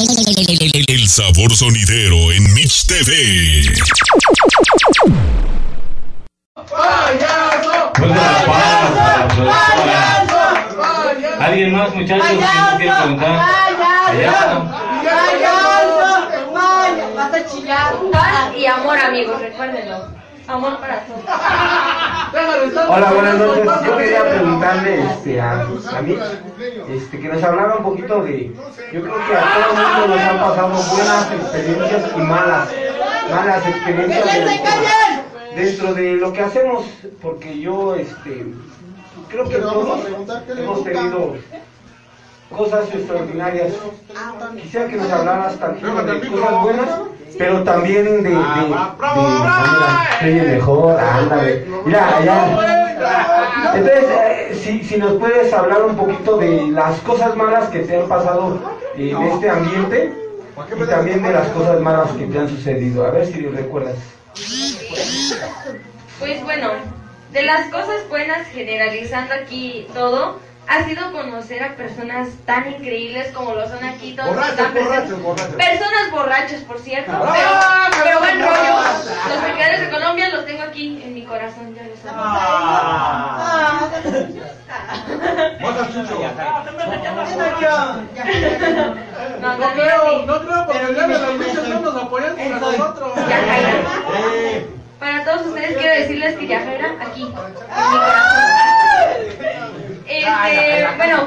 El sabor sonidero en Mitch TV. ¿Alguien más, muchachos, nos quiere preguntar? Vas a chillar. Paz y amor, amigos, recuérdenlo. Amor para todos. Hola, buenas noches. Yo quería preguntarle este, a, a Mitch este, que nos hablara un poquito de. Yo creo que a todo el mundo nos han pasado buenas experiencias y malas. Malas experiencias dentro, dentro de lo que hacemos, porque yo este, creo que todos hemos tenido cosas extraordinarias. Quisiera que nos hablaras también de cosas buenas, pero también de. de, de, ah, mira, soy el mejor, ándale. Mira, ya. Entonces, eh, si, si nos puedes hablar un poquito de las cosas malas que te han pasado en este ambiente y también de las cosas malas que te han sucedido. A ver si recuerdas. Pues bueno, de las cosas buenas, generalizando aquí todo, ha sido conocer a personas tan increíbles como lo son aquí todos. Borrachos, borrachos, borrachos. Personas borrachos, por cierto, Ah, pero, pero buen no. rollo. Los pequeños de Colombia los tengo aquí en mi corazón, ya lo saben. Ah. No, No creo, no creo, porque ya de los bichos no nos apoyan a nosotros. Ya, Jaira. Para todos ustedes quiero decirles que Yajaira, aquí, en mi corazón. Este, bueno,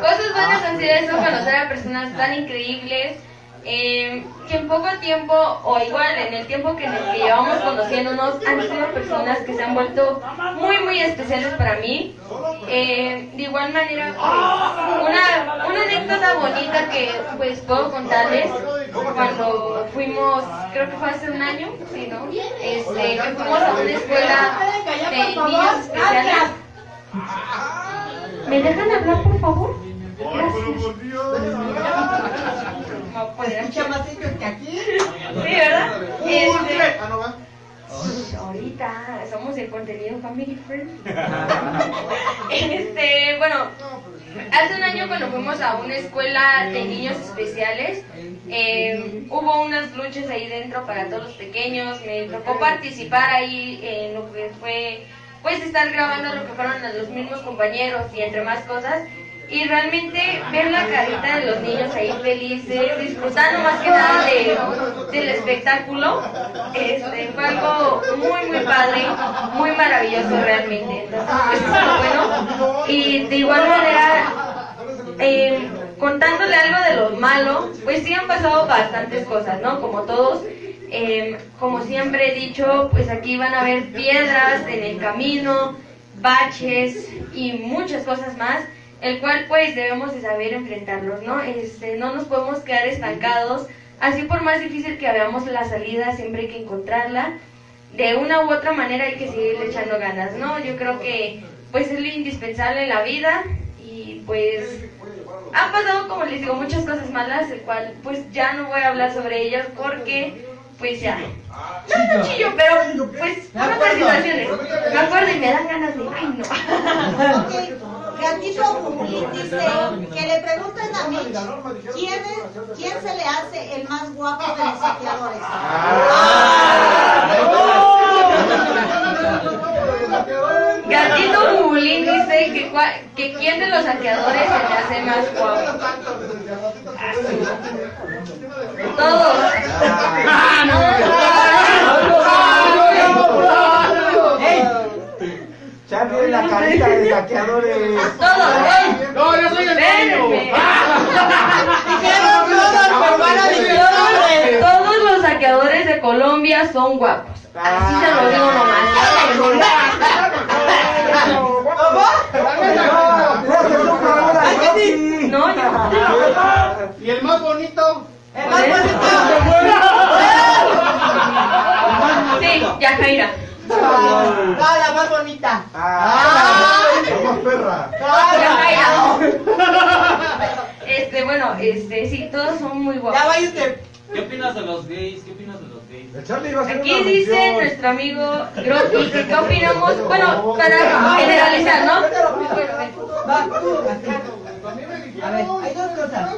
cosas buenas han sido eso, conocer a personas tan increíbles, eh, que en poco tiempo, o igual en el tiempo que, en el que llevamos conociéndonos, han sido personas que se han vuelto muy, muy especiales para mí. Eh, de igual manera, pues, una, una anécdota bonita que pues puedo contarles, cuando fuimos, creo que fue hace un año, sí, ¿no? Este, que fuimos a una escuela de niños especiales. ¿Me dejan hablar, por favor? Gracias. No, pues, Escucha más ellos que aquí. Sí, ¿verdad? Este, Ah, no va. ahorita somos el contenido family friend. Este, bueno, hace un año cuando fuimos a una escuela de niños especiales, eh, hubo unas luchas ahí dentro para todos los pequeños. Me tocó participar ahí en lo que fue, pues, estar grabando lo que fueron a los mismos compañeros y entre más cosas. Y realmente ver la carita de los niños ahí felices, disfrutando más que nada de, del espectáculo, este, fue algo muy, muy padre, muy maravilloso realmente. Entonces, eso bueno. Y de igual manera, eh, contándole algo de lo malo, pues sí han pasado bastantes cosas, ¿no? Como todos, eh, como siempre he dicho, pues aquí van a haber piedras en el camino, baches y muchas cosas más, el cual pues debemos de saber enfrentarlos, ¿no? Este, no nos podemos quedar estancados, así por más difícil que veamos la salida, siempre hay que encontrarla. De una u otra manera hay que seguir echando ganas, ¿no? Yo creo que pues es lo indispensable en la vida y pues han pasado, como les digo, muchas cosas malas, el cual pues ya no voy a hablar sobre ellas porque pues ya. No, no chillo, pero pues otras situaciones. Me acuerdo y me dan ganas de, ay no. Ok, Gatito Jumulín dice que le pregunten a Mitch quién, es, quién se le hace el más guapo de los saqueadores. Gatito Jubulín dice que, cua- que quién de los saqueadores se le hace más guapo. Todos. Ya viene la carita de saqueadores. Todos. No, yo soy el Espérenme. Dijeron todos, pero van a decir nombres. Todos los saqueadores de Colombia son guapos. Así se lo digo nomás. No, yo. ¿Y el más bonito? El más bonito. Yajaira. No, la más bonita. La más perra. Este, bueno, este, sí, todos son muy Ya guapos. vaya usted. ¿Qué opinas de los gays? ¿Qué opinas de los gays? El Charlie iba a hacer Aquí una dice mención. nuestro amigo Groki que qué opinamos, bueno, para generalizar, ¿no? A ver, hay dos cosas.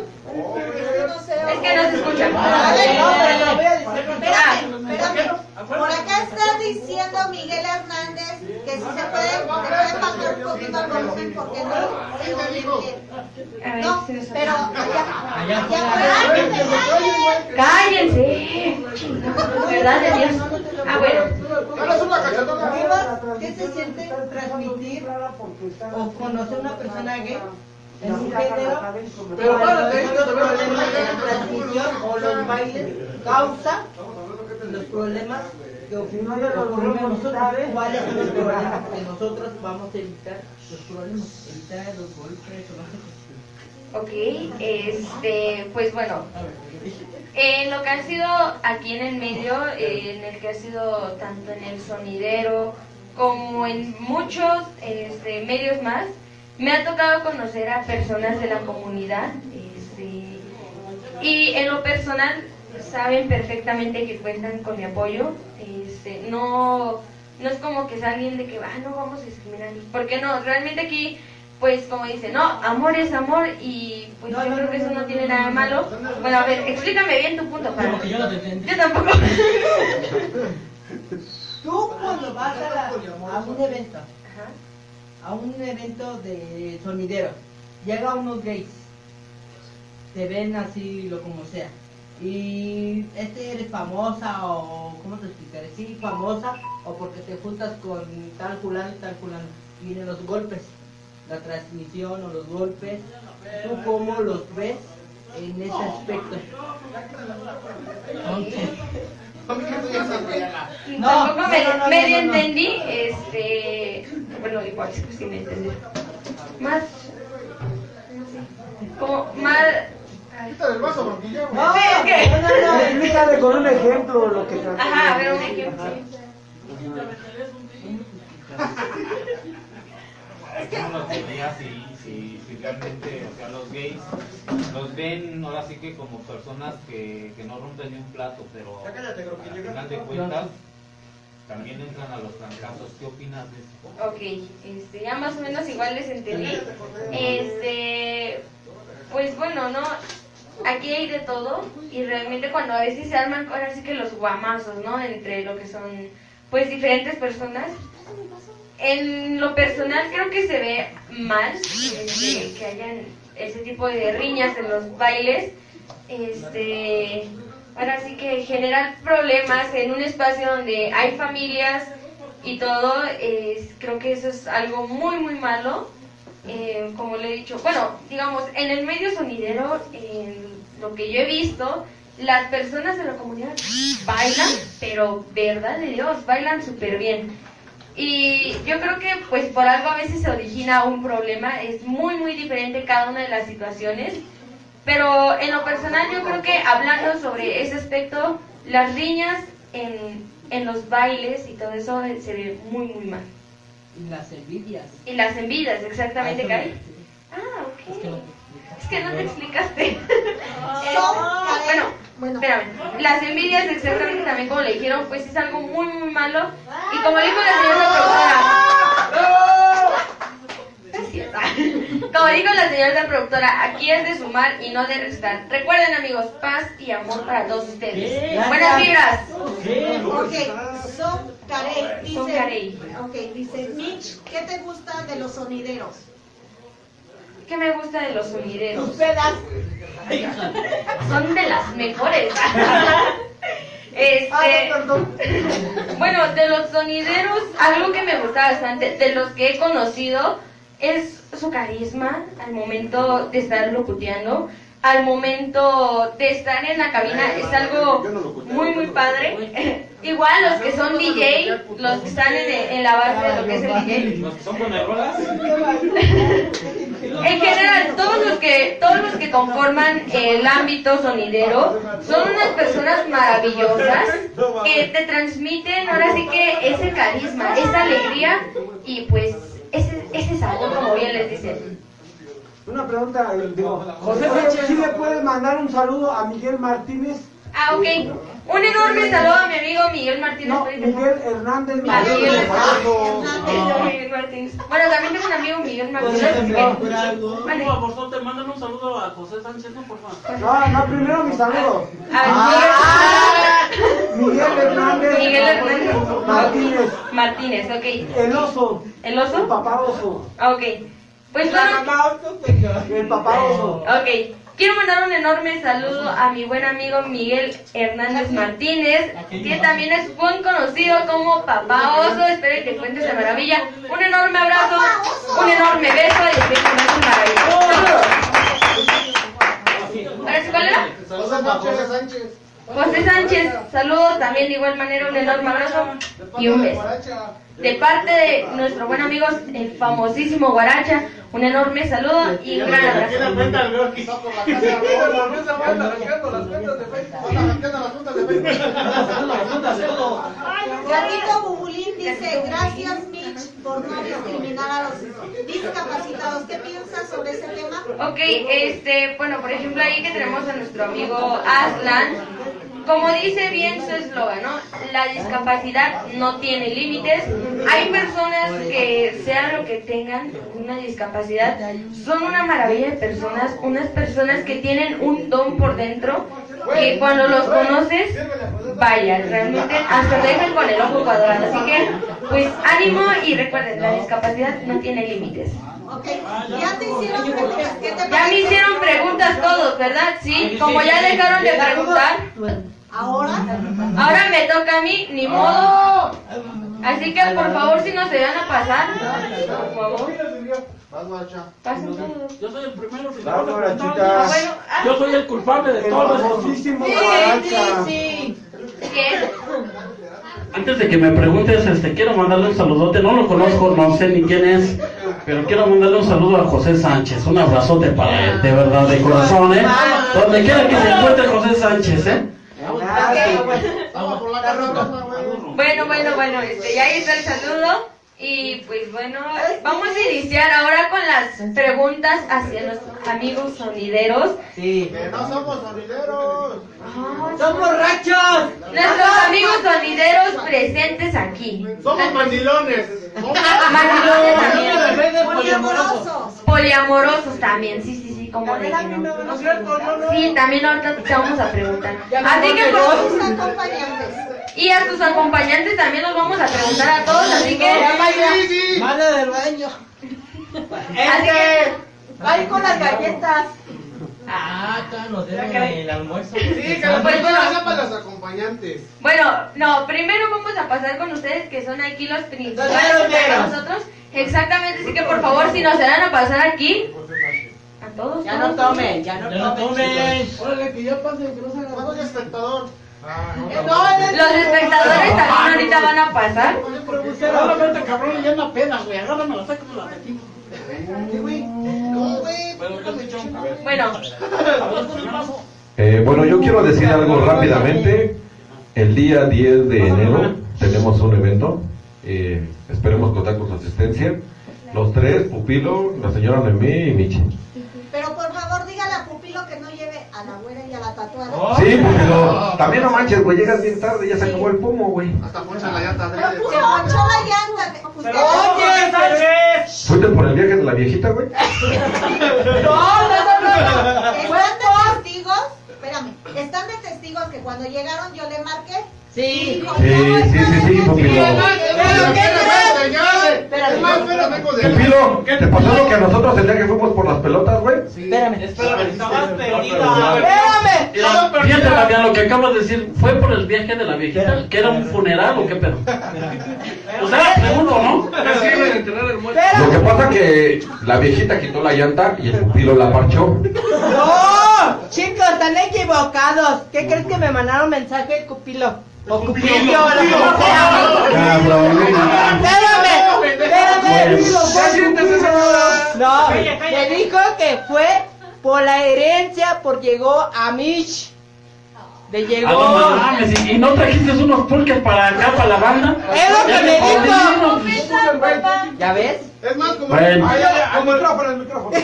escucha. Vale, no, pero lo voy a. Por acá está diciendo Miguel Hernández que si se puede, se puede bajar un poquito el volumen porque no se oye bien. A ver, No, pero allá, Allá. ¡Cállense! ¿Verdad de Dios? Ah, bueno. ¿Qué se siente transmitir o conocer una persona gay en un género? Pero de la transmisión o los bailes causa los problemas que ocurren ocurrimos nosotros. ¿Cuáles son los problemas que nosotros vamos a evitar los problemas? Evitar los golpes Ok, este, pues bueno, en lo que ha sido aquí en el medio, en el que ha sido tanto en el sonidero como en muchos este, medios más, me ha tocado conocer a personas de la comunidad este, y en lo personal saben perfectamente que cuentan con mi apoyo. Este, no, no es como que es alguien de que ah, no vamos a discriminar, porque no, realmente aquí pues como dice, no, amor es amor y pues yo creo que eso no tiene nada malo. Bueno, a ver, explícame bien tu punto, para. Como que yo no te entendí. Yo tampoco. Tú cuando vas a, la- a un evento, Ajá. a un evento de sonidero, llega unos gays, te ven así, lo como sea, y este eres famosa o, ¿cómo te explicaré? Sí, famosa, o porque te juntas con tal fulano y tal fulano, y vienen los golpes, la transmisión o los golpes, ¿tú cómo los ves en ese aspecto? No, no, me, no, medio entendí, este, bueno, igual sí me entendí. Más, como más, ay, Quita del vaso porque ya. No, Sí, es que- no, no, no. Explícale con un ejemplo lo que está ajá, a ver un ejemplo. Es que no lo tenía si, si, si realmente, o sea, los gays los ven ahora sí que como personas que, que no rompen ni un plato, pero Ya cállate, creo que al final de cuentas también entran a los trancazos. ¿Qué opinas de eso? Ok, este, ya más o menos igual les entendí. Este, pues bueno, ¿no? Aquí hay de todo y realmente cuando a veces se arman ahora sí que los guamazos, ¿no? Entre lo que son pues diferentes personas. En lo personal creo que se ve mal este, que hayan ese tipo de riñas en los bailes. Este, ahora sí que generar problemas en un espacio donde hay familias y todo, es- creo que eso es algo muy, muy malo. Eh, como le he dicho, bueno, digamos, en el medio sonidero, en lo que yo he visto, las personas de la comunidad bailan, pero verdad de Dios, bailan súper bien. Y yo creo que pues por algo a veces se origina un problema, es muy muy diferente cada una de las situaciones, pero en lo personal yo creo que hablando sobre ese aspecto, las riñas en, en los bailes y todo eso eh, se ve muy muy mal. Y las envidias. Y las envidias, exactamente, Ah, Cari. Ah, Es que no ok. Es que no te explicaste. Eh, bueno, Bueno. espérame. Las envidias, exactamente también como le dijeron, pues es algo muy, muy malo. Y como dijo la señora productora. Gracias. Como dijo la señora productora, aquí es de sumar y no de restar. Recuerden, amigos, paz y amor para todos ustedes. Buenas vibras. Ok, son carey. Dice, carey. Ok, dice Mitch, ¿qué te gusta de los sonideros? ¿Qué me gusta de los sonideros? Tus pedas. Son de las mejores. Este, perdón. bueno, de los sonideros, algo que me gusta bastante, de los que he conocido, es su carisma al momento de estar locuteando, al momento de estar en la cabina, es algo muy, muy padre. Igual los que son DJ, los que están en, en la base de lo que es el DJ. ¿Los que son ponerrolas? En general, todos los que todos los que conforman el ámbito sonidero son unas personas maravillosas que te transmiten ahora sí que ese carisma, esa alegría y pues ese, ese sabor, como bien les dicen. Una pregunta, eh, digo, José, ¿sí le puedes mandar un saludo a Miguel Martínez? Ah, ok. Un enorme saludo a mi amigo Miguel Martínez. No. Miguel Hernández Miguel Martínez. Martínez. Bueno, también tengo un amigo Miguel Martínez. que- Vale. Por favor, te mandan un saludo a José Sánchez, ¿no? Por favor. No, no, primero mi saludo. Ah, Miguel Hernández. Miguel Hernández. Martínez. Martínez, ok. El oso. ¿El papá oso. Ah, Ok. Pues bueno, El papá oso. ok. Quiero mandar un enorme saludo a mi buen amigo Miguel Hernández Martínez, que también es buen conocido como Papá Oso. Espero que te cuentes de maravilla. Un enorme abrazo, un enorme beso y espero que. Ahora sí, ¿cuál era? José Sánchez. José Sánchez, saludos también de igual manera, un enorme abrazo y un beso. De parte de nuestro buen amigo, el famosísimo Guaracha, un enorme saludo y un gran abrazo. Gatito Bubulín dice, gracias Mitch por no discriminar a los discapacitados. ¿Qué piensas sobre ese tema? Ok, este, bueno, por ejemplo ahí que tenemos a nuestro amigo Aslan, como dice bien su eslogan, ¿no? La discapacidad no tiene límites. Hay personas que, sea lo que tengan, una discapacidad, son una maravilla de personas, unas personas que tienen un don por dentro, que cuando los conoces, vaya, realmente hasta te dejan con el ojo cuadrado. Así que, pues ánimo y recuerden, la discapacidad no tiene límites. Ok, ya te hicieron preguntas. ¿Qué te Ya me hicieron preguntas todos, ¿verdad? Sí, como ya dejaron de preguntar, Ahora, ahora me toca a mí, ni modo. Así que por favor, si no se van a pasar, por favor, Vas, guacha. pasen todos. Yo soy el primero. si no. Bueno, ah, Yo soy el culpable de todo esto. famosísimo Guaracha. ¿qué? Antes de que me preguntes, este, quiero mandarle un saludote. No lo conozco, no sé ni quién es, pero quiero mandarle un saludo a José Sánchez. Un abrazote para él, de verdad, de corazón, ¿eh? Donde quiera que se encuentre José Sánchez, ¿eh? Bueno, bueno, bueno, este, ya ahí está el saludo. Y pues bueno, vamos a iniciar ahora con las preguntas hacia nuestros amigos sonideros. Sí. Que no somos sonideros. ¡Son borrachos! Nuestros amigos sonideros presentes aquí. Somos mandilones. Mandilones también. poliamorosos. Poliamorosos también, sí, sí, sí, como de que no. Sí, también ahorita te vamos a preguntar. Así que Sus pues, acompañantes. y a tus acompañantes también los vamos a preguntar a todos, así que, Madre del baño. así que, Va a ir con las galletas. Ah, acá nos deben el almuerzo. Sí, que Pues bueno. sepa los acompañantes. bueno, no, primero vamos a pasar con ustedes que son aquí los principales para nosotros. Exactamente, así que por favor, si nos van a pasar aquí, a todos. Ya no tomen, ya no Ya no tomen. Órale, que ya pase, que no se haga. ¿Cuándo es espectador? Ah, todos. Los espectadores también ahorita van a pasar. Solamente cabrón, ya una pena, güey. Agárrame la saca la de aquí. Bueno, Eh, bueno, yo quiero decir algo rápidamente. El día 10 de enero tenemos un evento. Eh, esperemos contar con su asistencia. Los tres, Pupilo, la señora Noemí y Michi. Pero por favor, dígale a Pupilo que no lleve a la güera y a la tatuada. Sí, Pupilo. También no manches, güey. Llegas bien tarde, ya se acabó el pomo, güey. Hasta poncha la llanta. Pero manchó la llanta. Oye, pero... ¿Fuiste por el viaje de la viejita, güey? No, no, no, no, Espérame. ¿Están de testigos que cuando llegaron yo le marqué? Sí. Sí, sí, sí, sí. Espérame, espérame, de- Pupilo, ¿te pasó lo que a nosotros el día que fuimos por las pelotas, güey? Espérame. Estabas perdida. Espérame. Fíjate, Fabián, lo que acabas de decir, ¿fue por el viaje de la viejita? ¿Que era un funeral o qué pedo? O sea, pregunto, ¿no? Lo que pasa que la viejita quitó la llanta y el Pupilo la parchó. No, chicos, están equivocados. ¿Qué crees que me mandaron mensaje de Cupilo? O Cupilio, lo que sea. Espérame, espérame. No, me dijo que fue por la herencia, por llegó a Mish. Le Ah, no llegó. mames, ¿y y no trajiste unos pulques para acá, para la banda? Es lo que Ya me dijo. ¿Ya ves? Es más, como. Bueno. Ay, ay, ay, El micrófono, el micrófono.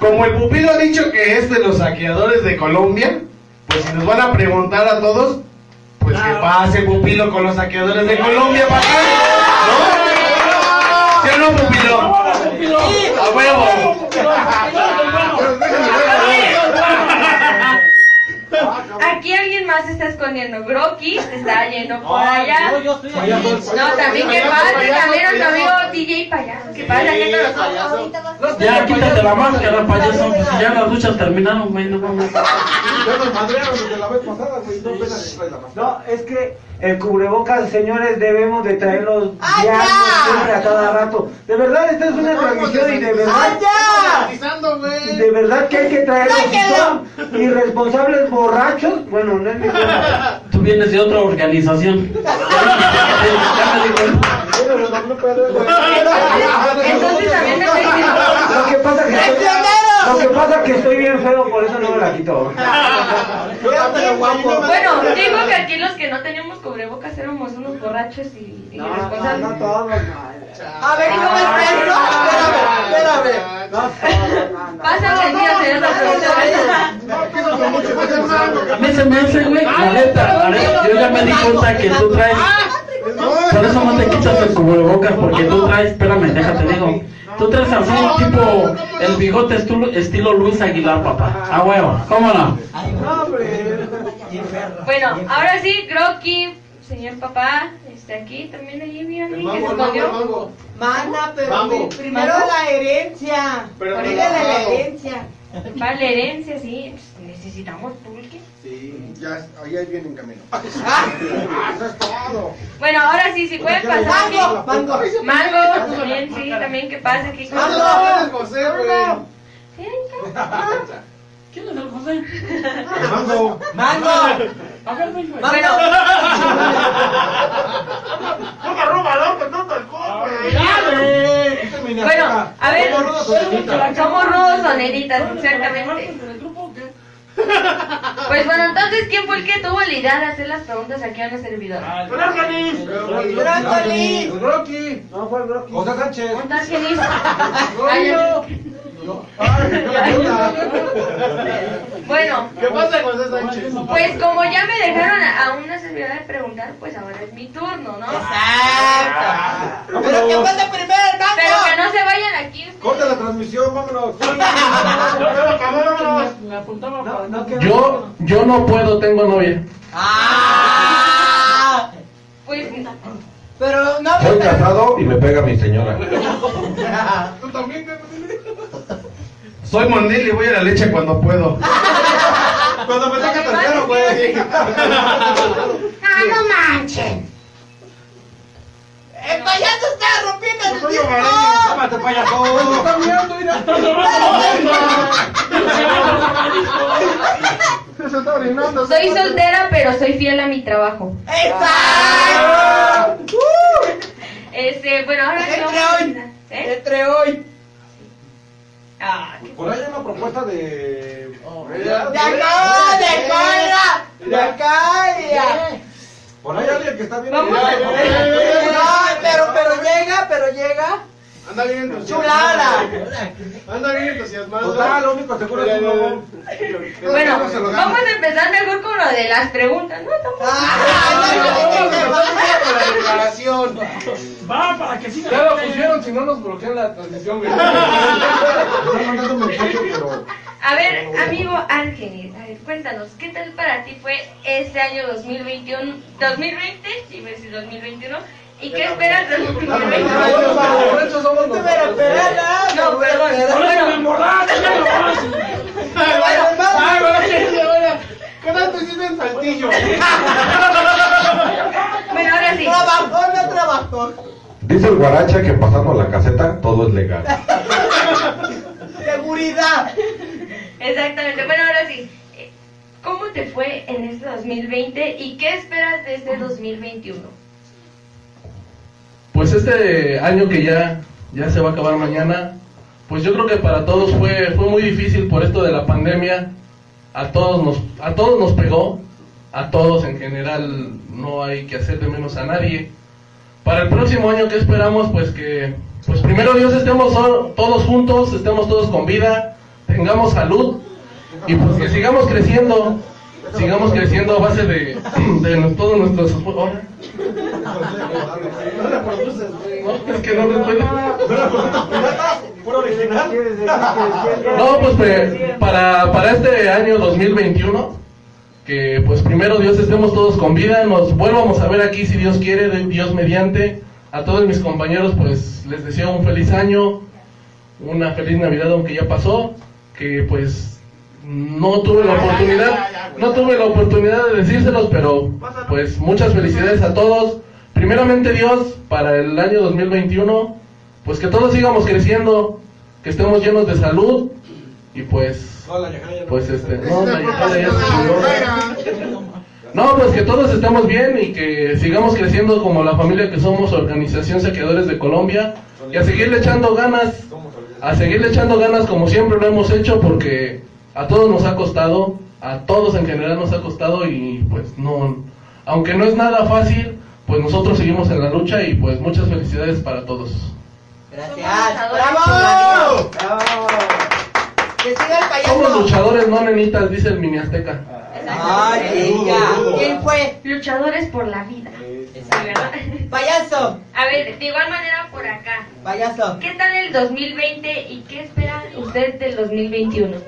Como el pupilo ha dicho que es de los saqueadores de Colombia, pues si nos van a preguntar a todos, pues que pase Pupilo con los saqueadores de Colombia para acá. ¿No? ¿Sí o no, Pupilo? A huevo. Aquí alguien más se está escondiendo. Brocky se está yendo por allá. no, yo estoy aquí. No, también que pase, también nuestro amigo DJ Payaso. Que pase aquí con nosotros. Ya quítate la máscara, payaso. Pues si ya las luchas terminaron, güey, no mames. Ya nos madrearon desde la vez pasada, güey. No, es que el cubrebocas, señores, debemos de traerlos ¡Ah, diarios, ya! siempre a cada rato. De verdad, esta es una transmisión y de verdad, ¡Ah, ya! De verdad que hay que traerlos. Si ¡Sáquenlo! son irresponsables borrachos, bueno, no es mi culpa. Tú vienes de otra organización. Entonces también me estoy diciendo. Lo que pasa que lo que pasa que estoy bien feo, por eso no me la quito. Bueno, digo que aquí los que no teníamos cubrebocas éramos unos borrachos y, y irresponsables. todos, no. A ver, ¿y cómo está eso? Espérame, espérame. No todos, no, no. Pasa el día, señor A mí se me hace, güey, la la neta, yo ya me di cuenta que tú traes, por eso no te quitas el cubrebocas, porque tú traes, espérame, déjate digo, tú traes así tipo, el bigote estilo, estilo Luis Aguilar, papá, a huevo, ¿cómo no? No, hombre. Bueno, ahora sí, Croqui, señor papá, este aquí también allí vi a alguien que se escondió. Mana, pero primero la herencia. Pero la herencia. Para la herencia, sí, necesitamos pulque. Sí, ya, ahí viene en camino. Ah. Eso es todo. Bueno, ahora sí, si pueden pasar. Mango, mango. Mango, también, sí, también que pase aquí Mango. José, ¿Quién es el José? Mango. Mango. A ver, No me roba no te alcohol, güey. bueno, a ver, somos rudos soneritas, exactamente. ¿El grupo o qué? Pues bueno, entonces, ¿quién fue el que tuvo la idea de hacer las preguntas aquí a una servidora? Brócoli. Rocky. No fue el Brocky. José Sánchez. Ya- Bueno, ¿Qué pasa, José Sánchez? pues como ya me dejaron a a una servidora de preguntar, pues ahora es mi turno, ¿no? Exacto. Pero que pase primero, Pero que no se vayan aquí. Corta la transmisión, vámonos. Me apuntaba No, para... no quedó. Yo, yo no puedo, tengo novia. Ah. Pues, Pero no Soy casado y me pega mi señora. Tú también, güey. Soy mandil y voy a la leche cuando puedo. Cuando me saca tercero, güey. ¡Ah, no manchen! El payaso está rompiendo el disco. Cámate, payaso. Está mirando, mira. Se está orinando. soy soltera, pero soy fiel a mi trabajo. Exacto. Este, bueno, ahora Entre hoy. ¿eh? Entre hoy. Ah, Por ahí hay una propuesta de. De acá, de acá, de acá, ya. Por ahí alguien que está bien. Vamos a- No, pero, pero llega, pero llega. Anda bien entusiasmado. Chulada. Anda bien entusiasmado. Total, lo único seguro es un lobo. Bueno, vamos a empezar mejor con lo de las preguntas, ¿no? Ah, no, no, no, no, no. con la declaración. Va, para que siga. Ya lo pusieron, si no nos bloquean la transmisión, güey. Estoy mandando un mensaje, pero. A ver, amigo Ángeles, a ver, cuéntanos, ¿qué tal para ti fue este año 2021, 2020, iba a decir 2021, y qué esperas del 2021? Por eso somos No nosotros. perdón. ¿Qué tanto hiciste en Saltillo? bueno, ahora sí, Trabajó, no trabajó. Dice el guaracha que pasando la caseta todo es legal. Seguridad. exactamente, bueno, ahora sí, ¿cómo te fue en este 2020 y qué esperas de este 2021? Pues este año que ya, ya se va a acabar mañana, pues yo creo que para todos fue, fue muy difícil por esto de la pandemia. A todos nos, a todos nos pegó, a todos en general no hay que hacer de menos a nadie. Para el próximo año que esperamos, pues que, pues primero Dios estemos todos juntos, estemos todos con vida, tengamos salud y pues que sigamos creciendo. sigamos creciendo a base de, de todos nuestros No, es que no recuerdo. No, pues pe- para, para este año 2021, que pues primero Dios estemos todos con vida, nos vuelvamos a ver aquí si Dios quiere, Dios mediante. A todos mis compañeros pues les deseo un feliz año, una feliz Navidad aunque ya pasó, que pues no tuve la oportunidad, no tuve la oportunidad de decírselos, pero pues muchas felicidades a todos. Primeramente Dios, para el año 2021, pues que todos sigamos creciendo, que estemos llenos de salud y pues, pues este, no, la yajada ya se murió. No, pues que todos estemos bien y que sigamos creciendo como la familia que somos, Organización Saqueadores de Colombia, y a seguirle echando ganas, a seguirle echando ganas como siempre lo hemos hecho, porque a todos nos ha costado, a todos en general nos ha costado y pues no, aunque no es nada fácil, pues nosotros seguimos en la lucha y pues muchas felicidades para todos. Gracias. ¡Bravo! Que siga el payaso. Somos luchadores, no nenitas, dice el mini azteca. Ay, ella. ¿Quién fue? Luchadores por la vida. Payaso. A ver, de igual manera por acá. Payaso. ¿Qué tal el 2020 y qué espera usted del 2021?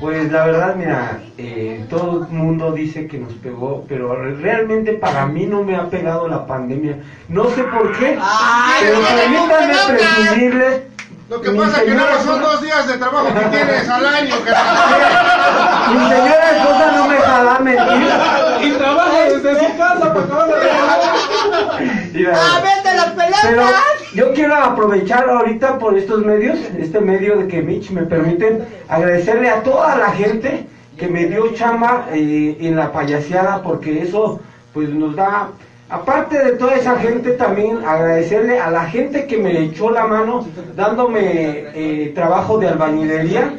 Pues la verdad, mira, eh, todo el mundo dice que nos pegó, pero realmente para mí no me ha pegado la pandemia. No sé por qué, Ay, pero no me permítanme presumirles. Lo que mi pasa es que nada son dos días de trabajo que tienes al año. Mi señora esposa no me dejará mentir. Y trabaja desde su casa para acabar Mira, ¡Ah, vete las pelotas! Yo quiero aprovechar ahorita por estos medios, este medio de que Mitch me permiten agradecerle a toda la gente que me dio chamba eh, en la payaseada porque eso pues nos da aparte de toda esa gente también agradecerle a la gente que me echó la mano dándome eh, trabajo de albañilería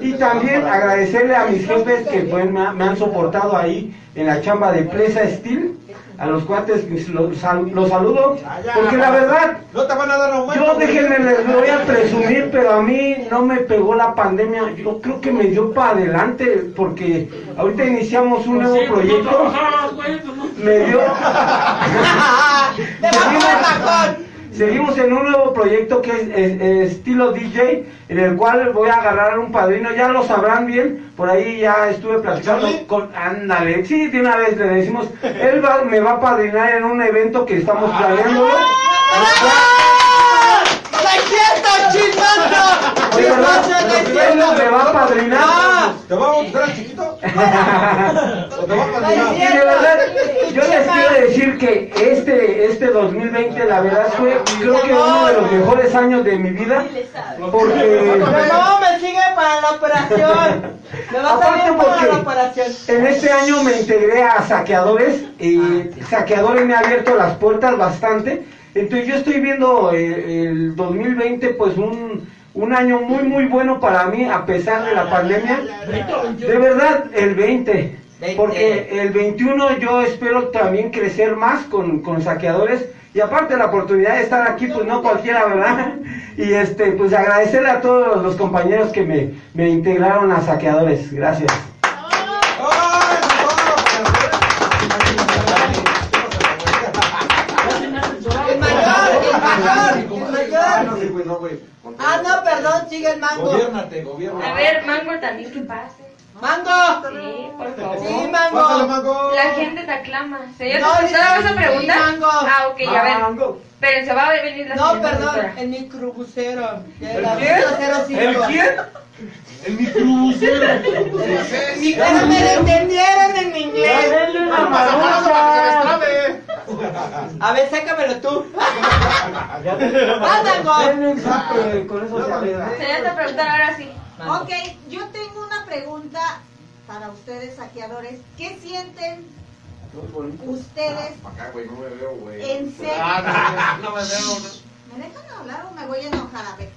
y también agradecerle a mis jefes que pues, me, ha- me han soportado ahí en la chamba de Presa Steel a los cuates pues, los, sal- los saludo porque la verdad No te van a dar aumento. yo déjenme les voy a presumir pero a mí no me pegó la pandemia yo creo que me dio para adelante porque ahorita iniciamos un nuevo proyecto me dio seguimos, en un nuevo proyecto que es, es- es estilo DJ en el cual voy a agarrar un padrino ya lo sabrán bien por ahí ya estuve platicando con ándale sí de una vez le decimos él va- me va a padrinar en un evento que estamos planeando. De verdad, ¡Chismoso, no es él cierto! me va a padrinar. Ah, ¿Te va a bautizar chiquito? ¿O te va a es Y de verdad, yo les quiero decir que este, este 2020, la verdad, fue creo que uno de los mejores años de mi vida. Porque, No, me sigue para la operación. Me va a aparte salir para la porque operación. en este año me integré a saqueadores y saqueadores me ha abierto las puertas bastante. Entonces yo estoy viendo eh, el 2020 pues un, un año muy muy bueno para mí a pesar de la pandemia. De verdad, el 20. Porque el 21 yo espero también crecer más con, con saqueadores. Y aparte la oportunidad de estar aquí, pues no cualquiera, ¿verdad? Y este, pues agradecerle a todos los compañeros que me, me integraron a saqueadores. Gracias. Ah, no, perdón, sigue el mango. Gobiérnate, gobiérnate. A ver, Mango también que pase. ¡Mango! Sí, por favor. Sí, mango. Pásale, mango. La gente te aclama. Señor No, conductora, ¿vas a sí, preguntar? Mango. Ah, ok, a ver. Mango. Espérense, va a venir la No, perdón, conductora. el microbusero. ¿El quién? ¿El quién? El microbusero. Pero me lo entendieron en mi inglés. A ver, sácamelo tú. ¡Ándago! Con eso se. Señora conductora, ahora sí. Ok, yo tengo una pregunta para ustedes, saqueadores. ¿Qué sienten ustedes en serio? Ah, no, no me veo. ¿Me dejan hablar o me voy a enojar? A ver.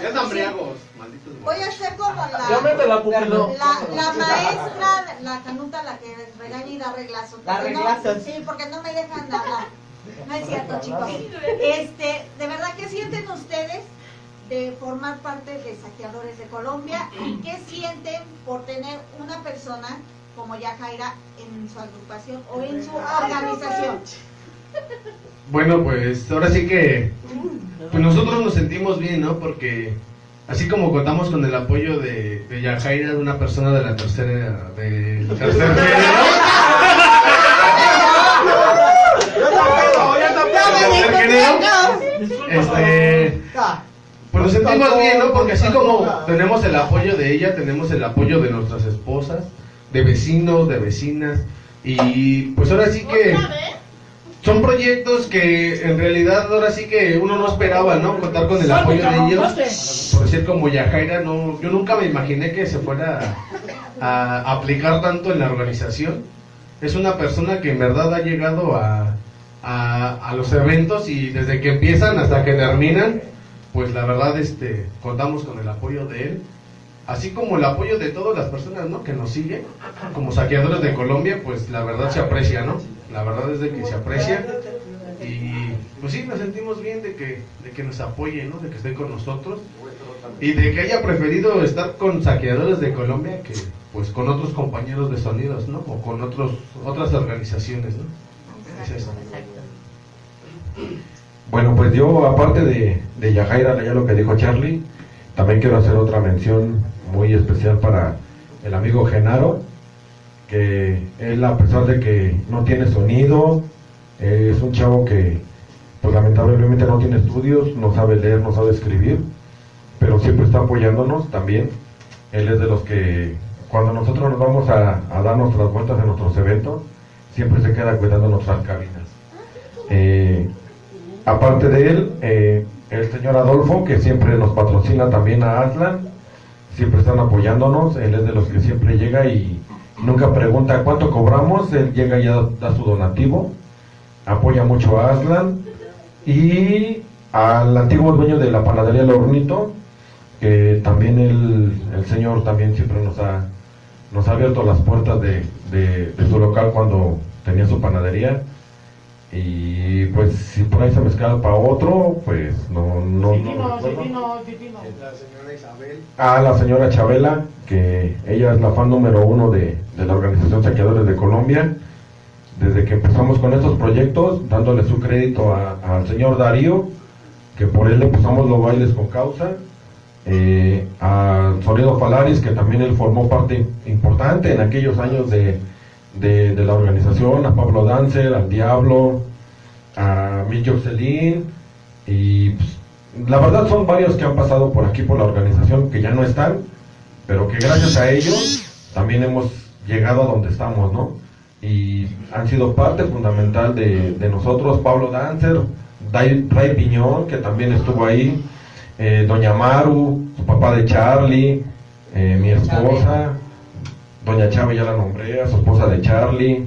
Ya están briagos, malditos. Voy a ser como la, Ya mete la pupilo. la, la maestra, la canuta, la que regaña y da reglazos. Da no- reglazos. sí, porque no me dejan hablar. No es cierto, chicos. Este, de verdad, ¿qué sienten ustedes de formar parte de Saqueadores de Colombia? ¿Y qué sienten por tener una persona como Yajaira en su agrupación o en su organización? Bueno, pues ahora sí que pues nosotros nos sentimos bien, ¿no? Porque así como contamos con el apoyo de, de Yajaira, de una persona de la tercera, del tercer género, este, pues nos sentimos bien, ¿no? Porque así como tenemos el apoyo de ella, tenemos el apoyo de nuestras esposas, de vecinos, de vecinas, y pues ahora sí que son proyectos que en realidad ahora sí que uno no esperaba, ¿no? Contar con el apoyo de ellos. Por decir como Yajaira, no, yo nunca me imaginé que se fuera a, a aplicar tanto en la organización. Es una persona que en verdad ha llegado a, a, a los eventos y desde que empiezan hasta que terminan, pues la verdad este contamos con el apoyo de él así como el apoyo de todas las personas ¿no? que nos siguen como saqueadores de Colombia pues la verdad se aprecia no la verdad es de que se aprecia. Y pues sí nos sentimos bien de que de que nos apoye no de que esté con nosotros. Y de que haya preferido estar con saqueadores de Colombia que pues con otros compañeros de sonidos no o con otros otras organizaciones no es eso. Bueno, pues yo, aparte de, de Yajaira, ya lo que dijo Charlie, también quiero hacer otra mención muy especial para el amigo Genaro, que él, a pesar de que no tiene sonido, es un chavo que, pues lamentablemente no tiene estudios, no sabe leer, no sabe escribir, pero siempre está apoyándonos también. Él es de los que, cuando nosotros nos vamos a, a dar nuestras vueltas en nuestros eventos, siempre se queda cuidando nuestras cabinas. Eh, aparte de él, eh, el señor Adolfo, que siempre nos patrocina también a Aslan, siempre están apoyándonos, él es de los que siempre llega y nunca pregunta cuánto cobramos, él llega y da su donativo, apoya mucho a Aslan y al antiguo dueño de la panadería El Hornito, que también el, el señor también siempre nos ha, nos ha abierto las puertas de- de su local cuando tenía su panadería. Y pues si por ahí se me escapa otro, pues no, no, no recuerdo. A la señora Chabela, que ella es la fan número uno de, de la Organización Saqueadores de Colombia. Desde que empezamos con estos proyectos, dándole su crédito a- al señor Darío, que por él empezamos los bailes con causa. Eh, al Sonido Falaris, que también él formó parte importante en aquellos años de, de, de la organización, a Pablo Dancer, al Diablo, a Millo Celín, y pues, la verdad son varios que han pasado por aquí por la organización que ya no están, pero que gracias a ellos también hemos llegado a donde estamos, ¿no? Y han sido parte fundamental de, de nosotros, Pablo Dancer, Ray Piñón, que también estuvo ahí, eh, Doña Maru, su papá de Charlie, eh, mi esposa, Doña Chávez ya la nombré, a su esposa de Charlie,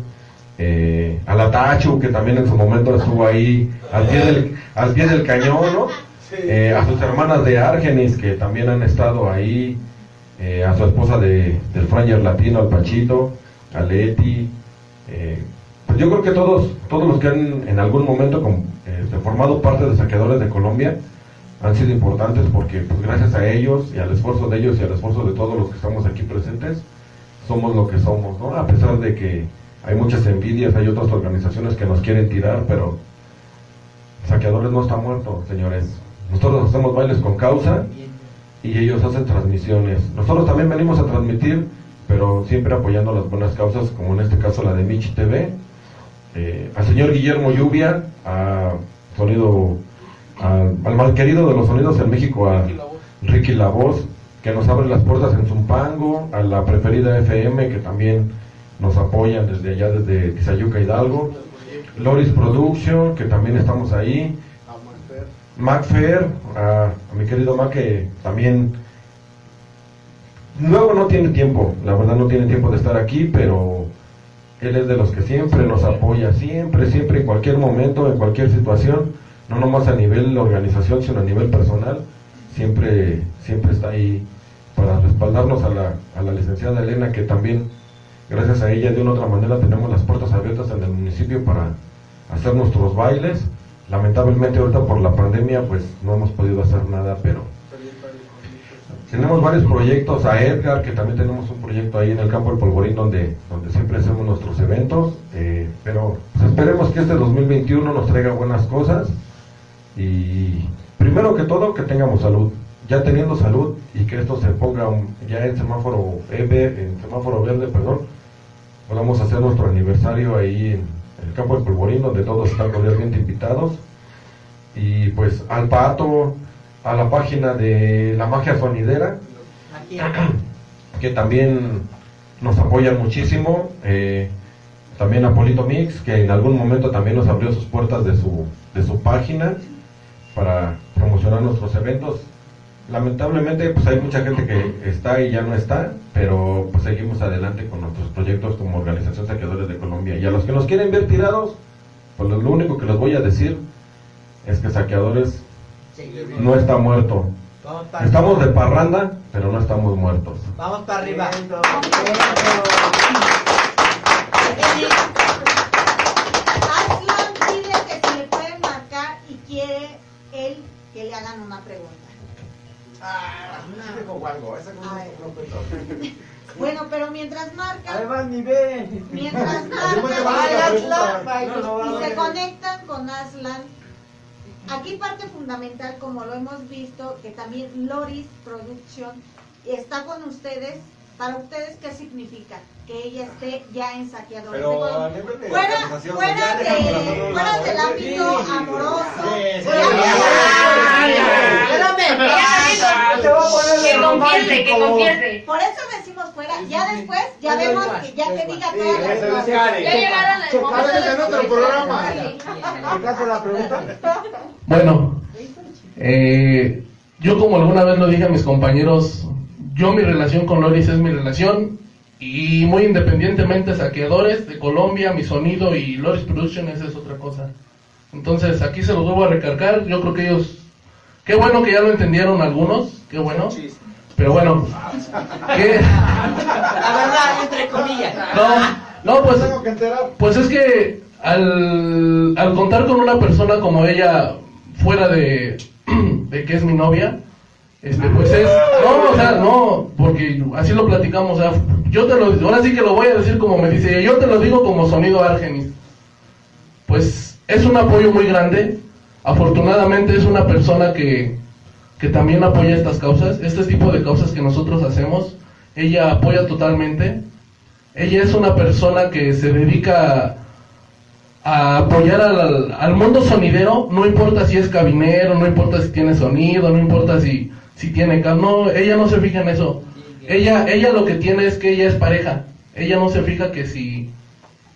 eh, a la Tachu, que también en su momento estuvo ahí al pie del, al pie del cañón, ¿no? Eh, a sus hermanas de Argenis, que también han estado ahí, eh, a su esposa de, del Franger Latino, al Pachito, a Leti, eh, pues yo creo que todos, todos los que han en algún momento con- formado parte de Saqueadores de Colombia han sido importantes porque pues gracias a ellos y al esfuerzo de ellos y al esfuerzo de todos los que estamos aquí presentes, somos lo que somos, ¿no? A pesar de que hay muchas envidias, hay otras organizaciones que nos quieren tirar, pero Saqueadores no está muerto, señores. Nosotros hacemos bailes con causa y ellos hacen transmisiones. Nosotros también venimos a transmitir, pero siempre apoyando las buenas causas, como en este caso la de Mitch TV. Eh, al señor Guillermo Lluvia, a Sonido, al mal querido de los sonidos en México, a Ricky La Voz, que nos abre las puertas en Zumpango, a la preferida FM, que también nos apoyan desde allá, desde Tizayuca Hidalgo, Loris Production, que también estamos ahí, Mac Fair, a, a mi querido Mac, que también luego no tiene tiempo, la verdad no tiene tiempo de estar aquí, pero él es de los que siempre nos apoya, siempre, siempre, en cualquier momento, en cualquier situación, no nomás a nivel organización, sino a nivel personal, siempre, siempre está ahí para respaldarnos a la, a la licenciada Elena, que también, gracias a ella, de una otra manera, tenemos las puertas abiertas en el municipio para hacer nuestros bailes. Lamentablemente ahorita por la pandemia, pues no hemos podido hacer nada, pero tenemos varios proyectos, a Edgar, que también tenemos un proyecto ahí en el campo del Polvorín donde, donde siempre hacemos nuestros eventos, eh, pero pues, esperemos que este 2021 nos traiga buenas cosas. Y primero que todo que tengamos salud, ya teniendo salud y que esto se ponga un- ya en semáforo, en ve- en semáforo verde, perdón, podamos hacer nuestro aniversario ahí en el campo del Polvorín donde todos están cordialmente invitados y pues al pato, a la página de la magia sonidera, que también nos apoyan muchísimo, eh, también a Polito Mix, que en algún momento también nos abrió sus puertas de su, de su página para promocionar nuestros eventos. Lamentablemente pues hay mucha gente que está y ya no está, pero pues seguimos adelante con nuestros proyectos como Organización Saqueadores de Colombia. Y a los que nos quieren ver tirados, pues lo único que les voy a decir es que Saqueadores no está muerto. Estamos de parranda, pero no estamos muertos. Vamos para arriba. Aslan pide que si le pueden marcar y quiere él que le hagan una pregunta. Bueno, pero mientras marcan, Además, ni ve. mientras marcan a y- se conectan con Aslan, aquí parte fundamental, como lo hemos visto, que también Loris Production está con ustedes. Para ustedes, ¿qué significa? Que ella esté ya en saqueadores Pero de fuera, fuera, de, las fuera del ámbito amoroso. que confiese, que confiese. Por eso decimos fuera. Ya después, ya vemos que ya que diga las. Karen. Ya llegaron al Checa- momento Karen, en otro programa. ¿Acaso la pregunta? Bueno, eh, yo como alguna vez lo dije a mis compañeros, yo mi relación con Loris es mi relación y muy independientemente saqueadores de Colombia, mi sonido y Loris Production esa es otra cosa. Entonces aquí se los vuelvo a recargar, yo creo que ellos, qué bueno que ya lo entendieron algunos, qué bueno, pero bueno, que, La verdad, entre comillas. no, no pues pues es que al, al contar con una persona como ella, fuera de, de que es mi novia, este, pues es, no, o sea, no, porque así lo platicamos, o sea, yo te lo, ahora sí que lo voy a decir como me dice, yo te lo digo como sonido Argenis. Pues es un apoyo muy grande, afortunadamente es una persona que, que también apoya estas causas, este tipo de causas que nosotros hacemos, ella apoya totalmente, ella es una persona que se dedica a apoyar al, al mundo sonidero, no importa si es cabinero, no importa si tiene sonido, no importa si, si tiene no, ella no se fija en eso. Ella, ella lo que tiene es que ella es pareja. Ella no se fija que si,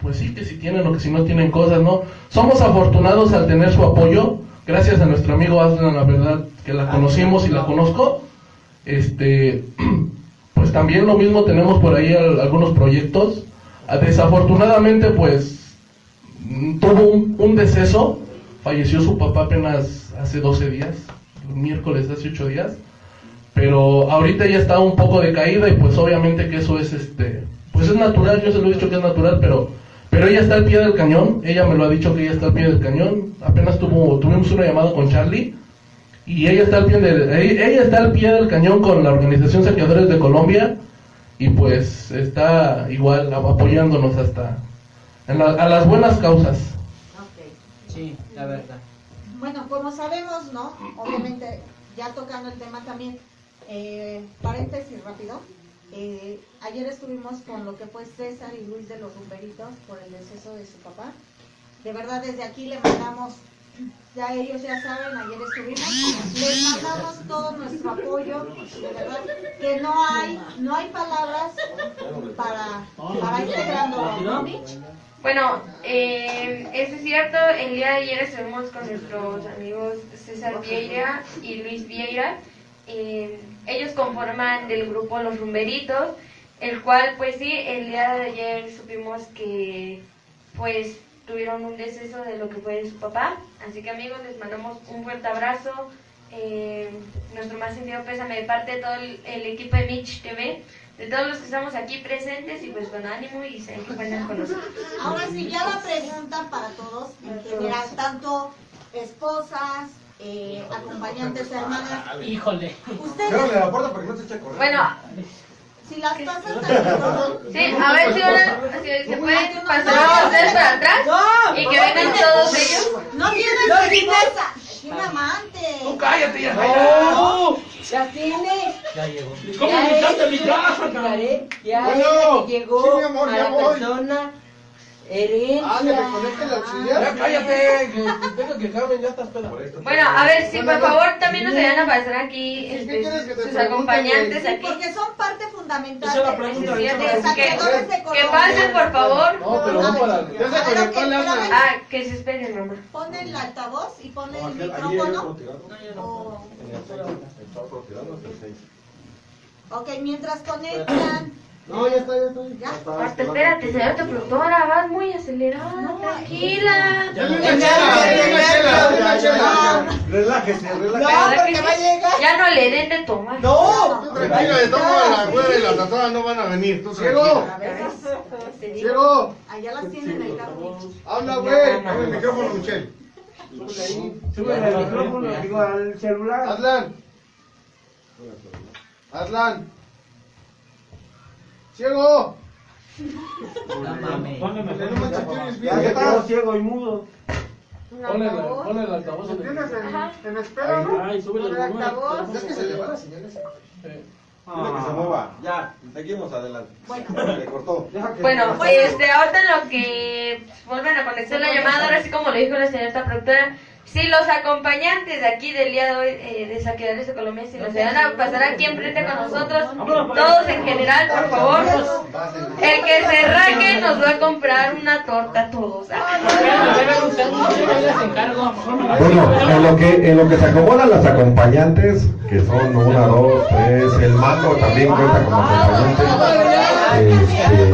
pues sí, que si tienen o que si no tienen cosas, ¿no? Somos afortunados al tener su apoyo, gracias a nuestro amigo Aslan, la verdad, que la conocimos y la conozco. Este, pues también lo mismo tenemos por ahí al- algunos proyectos. Ah, Desafortunadamente, pues Mm, tuvo un, un deceso, falleció su papá apenas hace 12 días, el miércoles hace 8 días, pero ahorita ya está un poco decaída y pues obviamente que eso es este, pues es natural, yo se lo he dicho que es natural, pero pero ella está al pie del cañón, ella me lo ha dicho que ella está al pie del cañón, apenas tuvo, tuvimos una llamada con Charlie y ella está al pie del, ella está al pie del cañón con la organización Saqueadores de Colombia y pues está igual apoyándonos hasta en la- a las buenas causas. Ok. Sí, la verdad. Bueno, como sabemos, ¿no? Obviamente, ya tocando el tema también, eh, paréntesis rápido. eh, ayer estuvimos con lo que fue César y Luis de los Rumberitos por el deceso de su papá. De verdad, desde aquí le mandamos, ya ellos ya saben, ayer estuvimos, les mandamos todo nuestro apoyo. De verdad, que no hay, no hay palabras para, para ¿no, Mitch? Bueno, eh, eso es cierto, el día de ayer estuvimos con nuestros amigos César Vieira y Luis Vieira. Eh, ellos conforman del grupo Los Rumberitos, el cual pues sí, el día de ayer supimos que pues tuvieron un deceso de lo que fue su papá. Así que amigos, les mandamos un fuerte abrazo. eh, nuestro más sentido pésame de parte de todo el, el equipo de Mitch TV, de todos los que estamos aquí presentes y pues con ánimo y sé que cuentan con nosotros. Ahora sí, ya la pregunta para todos, en general, tanto esposas, eh, acompañantes hermanas. Híjole. Ustedes, Cierrale la puerta para que no se eche a correr. Bueno, si las pasas tantito, sí, a ver si, ahora, si se pueden pasar ustedes para atrás y que vengan todos ellos. no tienes vergüenza. Un amante. Tú cállate, ya. ¡No! ¡Ya tiene! Ya llegó. ¿Cómo invitaste a mi casa, ya es- Ya Bueno, llegó sí, mi amor, a ya la voy. persona herencia. Ah, que le conecte el auxiliar. Ya cállate, que tenga que Carmen ya está espera. Bueno, a ver si por favor también nos vayan a pasar aquí este, que sus acompañantes aquí. Porque son parte fundamental Esa es la de- pregunta, de Que Colombia. pasen por favor. No, pero no para. Ya se conectó el Aslan. Ah, que se esperen, mamá. Pon el altavoz y ponle el micrófono. otro tirado. O- Está otro tirado, es el seis. Ok, mientras conectan. No, ya está, ya está. ¿Ya? Hasta espérate, señora tu productora, vas muy acelerada, tranquila. Una chela, dale una chela. Relájese, No, relájese. porque va a llegar. Ya no le den de tomar. ¡No! Tranquila, de todas la güera y la tatuada no van a venir. Tú ciego, ciego. allá las tienen el carro. Habla, güey. Dame el micrófono, Michelle. Súbele al micrófono, digo al celular. Aslan. Aslan. Ciego. Ya quedó ciego y mudo. Ponle el altavoz Lo el- tienes en, en espera, ¿no? Ay, súbele el Con el volumen. altavoz. Es que se le va la señal esa. Eh, Dile que se mueva. Ya, seguimos adelante. Bueno. Le cortó. Bueno, este, ahorita en lo que vuelven a conectar la llamada, ahora sí como lo dijo la señorita productora, si los acompañantes de aquí del día de hoy eh, de Saqueadores de Colombia, si nos van a pasar aquí enfrente con nosotros, todos en general, por favor, el que se raque nos va a comprar una torta a todos. Ah. Bueno, en lo que en lo que se acomodan las acompañantes, que son una, dos, tres, el mango también cuenta como acompañante. Este, eh,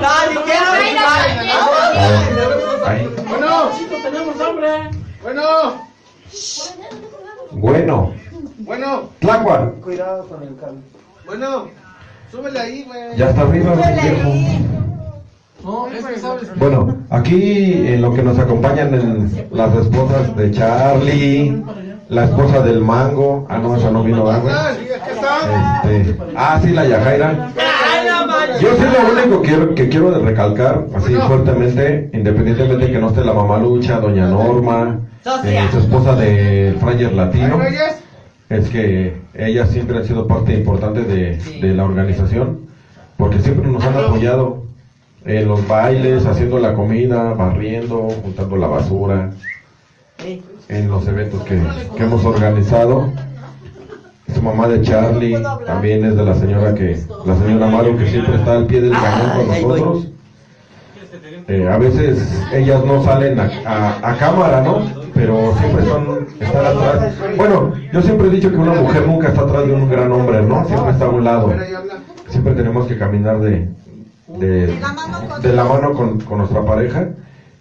¡No, ni quiero ahí. Bueno, tenemos hambre. bueno, Bueno, bueno, Tláhuac, Cuidado con el cable. bueno. Súbele ahí, güey. ya está arriba, viejo. No, es que sabes. Bueno, aquí en lo que nos acompañan en las esposas de Charlie, la esposa del mango, ah no, esa no vino, ¿verdad, güey? Está. Este, ah, sí, la Yajaira. Yo sí lo único que quiero, que quiero de recalcar, así fuertemente, independientemente que no esté la mamalucha, doña Norma, eh, su esposa de Frayer Latino, es que ellas siempre han sido parte importante de, de la organización, porque siempre nos han apoyado en los bailes, haciendo la comida, barriendo, juntando la basura, en los eventos que, que hemos organizado. Su mamá de Charlie también es de la señora que, la señora Maru que siempre está al pie del cañón con nosotros. Eh, a veces ellas no salen a, a- a cámara, ¿no? Pero siempre son, están atrás. Bueno, yo siempre he dicho que una mujer nunca está atrás de un gran hombre, ¿no? Siempre está a un lado. Siempre tenemos que caminar de, de, de la mano con, con nuestra pareja.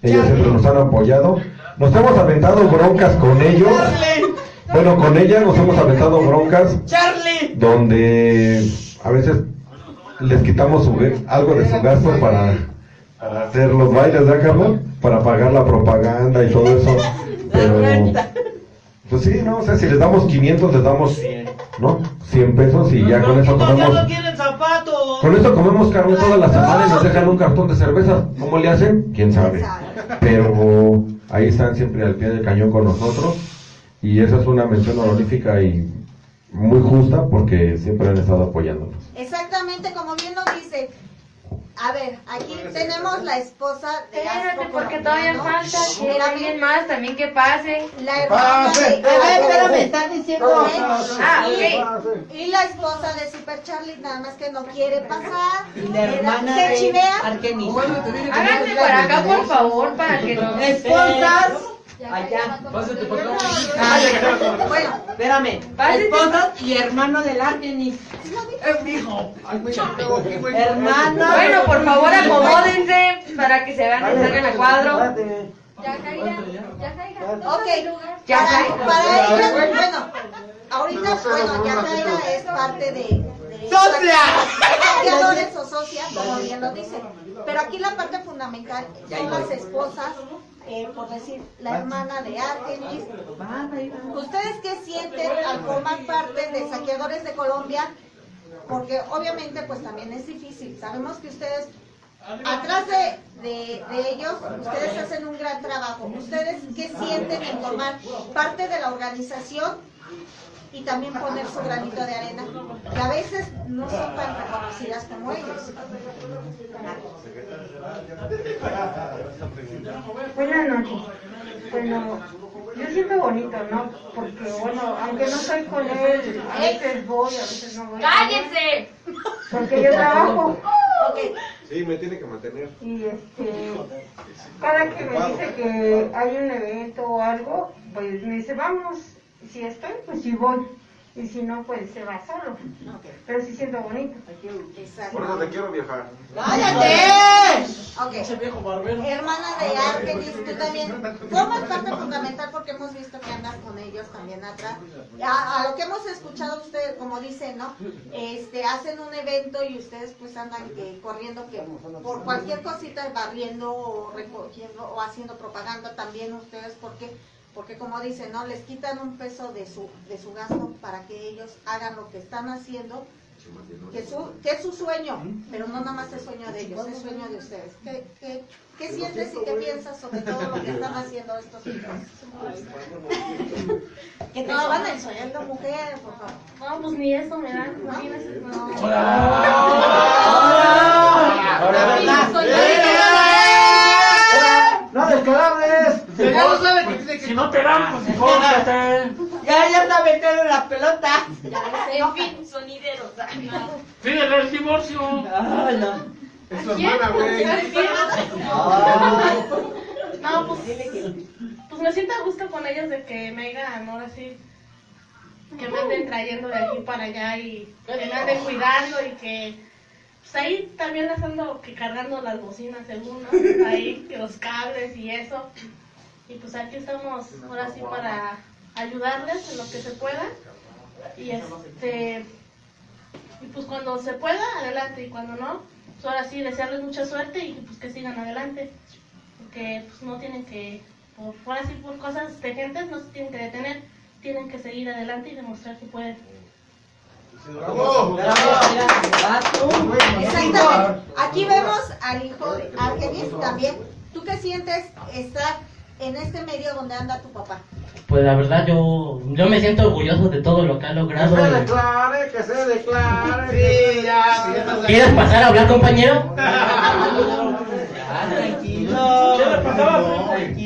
Ellas siempre nos han apoyado. Nos hemos aventado broncas con ellos. Bueno, con ella nos hemos aventado broncas ¡Charlie! donde a veces les quitamos su algo de su gasto para, para hacer los bailes, ¿verdad, Carlos? Para pagar la propaganda y todo eso. Pero, pues sí, ¿no? O sea, si les damos 500, les damos, ¿no? 100 pesos y ya con eso comemos. Con eso comemos carne toda la semana y nos dejan un cartón de cerveza. ¿Cómo le hacen? ¿Quién sabe? Pero ahí están siempre al pie del cañón con nosotros. Y esa es una mención honorífica y muy justa porque siempre han estado apoyándonos. Exactamente como bien lo dice. A ver, aquí tenemos la esposa de Espérate, porque todavía falta que alguien más también que pase. La hermana Pase. de A ver, espérame, estás diciendo. Ah, y, ok. y la esposa de Super Charlie, nada más que no quiere pasar. Y la hermana Se de chivea. Argenis. Háganse para acá, por favor, para que nos... Esposas. Allá. Pásate acá. Ah, Bueno, Espérame. Esposas y hermano del Argenis. Tengo aquí, güey. Hermano. Bueno, por favor, acomódense para que se vean y salgan a cuadro. ok. Ya para, cae. para ella, bueno, ahorita, bueno, ya Jaira es parte de. de ¡Socia! Saqueadores o socia, como bien lo dice. Pero aquí la parte fundamental son las esposas, eh, por decir, la hermana de Argenis. ¿Ustedes qué sienten al formar parte de Saqueadores de Colombia? Porque obviamente pues también es difícil. Sabemos que ustedes, atrás de, de, de ellos, ustedes hacen un gran trabajo. ¿Ustedes qué sienten en formar parte de la organización y también poner su granito de arena, que a veces no son tan reconocidas como ellos. Buenas noches. Bueno, yo siento bonito, ¿no? Porque, bueno, aunque no estoy con él, a veces voy, a veces no voy. ¡Cállense! Porque yo trabajo. Sí, me tiene que mantener. Y este, cada que me dice que hay un evento o algo, pues me dice, vamos, si estoy, pues sí voy. Y si no, pues se va solo. Pero sí siento bonito. Por eso te quiero viajar. ¡Cállate! Ok. Hermana de Argenis, tú también formas parte fundamental porque hemos visto que andas con ellos también atrás. A, a lo que hemos escuchado ustedes, como dicen, ¿no? Este, hacen un evento y ustedes pues andan que, corriendo que por cualquier cosita barriendo o recogiendo o haciendo propaganda también ustedes porque porque como dicen, ¿no? Les quitan un peso de su, de su gasto para que ellos hagan lo que están haciendo, que, su, que es su sueño, pero no nada más es sueño de ellos, es sueño de ustedes. ¿Qué, qué, qué sientes y qué piensas sobre todo lo que están haciendo estos hijos? que te van ensoñando mujer, por favor. No, pues ni eso me dan, imagínense. No. Ahora, ¿verdad? ¡No descalables! Lo sabe. Si no te dan, pues mejor quédate. Ya, ya está metiendo la pelota. En fin, sonideros. Pídele el divorcio. Ay, no. Es tu hermana, güey. No, pues, pues me siento a gusto con ellos de que me digan, ahora sí, que me anden trayendo de aquí para allá y que me anden cuidando y que pues ahí también les ando que cargando las bocinas según, ¿no? Ahí, que los cables y eso. Y pues aquí estamos ahora sí para ayudarles en lo que se pueda. Y este y pues cuando se pueda, adelante, y cuando no, pues ahora sí desearles mucha suerte y pues que sigan adelante. Porque pues no tienen que, por, ahora sí por cosas de gentes no se tienen que detener, tienen que seguir adelante y demostrar que pueden. Exactamente. Aquí vemos al hijo de Argenis también. ¿Tú qué sientes estar en este medio donde anda tu papá? Pues la verdad yo, yo me siento orgulloso de todo lo que ha logrado. Que se declare, que se declare. Sí, ya. ¿Quieres pasar a hablar, compañero? Tranquilo.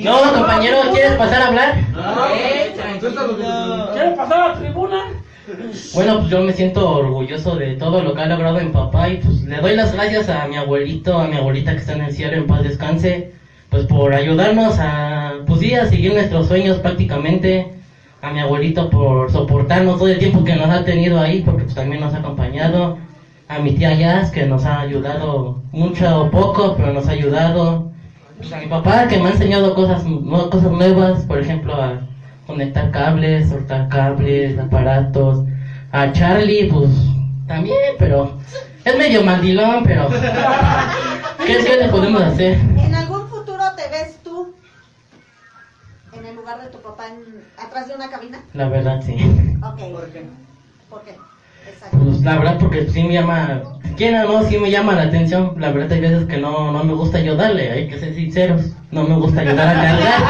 No, compañero, ¿quieres pasar a hablar? Eh, tranquilo. ¿Quieres pasar a la tribuna? Bueno, pues yo me siento orgulloso de todo lo que ha logrado mi papá y pues le doy las gracias a mi abuelito, a mi abuelita que está en el cielo, en paz descanse, pues por ayudarnos a, pues sí, a seguir nuestros sueños prácticamente, a mi abuelito por soportarnos todo el tiempo que nos ha tenido ahí, porque pues también nos ha acompañado, a mi tía Jazz que nos ha ayudado mucho o poco, pero nos ha ayudado, pues a mi papá que me ha enseñado cosas, cosas nuevas, por ejemplo a conectar cables, soltar cables, aparatos. A Charlie, pues también, pero es medio mandilón, pero ¿qué, qué le podemos hacer? De tu papá en- atrás de una cabina? La verdad, sí. Ok. ¿Por qué? ¿Por qué? Exacto. Pues la verdad, porque sí me llama, quién o no, sí me llama la atención. La verdad, hay veces que no, no me gusta ayudarle, hay que ser sinceros. No me gusta ayudar a cargar.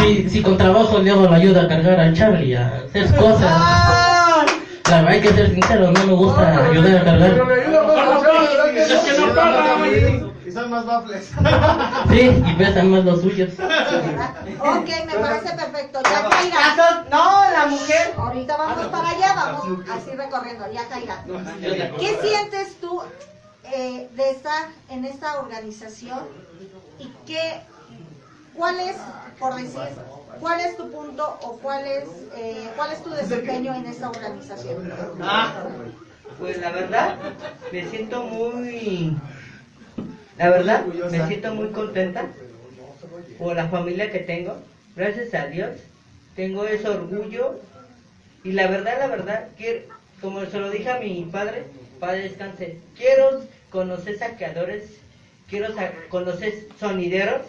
Sí, sí, con trabajo luego lo ayuda a cargar al Charlie, a hacer cosas. La verdad, hay que ser sinceros, no me gusta ayudar a cargar. Y son más baffles. Sí, y pesan más los suyos. Ok, me parece perfecto. Ya caerá. No, la mujer. Ahorita vamos para allá, vamos así recorriendo, ya caerá. ¿Qué sientes tú eh, de estar en esta organización y qué, cuál es, por decir, cuál es tu punto o cuál es, eh, cuál es tu desempeño en esta organización? Ah, pues la verdad, me siento muy. La verdad, me siento muy contenta por la familia que tengo. Gracias a Dios, tengo ese orgullo. Y la verdad, la verdad, quiero, como se lo dije a mi padre, padre descanse, quiero conocer saqueadores, quiero sa- conocer sonideros.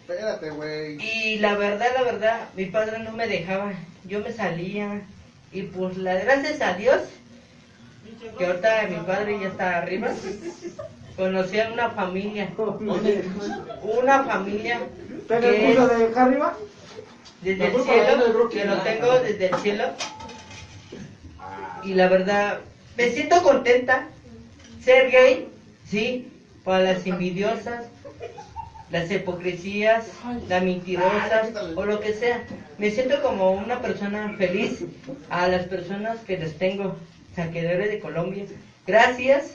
Espérate, güey. Y la verdad, la verdad, mi padre no me dejaba, yo me salía. Y pues la gracias a Dios, que ahorita mi padre ya está arriba, conocí a una familia, una familia ¿Tengo que el de acá arriba? desde el cielo, que lo tengo desde el cielo. Y la verdad, me siento contenta. Ser gay, sí, para las envidiosas, las hipocresías, las mentirosas o lo que sea. Me siento como una persona feliz a las personas que les tengo, saqueadores de Colombia. Gracias.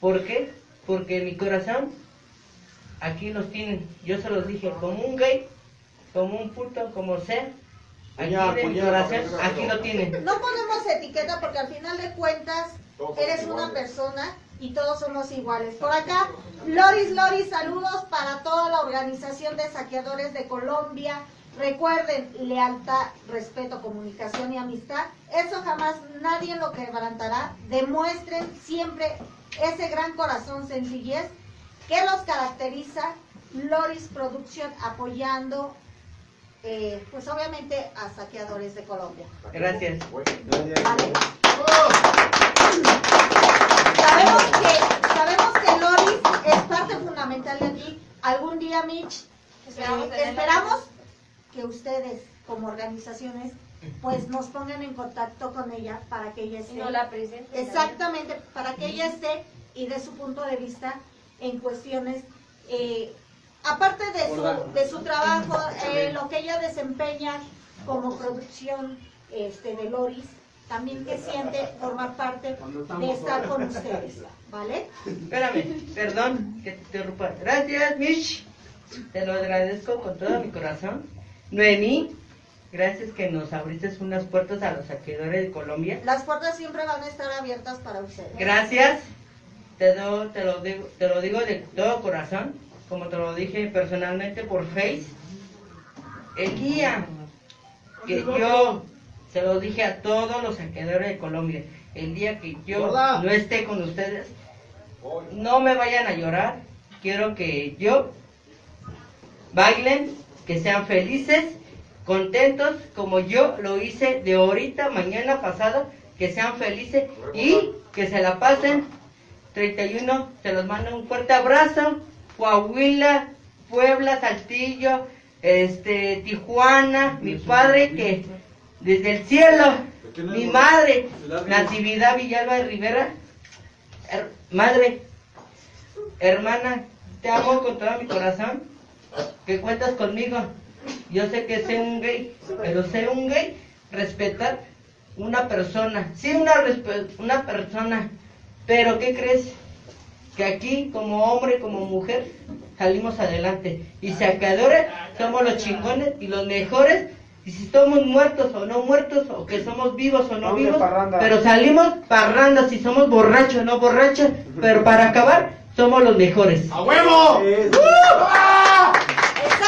¿Por qué? Porque mi corazón aquí los tienen. Yo se los dije, como un gay, como un puto, como sea. Aquí Puñal, de mi puñal, corazón, puñal. aquí lo tienen. No ponemos etiqueta porque al final de cuentas eres una persona y todos somos iguales. Por acá, Loris, Loris, saludos para toda la organización de saqueadores de Colombia. Recuerden, lealtad, respeto, comunicación y amistad. Eso jamás nadie lo quebrantará. Demuestren siempre ese gran corazón, sencillez que los caracteriza. Loris Production apoyando, eh, pues obviamente a saqueadores de Colombia. Gracias. Vale. Sabemos que, sabemos que Loris es parte fundamental de aquí. Algún día, Mitch, Esperamos eh, esperamos que ustedes, como organizaciones, pues nos pongan en contacto con ella para que ella esté. La presenten Exactamente, para que ella esté y dé su punto de vista en cuestiones, eh, aparte de su, de su trabajo, eh, lo que ella desempeña como producción este, de Loris, también que siente formar parte de estar con ustedes, ¿vale? Espérame, perdón que te interrumpa. Gracias, Mish. Te lo agradezco con todo mi corazón. Noemí, gracias que nos abriste unas puertas a los saqueadores de Colombia. Las puertas siempre van a estar abiertas para ustedes. Gracias. Te, do- te, lo digo, te lo digo de todo corazón, como te lo dije personalmente por Face. El día que yo se lo dije a todos los saqueadores de Colombia, el día que yo no esté con ustedes, no me vayan a llorar. Quiero que yo bailen, que sean felices, contentos, como yo lo hice de ahorita, mañana pasado, que sean felices y que se la pasen. 31, se los mando un fuerte abrazo. Coahuila, Puebla, Saltillo, este, Tijuana, mi padre que desde el cielo, mi madre, Natividad Villalba de Rivera, her- madre, hermana, te amo con todo mi corazón, que cuentas conmigo. Yo sé que sé un gay, pero sé un gay, respetar una persona, sí una, una persona, pero ¿qué crees? Que aquí como hombre, como mujer, salimos adelante. Y saqueadores somos los chingones y los mejores. Y si somos muertos o no muertos, o que somos vivos o no vivos, parranda. pero salimos parranda, si somos borrachos o no borrachos, pero para acabar, somos los mejores. ¡A huevo! Exactamente.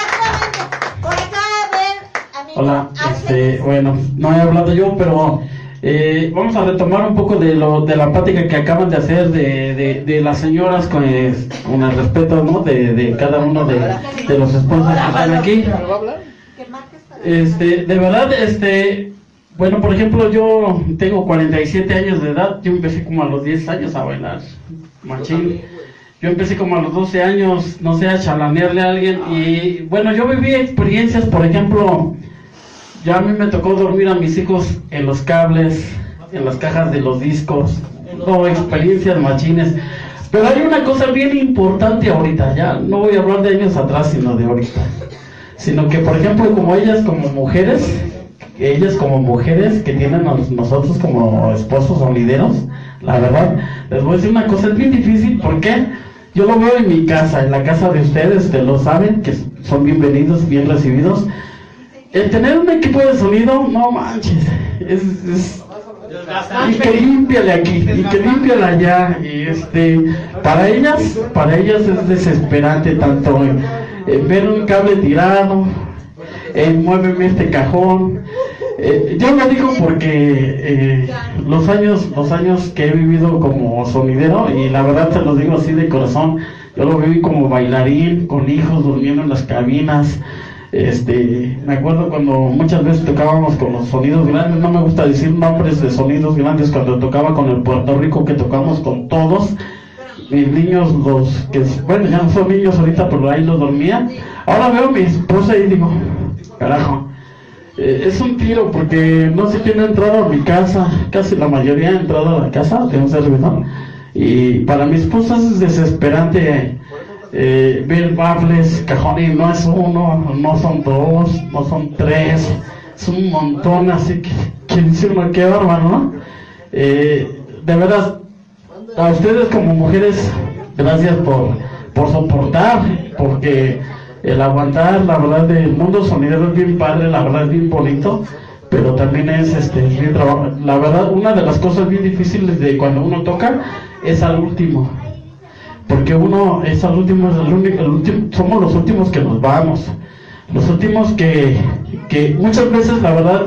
Hola, este, bueno, no he hablado yo, pero eh, vamos a retomar un poco de lo de la plática que acaban de hacer de, de, las señoras con, el respeto, ¿no? De, de cada uno de, de los esposos que están aquí. Este, de verdad, este, bueno, por ejemplo, yo tengo 47 años de edad, yo empecé como a los 10 años a bailar, machín. Yo empecé como a los 12 años, no sé, a chalanearle a alguien y bueno, yo viví experiencias, por ejemplo, ya a mí me tocó dormir a mis hijos en los cables, en las cajas de los discos, no, experiencias machines. Pero hay una cosa bien importante ahorita, ya no voy a hablar de años atrás, sino de ahorita. Sino que por ejemplo como ellas como mujeres ellas como mujeres que tienen a nosotros como esposos o lideros la verdad les voy a decir una cosa es bien difícil. Porque yo lo veo en mi casa en la casa de ustedes ustedes lo saben que son bienvenidos bien recibidos el tener un equipo de sonido no manches es, es y que límpiale aquí, y que límpiale allá, y este, para ellas, para ellas es desesperante tanto en, en ver un cable tirado, en muéveme este cajón, Eh, yo lo digo porque eh, los años los años que he vivido como sonidero y la verdad te lo digo así de corazón yo lo viví como bailarín con hijos durmiendo en las cabinas este me acuerdo cuando muchas veces tocábamos con los sonidos grandes no me gusta decir nombres de sonidos grandes cuando tocaba con el Puerto Rico que tocamos con todos mis niños los que bueno ya no son niños ahorita pero ahí los dormía ahora veo a mi esposa y digo carajo eh, es un tiro porque no sé quién ha entrado a mi casa, casi la mayoría ha entrado a la casa de un servidor. Y para mi esposa es desesperante eh, ver bables, cajones, no es uno, no son dos, no son tres, es un montón, así que, que dice qué bárbaro, ¿no? Eh, de verdad, a ustedes como mujeres, gracias por, por soportar, porque el aguantar, la verdad, el mundo sonidero es bien padre, la verdad es bien bonito, pero también es este es bien trabajo. La verdad, una de las cosas bien difíciles de cuando uno toca es al último. Porque uno es al último, es el único, el último, somos los últimos que nos vamos. Los últimos que, que muchas veces, la verdad,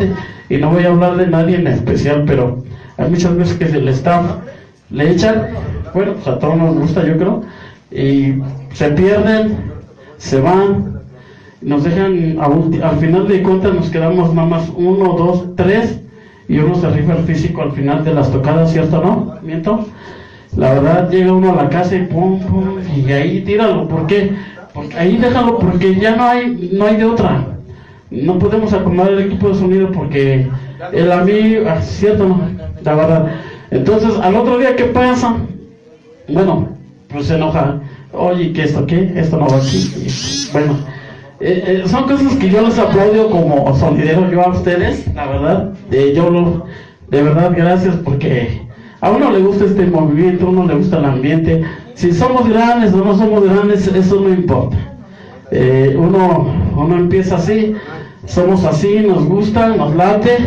y no voy a hablar de nadie en especial, pero hay muchas veces que el staff le echan, bueno, pues a todos nos gusta, yo creo, y se pierden, se van, nos dejan, al final de cuentas nos quedamos nada más uno, dos, tres, y uno se rifa el físico al final de las tocadas, ¿cierto no? ¿Miento? La verdad llega uno a la casa y pum, pum, y ahí tíralo, ¿por qué? Porque ahí déjalo porque ya no hay, no hay de otra. No podemos acomodar el equipo de sonido porque el amigo, ah, cierto no, la verdad. Entonces, al otro día, ¿qué pasa? Bueno, pues se enoja. Oye, ¿qué esto qué? Esto no va aquí. Bueno, eh, eh, son cosas que yo les aplaudo como sonidero yo a ustedes, la verdad. Eh, yo lo, de verdad, gracias porque a uno le gusta este movimiento, a uno le gusta el ambiente. Si somos grandes o no somos grandes, eso no importa. Eh, uno, uno empieza así, somos así, nos gusta, nos late.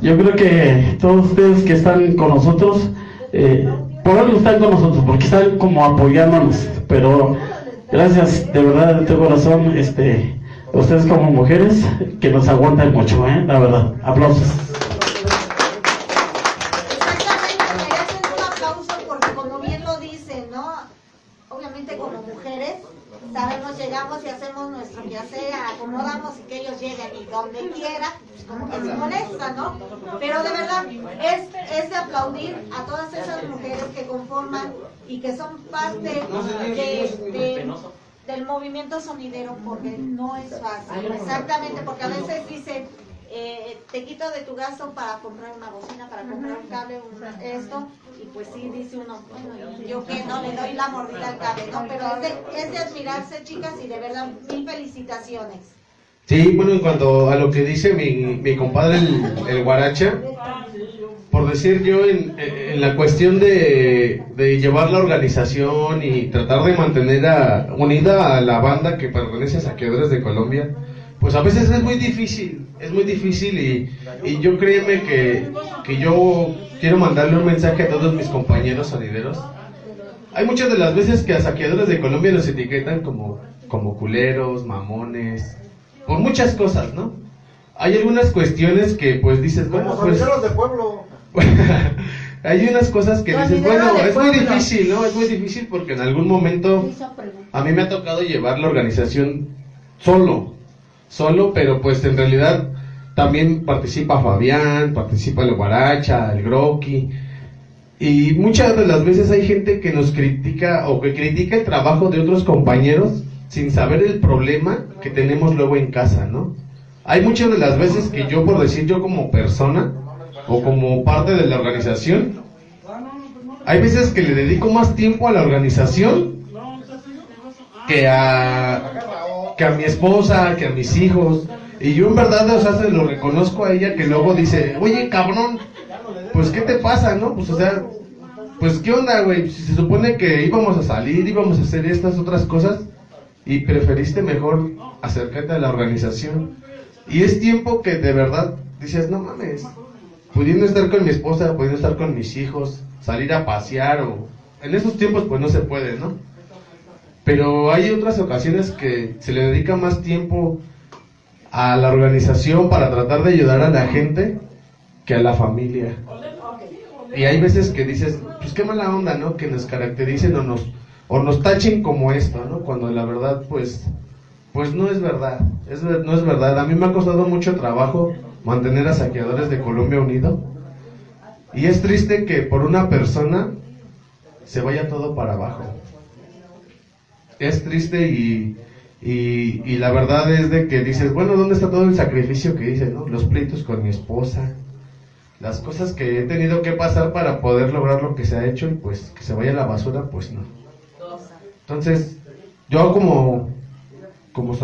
Yo creo que todos ustedes que están con nosotros, eh, por algo están con nosotros, porque están como apoyándonos. Pero gracias de verdad de todo corazón, este, ustedes como mujeres que nos aguantan mucho, ¿eh? la verdad. Aplausos. Donde quiera, pues como que se molesta, ¿no? Pero de verdad es, es de aplaudir a todas esas mujeres que conforman y que son parte de, de- del movimiento sonidero porque no es fácil, exactamente, porque a veces dicen, eh, te quito de tu gasto para comprar una bocina, para comprar un cable, un- esto, y pues sí, dice uno, bueno, yo que no le doy la mordida al cable, ¿no? Pero es de, es de admirarse, chicas, y de verdad, mil felicitaciones. Sí, bueno, en cuanto a lo que dice mi, mi compadre el, el Guaracha, por decir yo en, en la cuestión de, de llevar la organización y tratar de mantener a- unida a la banda que pertenece a Saqueadores de Colombia, pues a veces es muy difícil, es muy difícil y, y yo créeme que, que yo quiero mandarle un mensaje a todos mis compañeros sonideros. Hay muchas de las veces que a Saqueadores de Colombia los etiquetan como, como culeros, mamones, por muchas cosas, ¿no? Hay algunas cuestiones que pues dices, bueno, Como pues... de pueblo. Hay unas cosas que dices, bueno, es muy difícil, ¿no? Es muy difícil porque en algún momento a mí me ha tocado llevar la organización solo, solo, pero pues en realidad también participa Fabián, participa el Guaracha, el Groki. Y muchas de las veces hay gente que nos critica o que critica el trabajo de otros compañeros sin saber el problema que tenemos luego en casa, ¿no? Hay muchas de las veces que yo, por decir yo como persona o como parte de la organización, hay veces que le dedico más tiempo a la organización que a, que a mi esposa, que a mis hijos. Y yo en verdad, o sea, se lo reconozco a ella que luego dice, oye, cabrón, pues ¿qué te pasa, no? Pues o sea, pues ¿qué onda, güey? Si se supone que íbamos a salir, íbamos a hacer estas otras cosas y preferiste mejor acercarte a la organización. Y es tiempo que de verdad dices, no mames, pudiendo estar con mi esposa, pudiendo estar con mis hijos, salir a pasear o... En esos tiempos pues no se puede, ¿no? Pero hay otras ocasiones que se le dedica más tiempo a la organización para tratar de ayudar a la gente que a la familia. Y hay veces que dices, pues qué mala onda, ¿no? Que nos caractericen o nos, o nos tachen como esto, ¿no? Cuando la verdad, pues, pues no es verdad, es, no es verdad. A mí me ha costado mucho trabajo mantener a saqueadores de Colombia unido. Y es triste que por una persona se vaya todo para abajo. Es triste y, y, y la verdad es de que dices, bueno, ¿dónde está todo el sacrificio que hice, no? Los pleitos con mi esposa, las cosas que he tenido que pasar para poder lograr lo que se ha hecho y pues que se vaya a la basura, pues no. Entonces, yo como, como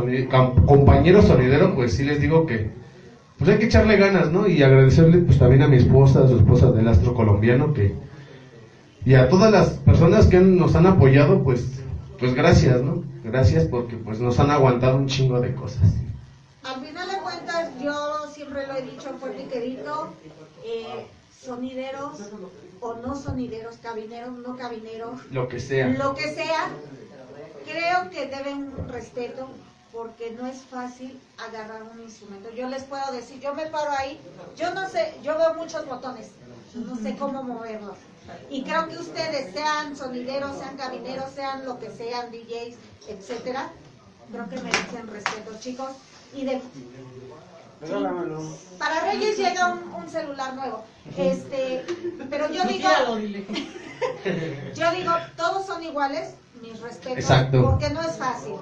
compañero sonidero, pues sí les digo que pues hay que echarle ganas, ¿no? Y agradecerle pues también a mi esposa, a su esposa del astro colombiano, que y a todas las personas que nos han apoyado, pues pues gracias, ¿no? Gracias porque pues nos han aguantado un chingo de cosas. Al final de cuentas, yo siempre lo he dicho fuerte y querido, eh, sonideros o no sonideros, cabineros, no cabineros, Lo que sea. lo que sea, creo que deben un respeto porque no es fácil agarrar un instrumento. Yo les puedo decir, yo me paro ahí, yo no sé, yo veo muchos botones, no sé cómo moverlos. Y creo que ustedes, sean sonideros, sean cabineros, sean lo que sean, DJs, etcétera, creo que merecen respeto, chicos. Y de, para Reyes llega un, un celular nuevo. Este, pero yo digo, yo digo, todos son iguales, mis respetos, Exacto. porque no es fácil.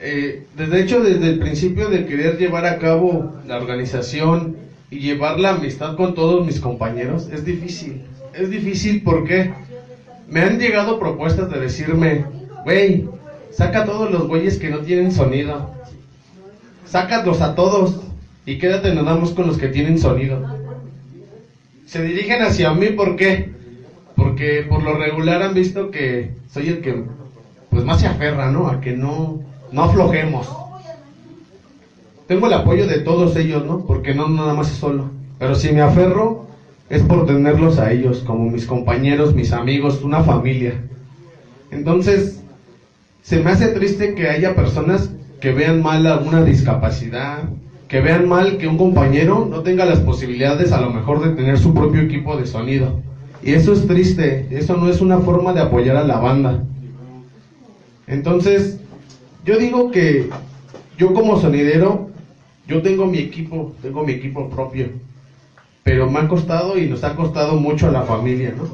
Eh, desde hecho, desde el principio de querer llevar a cabo la organización y llevar la amistad con todos mis compañeros, es difícil. Es difícil porque me han llegado propuestas de decirme, güey, saca a todos los güeyes que no tienen sonido. Sácalos a todos y quédate nada más con los que tienen sonido. Se dirigen hacia mí, ¿por qué? Porque por lo regular han visto que soy el que pues más se aferra, ¿no? A que no, no aflojemos. Tengo el apoyo de todos ellos, ¿no? Porque no nada más es solo. Pero si me aferro es por tenerlos a ellos como mis compañeros, mis amigos, una familia. Entonces, se me hace triste que haya personas que vean mal alguna discapacidad, que vean mal que un compañero no tenga las posibilidades a lo mejor de tener su propio equipo de sonido. Y eso es triste, eso no es una forma de apoyar a la banda. Entonces, yo digo que yo como sonidero, yo tengo mi equipo, tengo mi equipo propio, pero me ha costado y nos ha costado mucho a la familia, ¿no?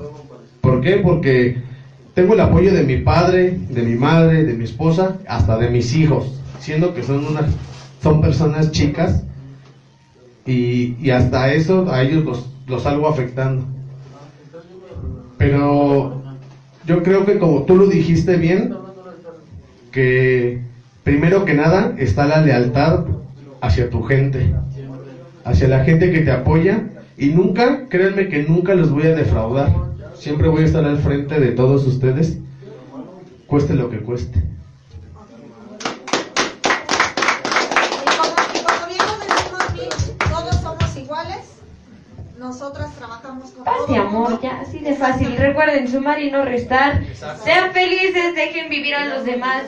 ¿Por qué? Porque tengo el apoyo de mi padre, de mi madre, de mi esposa, hasta de mis hijos, siendo que son unas, son personas chicas y, y hasta eso a ellos los, los salgo afectando. Pero yo creo que como tú lo dijiste bien, que primero que nada está la lealtad hacia tu gente, hacia la gente que te apoya y nunca, créanme que nunca los voy a defraudar. Siempre voy a estar al frente de todos ustedes, cueste lo que cueste. Paz y amor, ya, así de fácil. Recuerden sumar y no restar. Sean felices, dejen vivir a los demás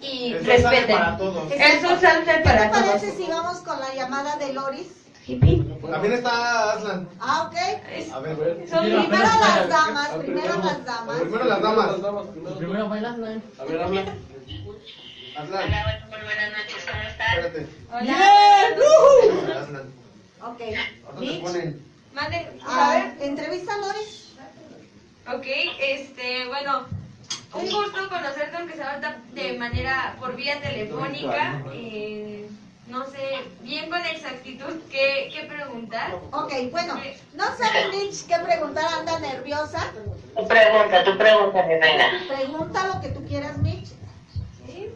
y El sol sale respeten. para todos. El sol sale ¿Qué parece todos. si vamos con la llamada de Loris? También está Aslan. Ah, ok. A ver, ver. Son primero las damas, primero las damas. Primero las damas. Primero bailas, ¿no? A ver, habla. Aslan. Hola, muy buenas noches, ¿cómo están? Espérate. Hola. Aslan. Ok. ¿Dónde ponen? Mande, a ver. entrevista Loris. Ok, este, bueno, un gusto conocerte aunque sea ahorita de manera por vía telefónica. Eh, no sé bien con exactitud qué, qué preguntar. Ok, bueno, no sabe Mitch qué preguntar, anda nerviosa. Tu pregunta, tu pregunta, mi reina. Pregunta lo que tú quieras, Mitch. ¿Sí?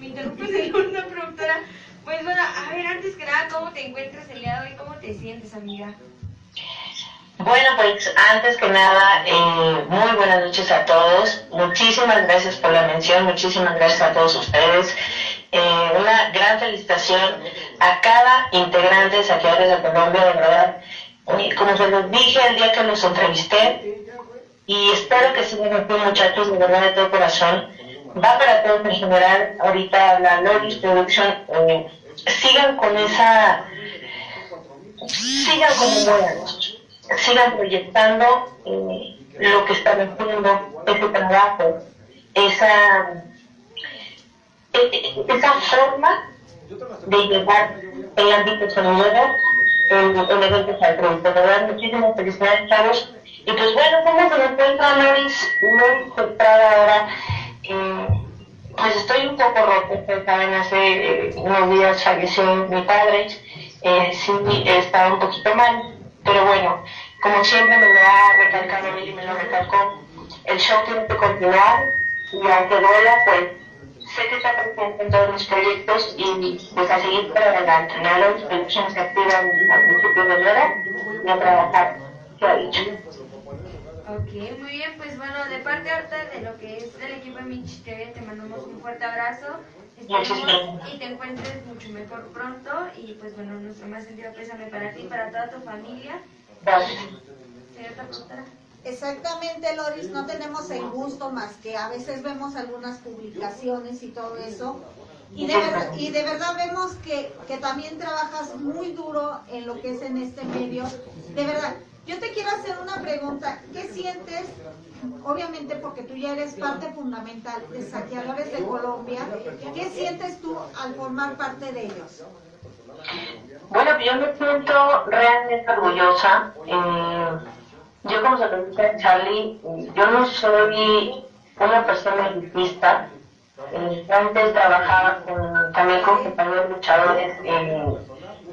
Me interrumpes en una productora. Pues bueno, a ver, antes que nada, ¿cómo te encuentras el día? ¿Cómo te sientes, amiga? Bueno, pues antes que nada, eh, muy buenas noches a todos. Muchísimas gracias por la mención, muchísimas gracias a todos ustedes. Eh, una gran felicitación a cada integrante de Saqueadores de Colombia, de verdad. Y como se los dije el día que los entrevisté, y espero que sigan aquí muchachos, de verdad, de todo corazón. Va para todos en general. Ahorita la Loris Production, eh, sigan con esa, sigan como buenos, sigan proyectando eh, lo que están haciendo, ese trabajo, esa, e- e- esa forma de llevar el ámbito sonoro en, en eventos altruistas. De verdad, muchísimas felicidades, chavos. Y pues bueno, ¿cómo se encuentra Loris? Muy centrada ahora. Eh, pues estoy un poco rota, saben, hace eh, unos días falleció mi padre. Eh, sí, estaba un poquito mal, pero bueno, como siempre me lo ha recalcado y me lo recalcó, el show tiene que continuar y aunque duela, pues sé que está presente en todos mis proyectos y pues a seguir para adelante. ¿no? Las producciones se activan a principios de enero y a trabajar, se ha dicho. Ok, muy bien, pues bueno, de parte ahorita de lo que es el equipo de Mitch TV, te mandamos un fuerte abrazo. Esperemos y te encuentres mucho mejor pronto y pues bueno, nuestro más sentido pésame para ti y para toda tu familia. Productora. Exactamente, Loris, no tenemos el gusto más que a veces vemos algunas publicaciones y todo eso. Y de, verdad, y de verdad vemos que, que también trabajas muy duro en lo que es en este medio. De verdad, yo te quiero hacer una pregunta. ¿Qué sientes? Obviamente porque tú ya eres parte fundamental de Saqueadores de Colombia. ¿Qué sientes tú al formar parte de ellos? Bueno, yo me siento realmente orgullosa. Eh, yo como se lo dije a Charlie, yo no soy una persona elitista. Eh, antes trabajaba con, también con compañeros luchadores. Eh,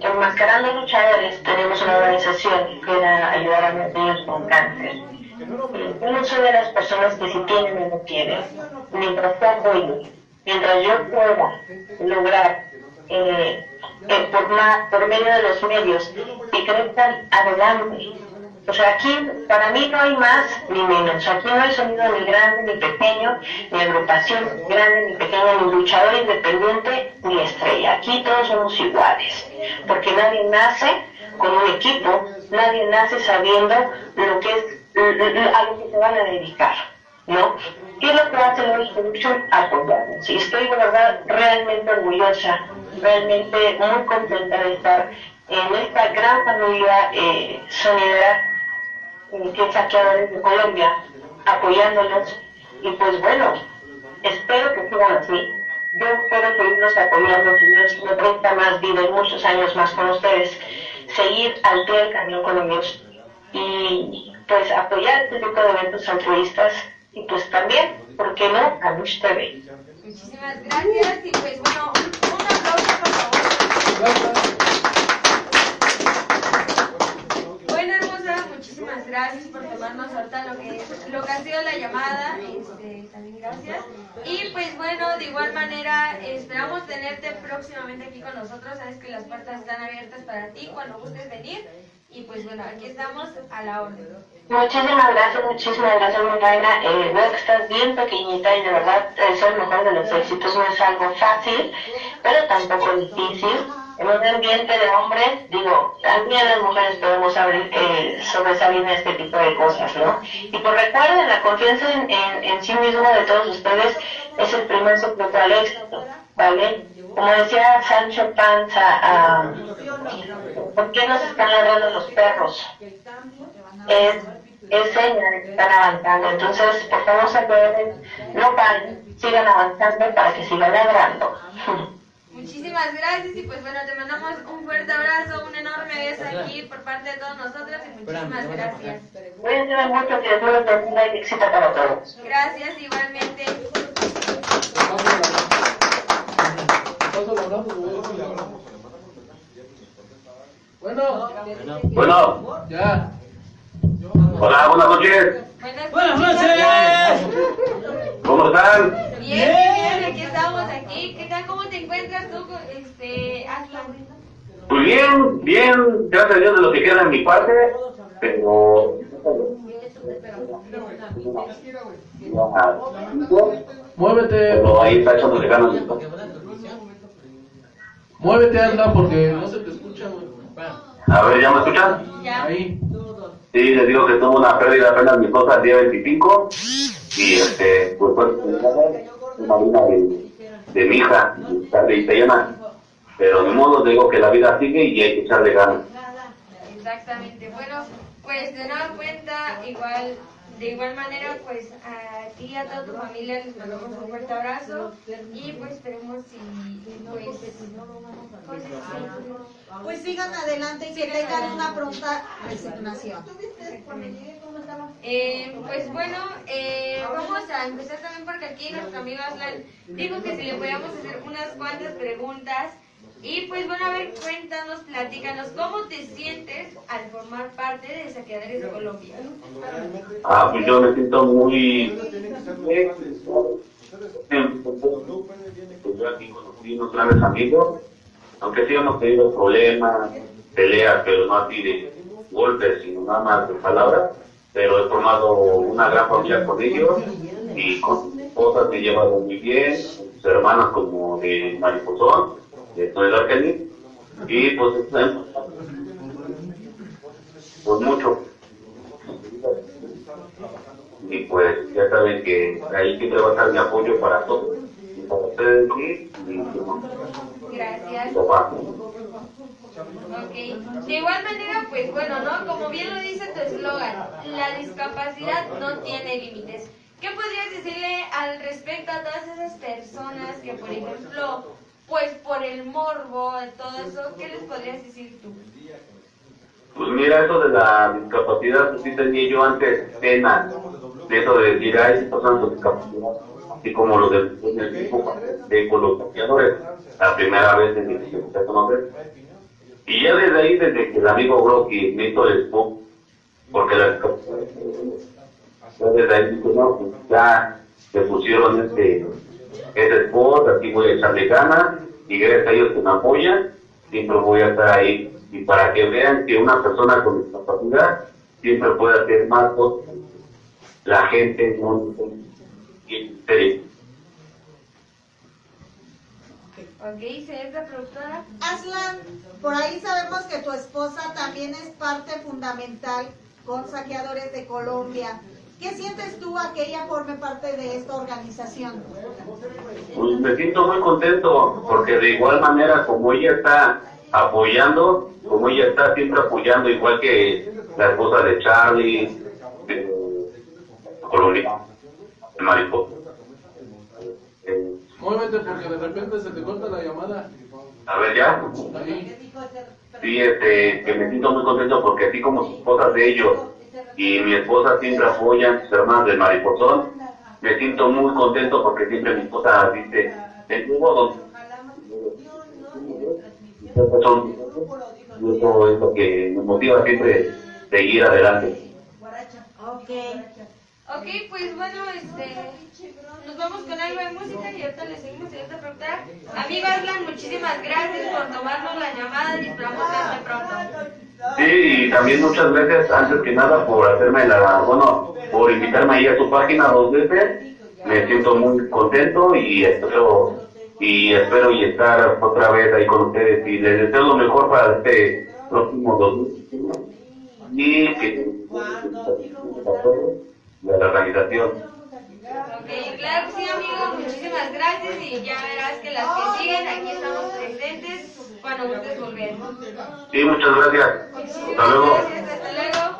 Enmascarando Luchadores tenemos una organización que era ayudar a los niños con cáncer. Eh, no soy de las personas que si tienen o no tienen. Mientras apoyo, mientras yo pueda lograr eh, por, por medio de los medios que crezcan adelante. O sea, aquí para mí no hay más ni menos. Aquí no hay sonido ni grande ni pequeño, ni agrupación grande ni pequeña, ni luchador independiente ni estrella. Aquí todos somos iguales. Porque nadie nace con un equipo, nadie nace sabiendo lo que es a lo que se van a dedicar. ¿no? ¿Qué es lo que hace Loris Production? Apoyarnos. Y estoy, de verdad, realmente orgullosa, realmente muy contenta de estar en esta gran familia eh, sonidera eh, que es Saqueadores de Colombia, apoyándolos. Y pues bueno, espero que sigan así. Yo espero seguirlos apoyando, que Dios me presta más vida y muchos años más con ustedes, seguir al pie del cañón con ellos y pues apoyar este tipo de eventos altruistas y pues también, ¿por qué no?, a Lush TV. Muchísimas gracias y pues bueno, un, aplauso por favor. Bueno, muchísimas gracias por tomarnos ahorita lo que, lo que ha sido la llamada, este, también gracias. Y pues bueno, de igual manera, esperamos tenerte próximamente aquí con nosotros, sabes que las puertas están abiertas para ti cuando gustes venir. Y pues bueno, aquí estamos a la orden. Muchísimas gracias, muchísimas gracias, mi reina. Eh, veo que estás bien pequeñita y de verdad es el mejor de los éxitos. No es algo fácil, pero tampoco difícil. En un ambiente de hombres, digo, también las mujeres podemos abrir, eh, sobresalir en este tipo de cosas, ¿no? Y pues recuerden, la confianza en, en, sí mismo de todos ustedes es el primer secreto al éxito, ¿vale? Como decía Sancho Panza, ah, ¿por qué nos están ladrando los perros? Es, es señal de que están avanzando. Entonces, por favor, señores, no paren, sigan avanzando para que sigan ladrando. Muchísimas gracias y pues bueno, te mandamos un fuerte abrazo, un enorme beso aquí por parte de todos nosotros y muchísimas gracias. Cuídense mucho, que Dios los bendiga y éxito para todos. Gracias igualmente. Bueno. Bueno. Ya. Hola, buenas noches. Buenas noches. ¿Cómo están? Bien, bien, aquí estamos aquí. ¿Qué tal? ¿Cómo te encuentras tú, este, Aslan? Pues bien, bien, gracias a Dios de lo que queda en mi parte, pero... Muévete. Pero ahí está echándole ganas. Muévete, anda, porque no se te escucha, güey. A ver, ¿ya me escuchan? Ahí. Sí, les digo que tuvo una pérdida apenas mi esposa el día 25 y este, pues fue una vida de, de mi hija, de Itayana. Pero de modo digo que la vida sigue y hay que echarle ganas. Exactamente. Bueno, pues de nueva cuenta, igual, de igual manera, pues a ti y a toda tu familia les mandamos un fuerte abrazo y pues esperemos si, pues, pues, Pues sigan adelante y que tengan una pronta resignación. Eh, pues bueno, eh, vamos a empezar también porque aquí nuestro amigo Aslan dijo que si le podíamos hacer unas cuantas preguntas. Y pues bueno, a ver, cuéntanos, platícanos, ¿cómo te sientes al formar parte de Saqueadores de Colombia? Ah, pues yo me siento muy... Pues yo aquí conocí unos grandes amigos, aunque sí hemos tenido problemas, peleas, pero no así de golpes, sino nada más de palabras, pero he formado una gran familia con ellos y con esposas me he llevado muy bien, sus hermanas como de Mariposón, de Soy Argenis, y pues, eh, pues mucho. Y pues ya saben que ahí siempre va a estar mi apoyo para todos, y para ustedes y Gracias. papá. Ok. De igual manera, pues bueno, ¿no? Como bien lo dice tu eslogan, la discapacidad no tiene límites. ¿Qué podrías decirle al respecto a todas esas personas que, por ejemplo, pues por el morbo, todo eso, ¿qué les podrías decir tú? Pues mira, eso de la discapacidad, pues sí tenía yo antes pena de eso de decir, ay, si pasan discapacidad, así como lo del en el grupo de con los saqueadores, la primera vez en mi que empecé a conocer. Y ya desde ahí, desde que el amigo Brocky me hizo el spook, porque la discapacidad, ya desde ahí no, pues ya se pusieron este, ese spot, así voy a echarle ganas, y gracias a ellos que me apoyan, siempre voy a estar ahí. Y para que vean que una persona con discapacidad siempre puede hacer más cosas, la gente no serio. Ok, señorita productora. Aslan, por ahí sabemos que tu esposa también es parte fundamental con Saqueadores de Colombia. ¿Qué sientes tú a que ella forme parte de esta organización? Pues me siento muy contento porque de igual manera como ella está apoyando, como ella está siempre apoyando, igual que la esposa de Charlie, de Colombia, de Mariposa. Eh, Muévete porque de repente se te corta la llamada. a ver ya, Ahí. sí, este, que me siento muy contento porque así como sus esposas de ellos y mi esposa siempre apoyan sus hermanas del mariposón, me siento muy contento porque siempre mi esposa dice, el y eso es lo que me motiva siempre seguir adelante. Ok, pues bueno, este, nos vamos con algo de música y ahorita le seguimos, señorita productora. Amigo Aslan, muchísimas gracias por tomarnos la llamada y esperamos verte pronto. Sí, y también muchas gracias, antes que nada, por hacerme la, bueno, por invitarme ahí a tu página dos veces. Me siento muy contento y espero, y espero y estar otra vez ahí con ustedes y les deseo lo mejor para este próximo 2021 y que de la organización. Ok, claro sí, amigo, muchísimas gracias y ya verás que las que siguen aquí estamos presentes cuando gustes volver. Sí, muchas gracias. Hasta luego. Gracias, hasta luego.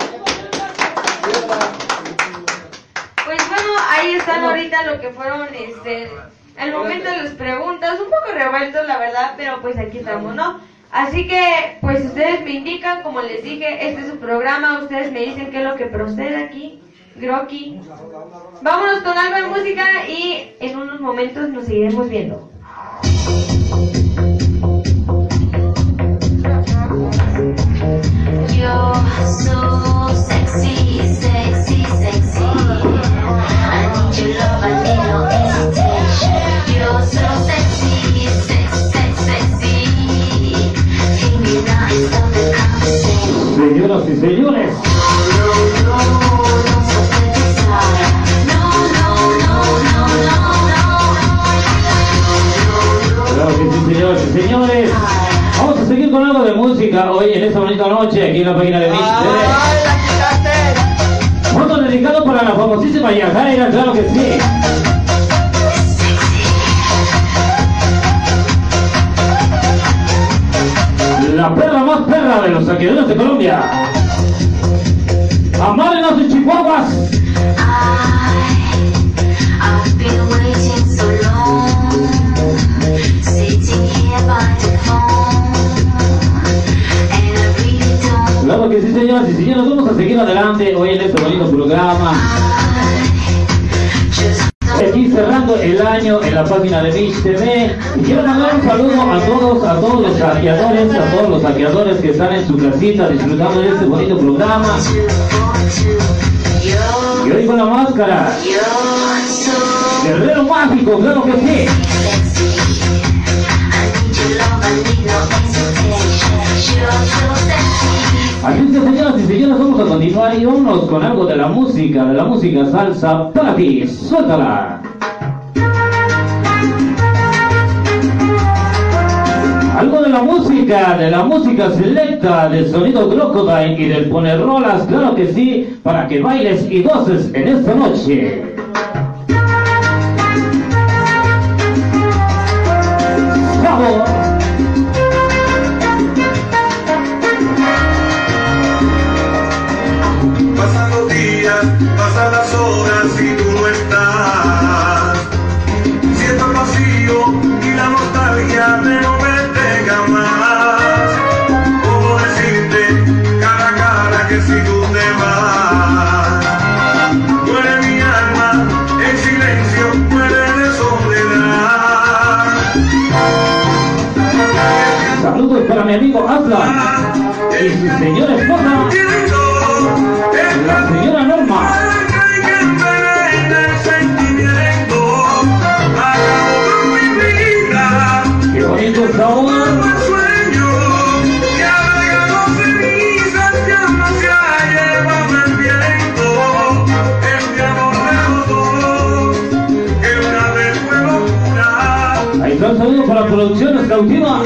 Pues bueno, ahí están ahorita lo que fueron, este, el momento de las preguntas, un poco revueltos la verdad, pero pues aquí estamos, ¿no? Así que, pues ustedes me indican, como les dije, este es su programa, ustedes me dicen qué es lo que procede aquí, Groki. Vámonos con algo de música y en unos momentos nos seguiremos viendo. You're so sexy, sexy, sexy. I need your love, I need no hesitation. You're so sexy, sex, sex, sexy. Now and stop the conversation. Señoras y señores, señores. Vamos a seguir con algo de música hoy en esta bonita noche aquí en la página de Mix TV. Foto dedicado para la famosísima Yajaira, claro que sí. más perra de los saqueadores de Colombia. Amaren a sus chihuahuas. Señoras y señores, vamos a seguir adelante hoy en este bonito programa. Aquí cerrando el año en la página de Mitch TV. Quiero mandar un saludo a todos, a todos los saqueadores, a todos los saqueadores que están en su casita disfrutando de este bonito programa. Y hoy con la máscara. Guerrero mágico, claro que sí. Así que señoras y señores, vamos a continuar y vámonos con algo de la música, de la música salsa para ti. Suéltala. Algo de la música, de la música selecta, del sonido Crocodile y del poner rolas, claro que sí, para que bailes y goces en esta noche. Y su señora esposa, la señora Norma. Qué bonito para Cautiva.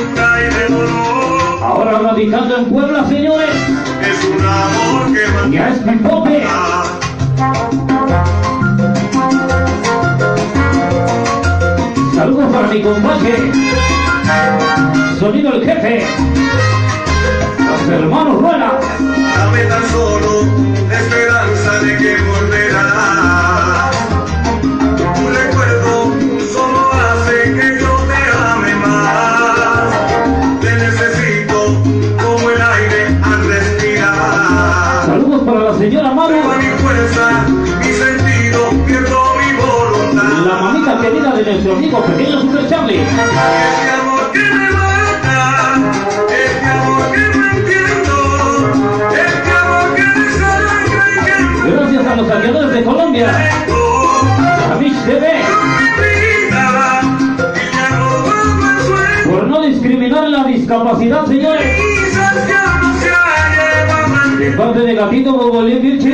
Radicando en Puebla, señores. Es un amor que Ya es pipote. Saludos para mi compadre. Sonido el jefe. Los hermanos Rueda. Dame tan solo esperanza de que volverás. Sangra y que me Gracias a los saqueadores de Colombia. A Mitch TV. Por no discriminar la discapacidad, señores. De parte de Gatito Bobolín Virchi.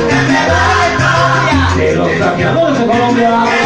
Colombia.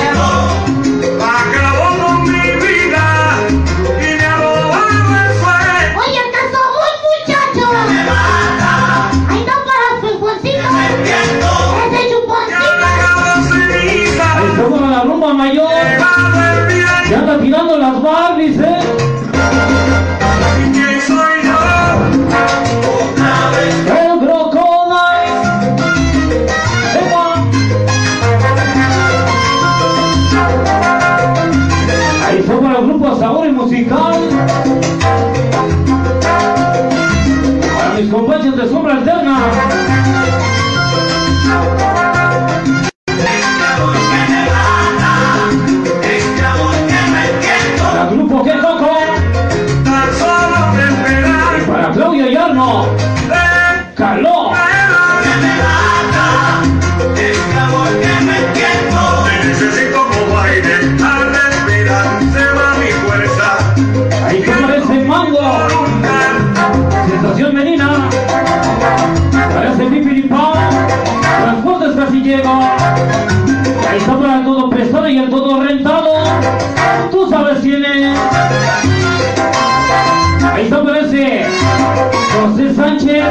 José Sánchez.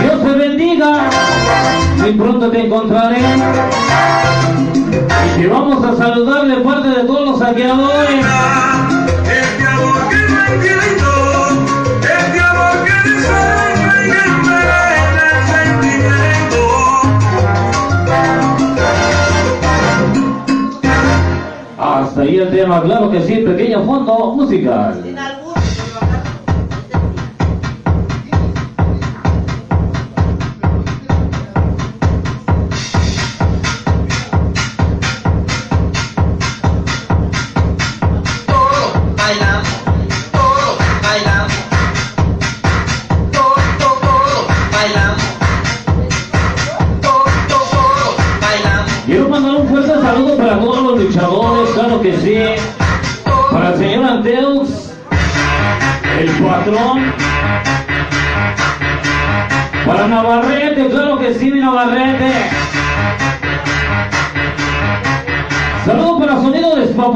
Dios te bendiga. Muy pronto te encontraré. Y te vamos a saludar de parte de todos los saqueadores. Este este. Hasta ahí el tema, claro que sí, pequeño fondo musical.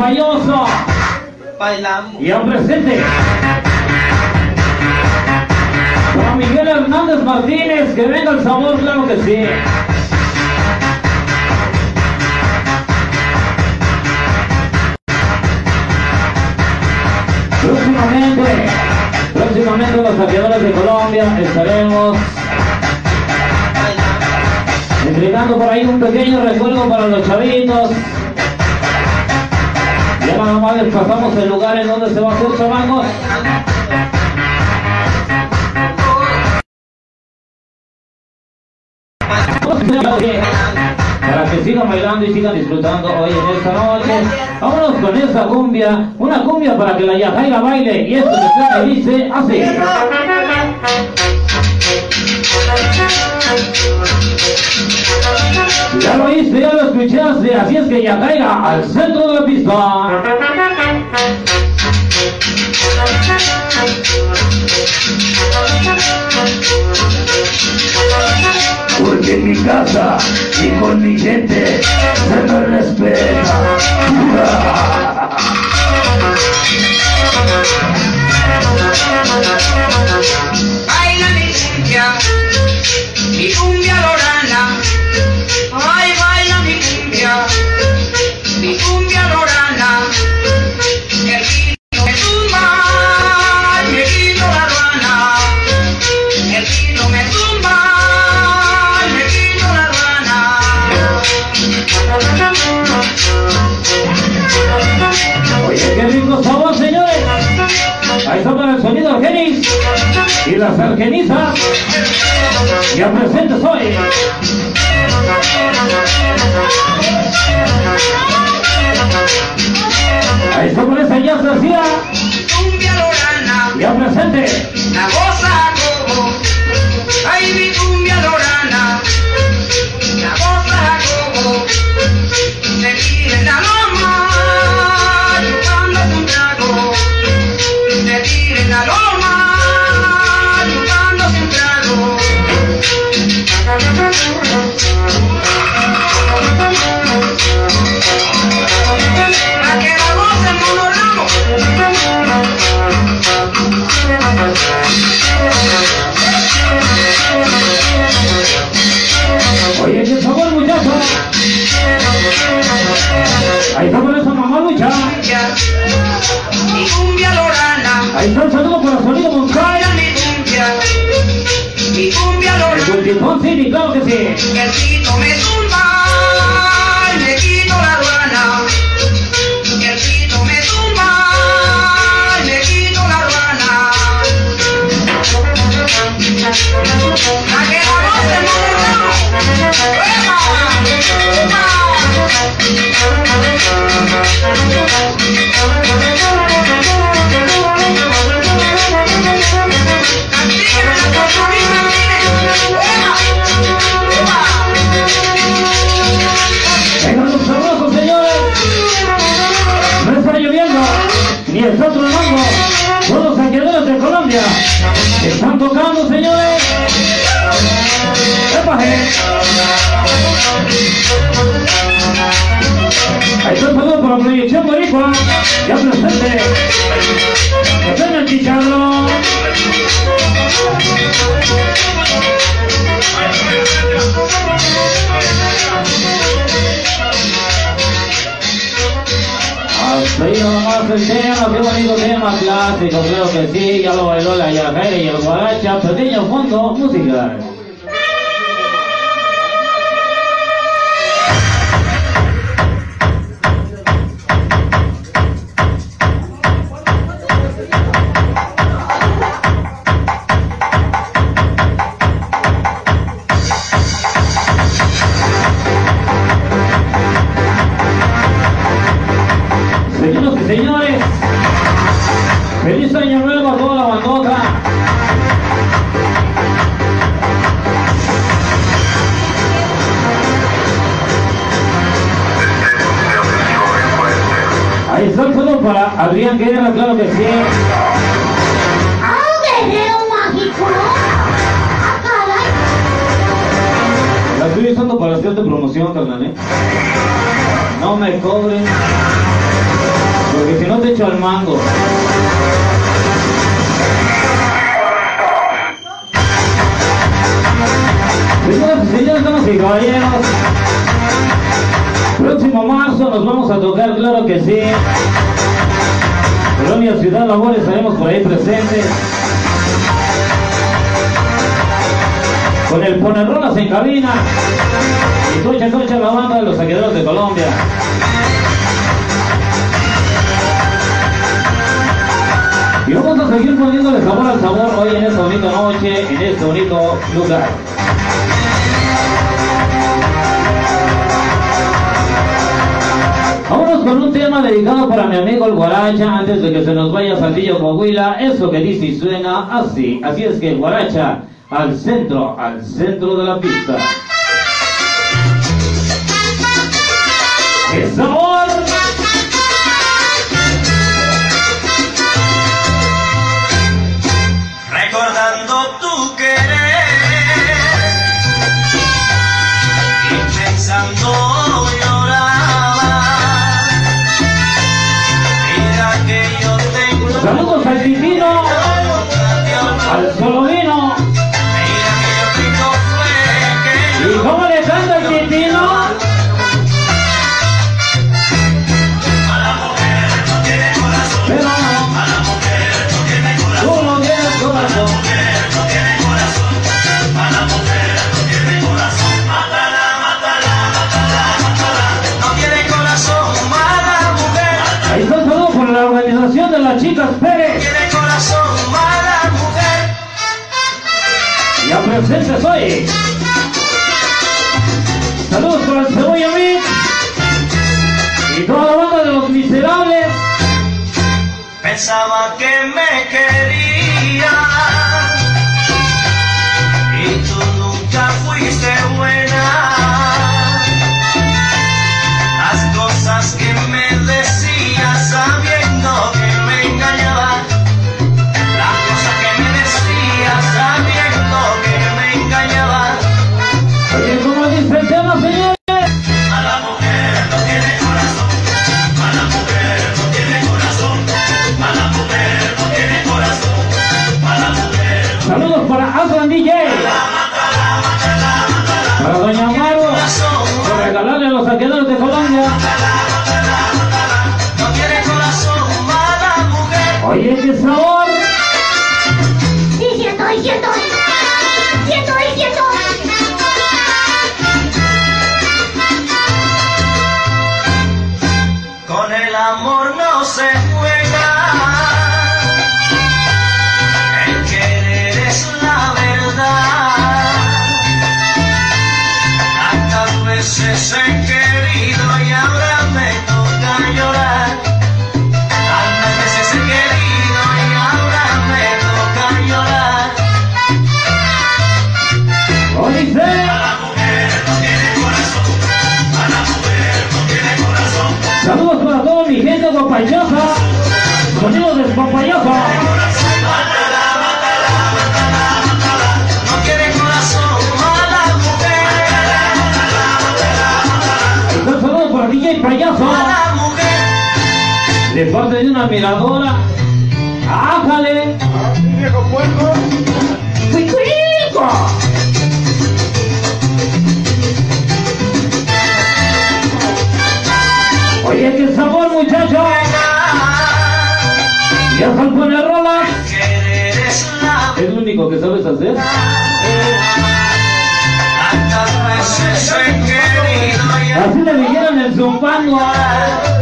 Despapayoso. Bailamos. Y al presente. Para Miguel Hernández Martínez, que venga el sabor, claro que sí. Próximamente, próximamente los saqueadores de Colombia estaremos entregando por ahí un pequeño recuerdo para los chavitos. Ya nada más les pasamos el lugar en donde se va a hacer chamangos. Para que sigan bailando y sigan disfrutando hoy en esta noche. Vámonos con esta cumbia. Una cumbia para que la Yajaira baile. Y esto se trata y dice así. Ya lo oíste, ya lo escuchaste, así es que ya caiga al centro de la pista. Porque en mi casa y con mi gente se me respeta. y las Argenizas. Ya presentes hoy. Ahí está por esa ya hacía. Ya presente. La goza como, ay mi cumbia lorana, la goza como, se en la loma, Ahí está saludo para Sonido. Mi cumbia, mi cumbia El lorana. Cultipón City, claro que sí. El pito me Oído más el tema, qué bonito tema clásico, creo que sí, ya lo bailó la Yajere y el Guaracha, pequeño fondo musical. Adrián Guerra, claro que sí. ¡Ah, un guerrero mágico! ¡Ah, caray! La estoy usando para hacerte promoción, carnal, ¿eh? No me cobren, porque si no te echo al mango. Señoras y señores, damas y caballeros, próximo marzo nos vamos a tocar, claro que sí. Ciudad Labor estaremos por ahí presentes. Con el Ponerrolas en cabina. Y Tocha Tocha la banda de los saqueadores de Colombia. Y vamos a seguir poniéndole sabor al sabor hoy en esta bonita noche, en este bonito lugar. Vámonos con un tema dedicado para mi amigo el Guaracha antes de que se nos vaya Saldillo Coahuila. Eso que dice y suena así. Así es que Guaracha al centro, al centro de la pista. ¡Qué tengo Saludos Y a presentes hoy. Saludos para el Cebolla Mix. Y toda la banda de los miserables. Pensaba que me una miradora. ¡Ájale! ¡Viejo puerco! ¡Cuicuico! Oye, qué sabor, muchacho. Ya están con el ¿Es lo único que sabes hacer? Así le dijeron en su.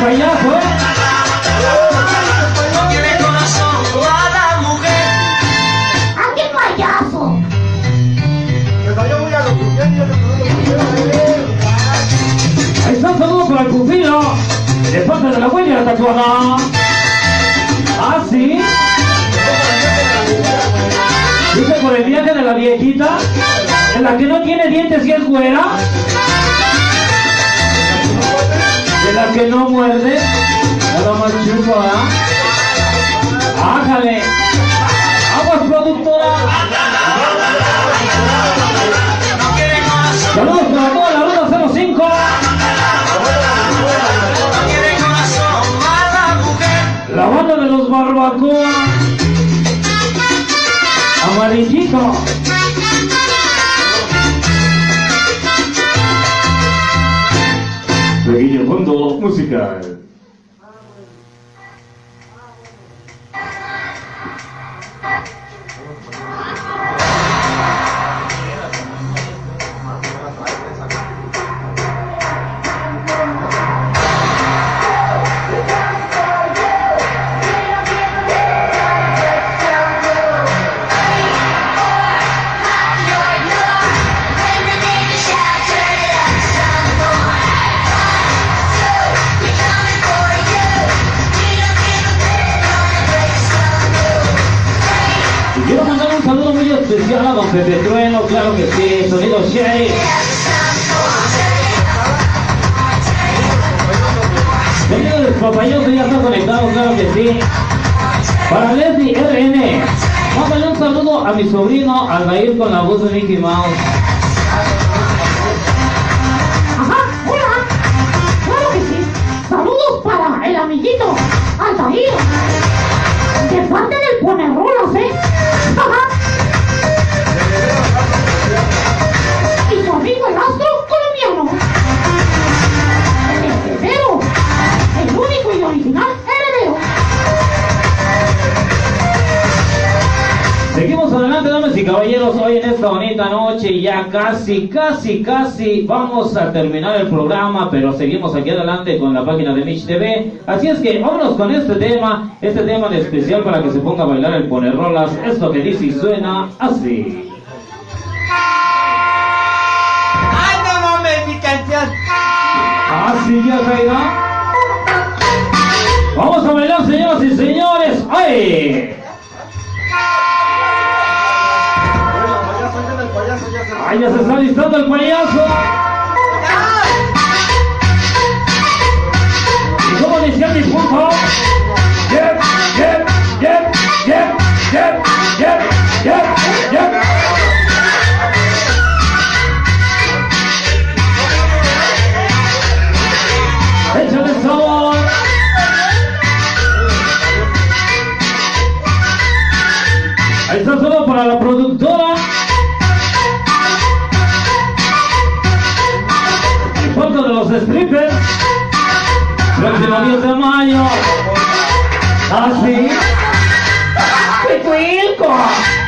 Payaso, ¿eh? No tiene corazón. Mala mujer. ¡Ah, qué payaso! Ahí está un saludo para el. De parte de la huella tatuada. Ah, sí. Dice por el viaje de la viejita. En la que no tiene dientes y es güera. La que no muerde. Nada más chupa, ¿ah? Ájale. Aguas productora. Saludos para toda la ruta 05. No tiene corazón. Mala mujer. La banda de los barbacoa. Amarillito. Fondo claro que sí, sonido Sheriff. Sonido despapayoso ya está conectado, claro que sí. Para Leslie RN, mándale un saludo a mi sobrino Aldair con la voz de Mickey Mouse. Caballeros, hoy en esta bonita noche, ya casi, casi, casi vamos a terminar el programa, pero seguimos aquí adelante con la página de Mitch TV. Así es que vámonos con este tema, este tema de especial para que se ponga a bailar el poner rolas. Esto que dice y suena así. ¡Ay, no mames, mi canción! Así ya caída. Vamos a bailar, señoras y señores. ¡Ay! ¡Ay, ya se está listando el payaso! ¿Y cómo decía mi punto? ¡Yep, yep, yep, yep, los strippers. Próximo 10 de mayo. Así. ¡Picuilco!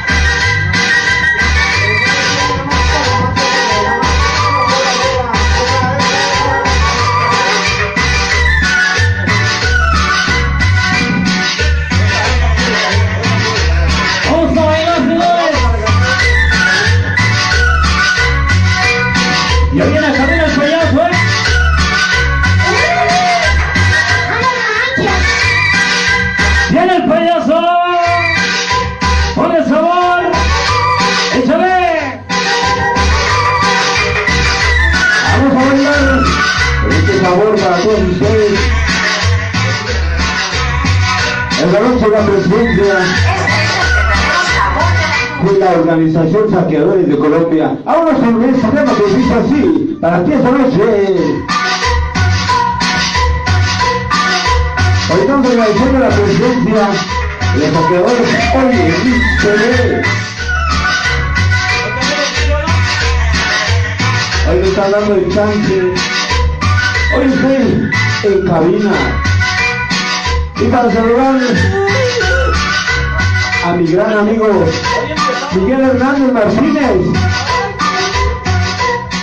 La presidencia. de la organización Saqueadores de Colombia. Ahora con este tema que dice así, para ti esta noche. Hoy estamos agradeciendo la presencia de los saqueadores hoy en. Hoy me está dando el chance. Hoy estoy en cabina. Y para saludarles a mi gran amigo Miguel Hernández Martínez,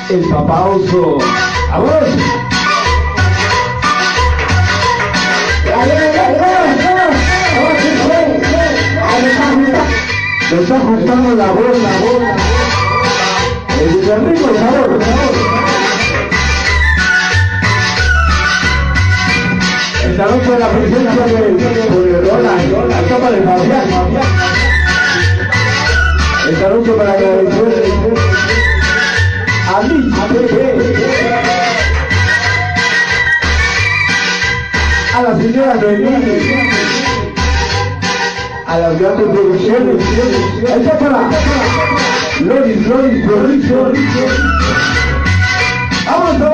el papá oso. ¡A vos! Me está ajustando la voz, la voz. El de rico, por favor, por favor. Esta noche la presencia de Esta noche para agradecer a mi a la señora Noemí, a las grandes producciones, para Loris. Vamos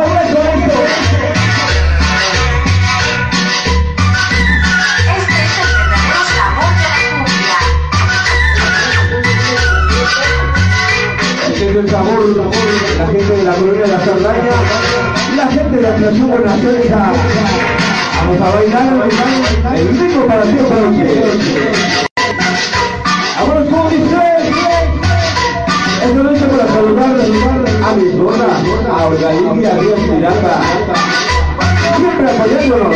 gente del sabor, la gente de la colonia de la Saldaña y la gente de la Nación Buenas Celsa. Vamos a bailar el ritmo para ti esta noche. Vámonos con dice. Esta noche para saludar a mi zona, a Orgaín y a Ríos Pirata. Siempre apoyándonos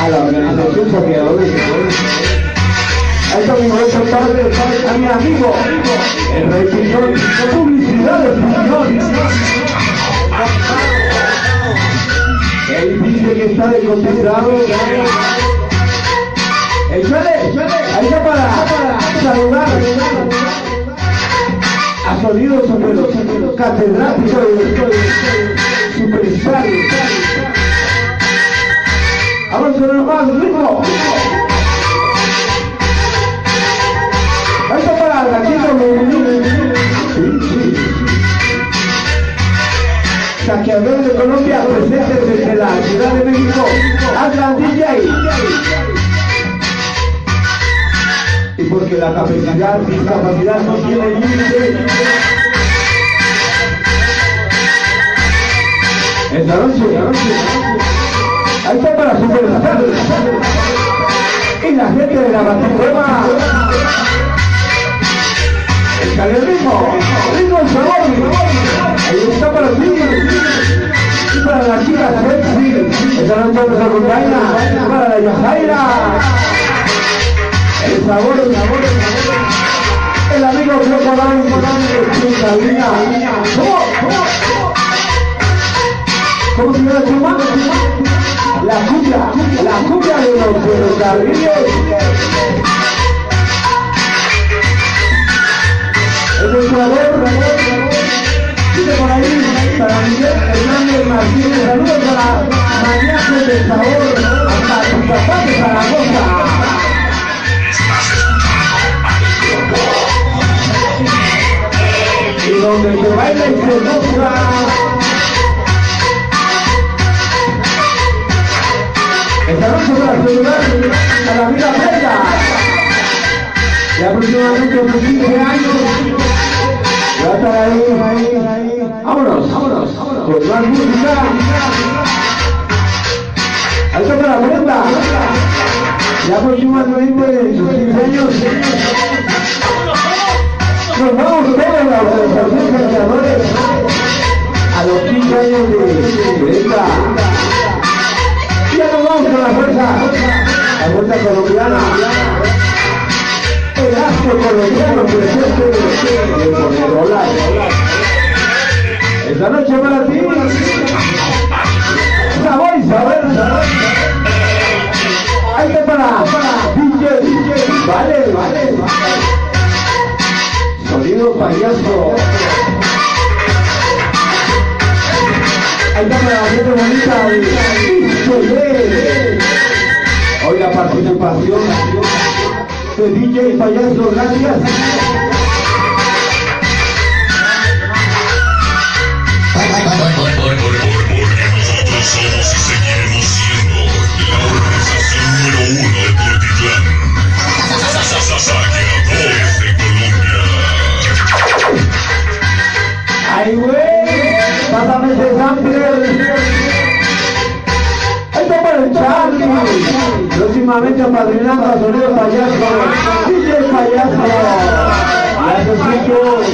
a la organización Saqueadores. A esta momento tarde, a mi amigo, el Rey Piñón, publicidades Piñón. Él dice que está descotizado. Échale, ahí está para saludar a sonidos super catedrático y superstar. Vamos el más ritmo. Raquito Saqueadores de Colombia presentes desde la Ciudad de México. Hazla DJ. Y porque la capacidad, discapacidad no tiene límite. Esta noche, esta noche. Ahí está para superstar. Y la gente de la Baticueva. El el para. Y para la chica sexy. Nos acompaña. Para la Yajaira. El sabor, el sabor, el sabor. El amigo de. ¿Cómo? ¿Cómo? ¿Cómo se llama? La cumbia, la cumbia de los ferrocarriles. El entrenador, dice por ahí, para Miguel Hernández Martínez, saludos para Maníacos del Sabor, hasta tu papá de Zaragoza. Y donde se baila y se goza. Esta noche para saludar a la vida Brenda. Y aproximadamente unos 15 años. Va a estar ahí, ahí. Vámonos, vámonos, vámonos. Con más música. Ahí está para Brenda. Y aproximadamente sus 15 años. Nos vamos todos la organización Saqueadores a los 15 años de. Y ya nos vamos con la fuerza, la fuerza colombiana. El astro colombiano presente de Ponerola. Esta noche para ti. Sabor y saber. Ahí está para DJ, vale, vale. Sonido payaso. Ahí está para la gente bonita de Hoy la participación de DJ payaso, gracias. Nosotros somos y seguiremos siendo la organización número uno de Tultitlán. Saqueadores de Colombia. ¡Ay, güey! ¡Pásame ese sample! ¡Esto para el Charlie! Próximamente apadrinando a Sonido Payaso. DJ Payaso. Gracias, chicos.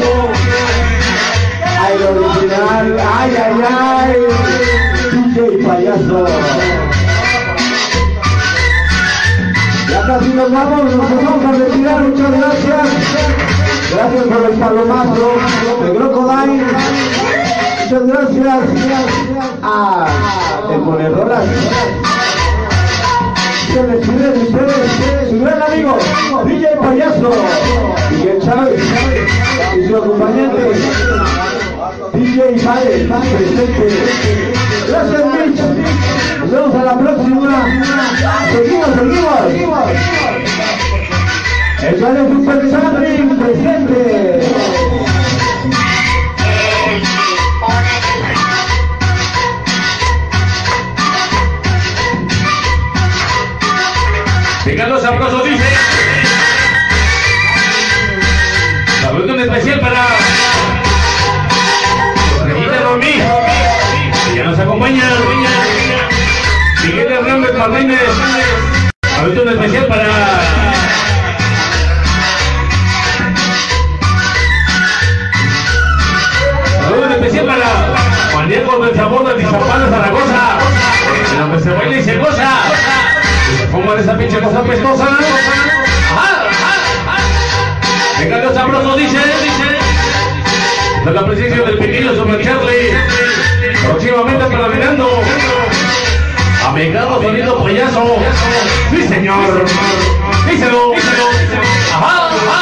¡Ay, lo original! ¡Ay, ay, ay! DJ Payaso. Ya casi nos vamos, nos vamos a retirar, muchas gracias. Gracias por el palomazo de Crocodile. Muchas gracias a el Monedoras. De ustedes, su gran amigo, DJ Payaso, Miguel Chávez y su acompañante, DJ Vale, presente. Gracias, Mitch. Nos vemos a la próxima. Seguimos, seguimos. El Vale Super Charlie cosa pestosa. Ajá, Venga, los sabrosos, dice, dice. De la presencia del pequeño Super Charlie. Próximamente para Mirando. Amigado sonido payaso. Sí, señor. Díselo. Ajá, ajá.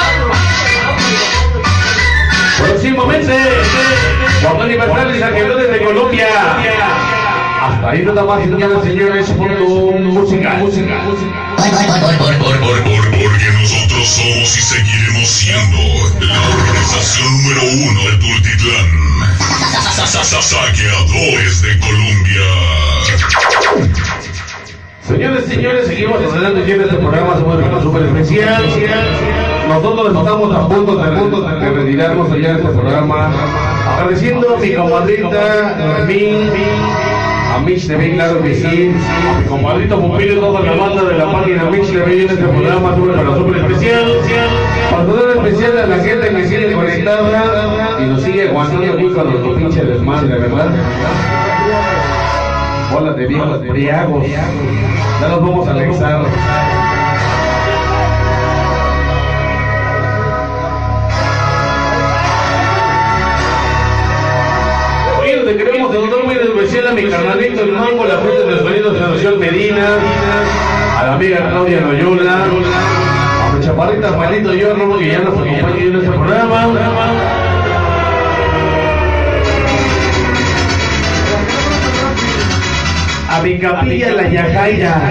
Próximamente, cuando aniversario de Saqueadores de Colombia. Hasta ahí nada más, señoras y señores, punto música. música. Porque nosotros somos y seguiremos siendo la organización número uno de Tultitlán. Saqueadores de Colombia. Señores, señores, seguimos adelante en este programa súper super especial. Nosotros estamos a punto de, de retirarnos allá de este programa. Agradeciendo a mi comadrita, Normín, a Mitch TV, claro que sí, a mi comadrito Pupilo y toda la banda de la página Mitch TV en este programa súper para súper especial. Para especial a la gente que sigue conectada y nos sigue aguantando aquí con nuestro pinche desmadre, ¿verdad? Bolas de viejos briagos. Ya los vamos a anexar. Especial a mi carnalito el mango, la gente de sonidos de la Nación Medina, a la amiga Claudia Noyola, a mi chaparrita Juanito Yorno, que ya nos acompaña en este programa. a mi capilla la Yajaira.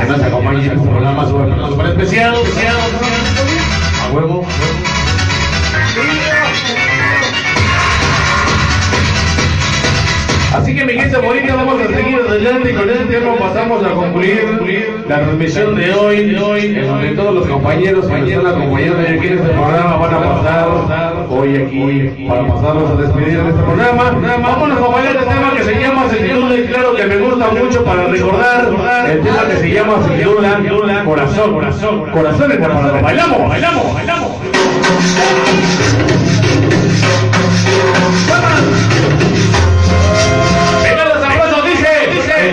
Que nos acompaña en este programa súper súper especial. A huevo. Así que mi gente bonita, vamos a seguir adelante y con este tema. Pasamos a concluir la transmisión de hoy, en donde todos los compañeros que están acompañando aquí en este programa van a pasar hoy aquí para pasarnos a despedir de este programa. Vámonos a bailar el tema que se llama Se titula y claro que me gusta mucho para recordar el tema que se llama Se titula Corazón, Corazón, Corazón de Bailamos, bailamos, bailamos. Aplausos, dice,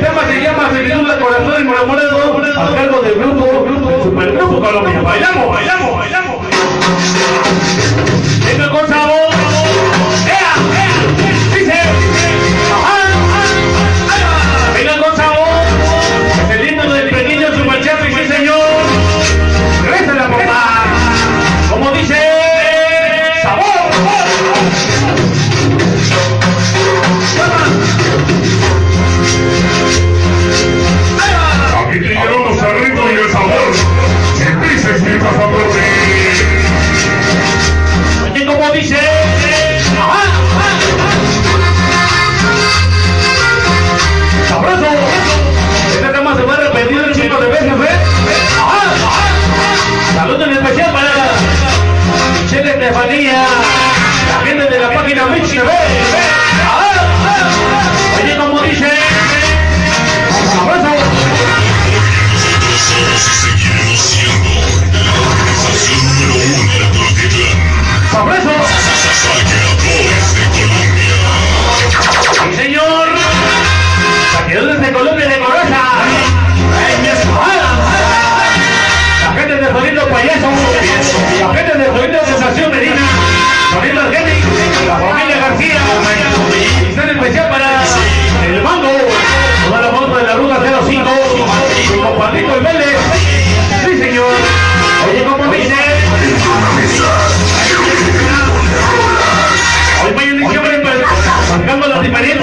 el tema se llama Se titula Corazón enamorado a cargo del grupo, del supergrupo Colombia. Bailamos, bailamos, bailamos. Venga con sabor. ¡Ea, señor. Paquedones de Colombia de Corosa. Paquetes de Jolindo Payaso. Paquetes de Jolindo Sensación Medina. Jolindo Argeni. La familia García. Están especial para el mango. Toda la moto de la ruta 05. Con Juanito y Vélez. Sí señor. Oye, ¿cómo dice? Hoy voy a iniciar marcando las diferencias.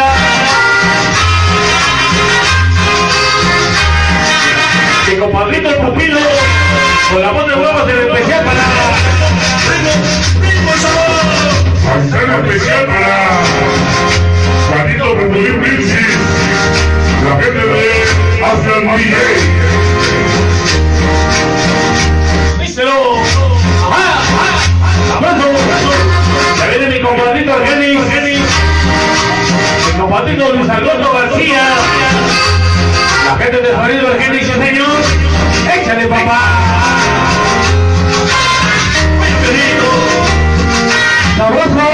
compadrito el pupilo, con la voz de huevos del especial para. Manzana especial para Juanito Pupulín Music, la gente de Asian DJ. ¡Díselo! ¡Ajá! ¡Ajá! ¡Abrazo! Ya viene mi compadrito Argenis. Mi compadrito Luis Alberto García. La gente de Sonido Argenis, sí, señor. ¡Échale, papá! ¡Sabroso!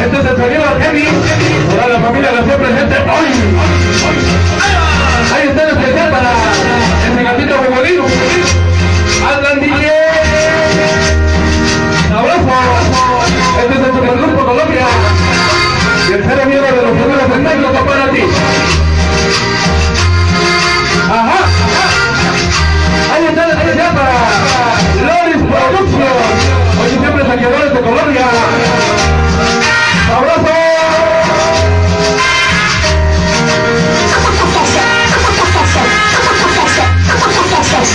Este es el sonido Argenis. Toda la familia García presente. ¡Ay! Ahí está el especial para ese gatito bogolino. ¡Andan DJ! ¡Abrazo! Este es el Supergrupo Colombia. Cero miedo de los primeros va para ti. ¡Ajá! Ahí está el especial para Loris Productions. Hoy siempre saqueadores de Colombia. ¡Abrazo!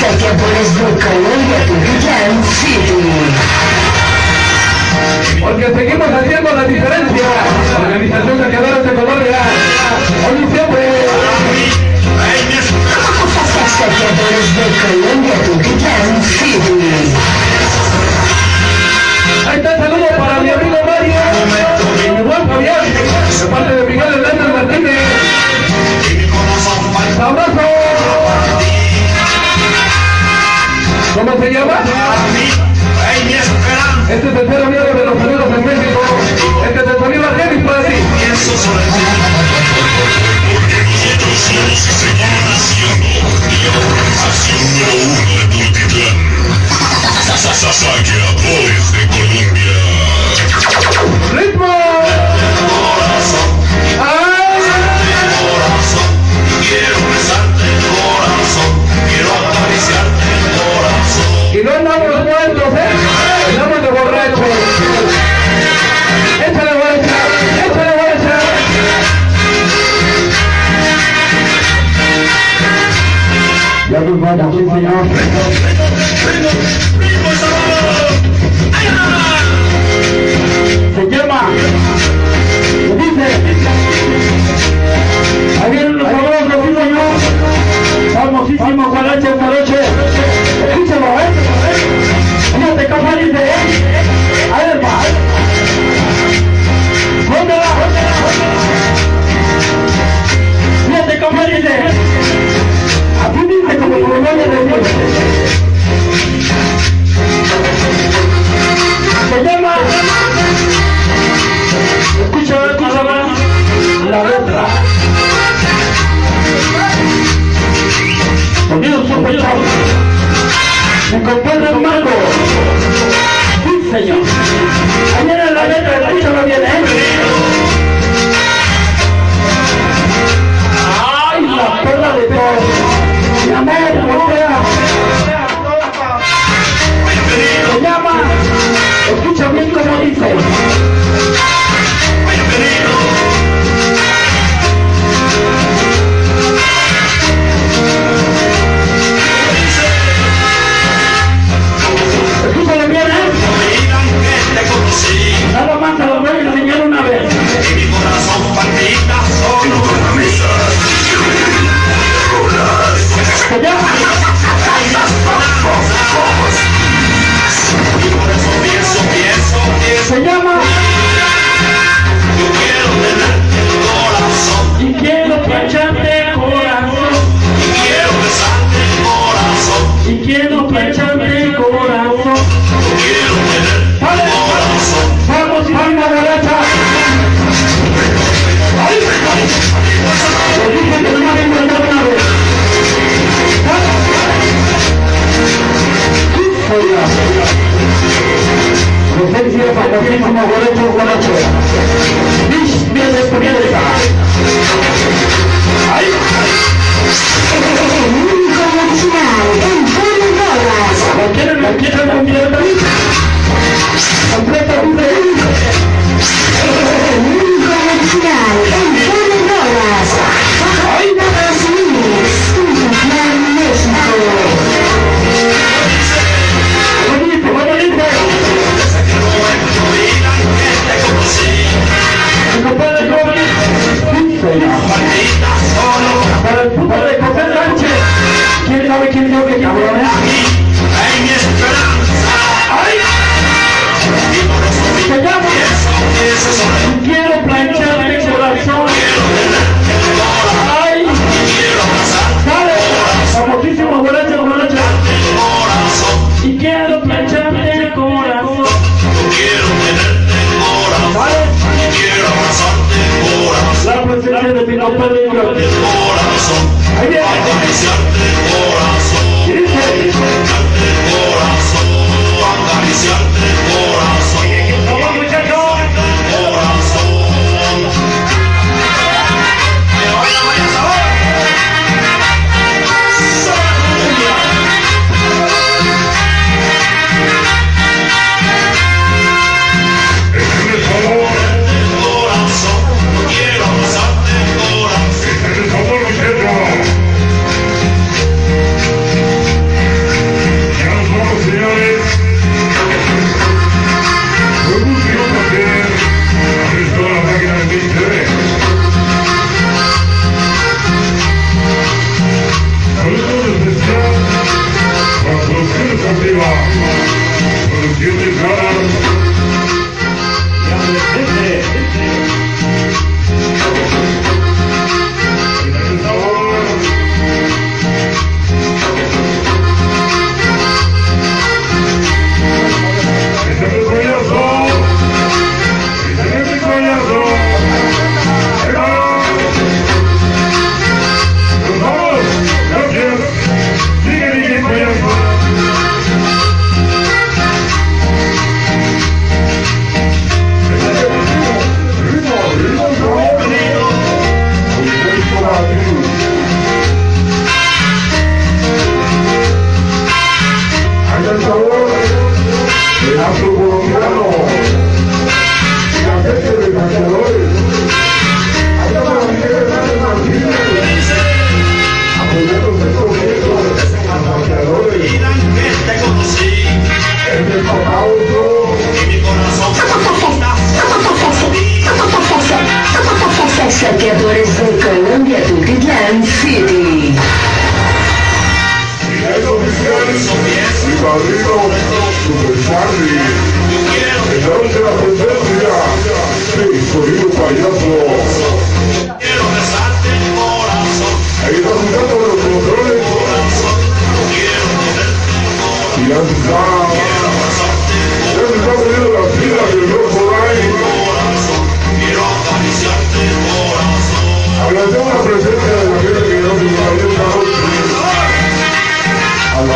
Saqueadores de Colombia, City. Porque seguimos haciendo la diferencia. Organización de. Hoy siempre. Saqueadores de Colombia, Culiacán City. Ahí está el saludo para mi amigo Mario mi buen Fabián, de parte de Miguel Hernández Martínez. ¡Abrazo! ¿Cómo se llama? Este es el cero miedo de los sonidos en México. Este es el sonido Argenis para ti. Saqueadores de Colombia. ¡Ritmo! Quiero besarte el corazón, quiero acariciarte el corazón. Y no andamos ¿eh? Vamos, sí, señor. Se Se llama. Escucha, escucha la letra. Sonido sospechoso. Mi compadre Marco. Sí, señor.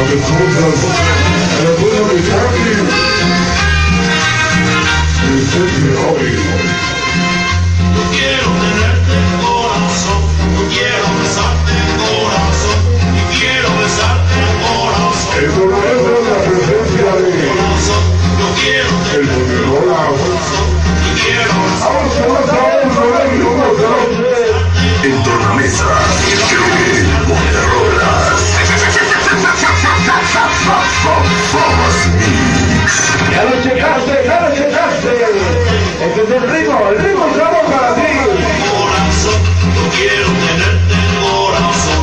que juntas me puedo mi cambio. Y siempre you. el ritmo, el ritmo y vamos para ti. Corazón, no quiero tenerte corazón,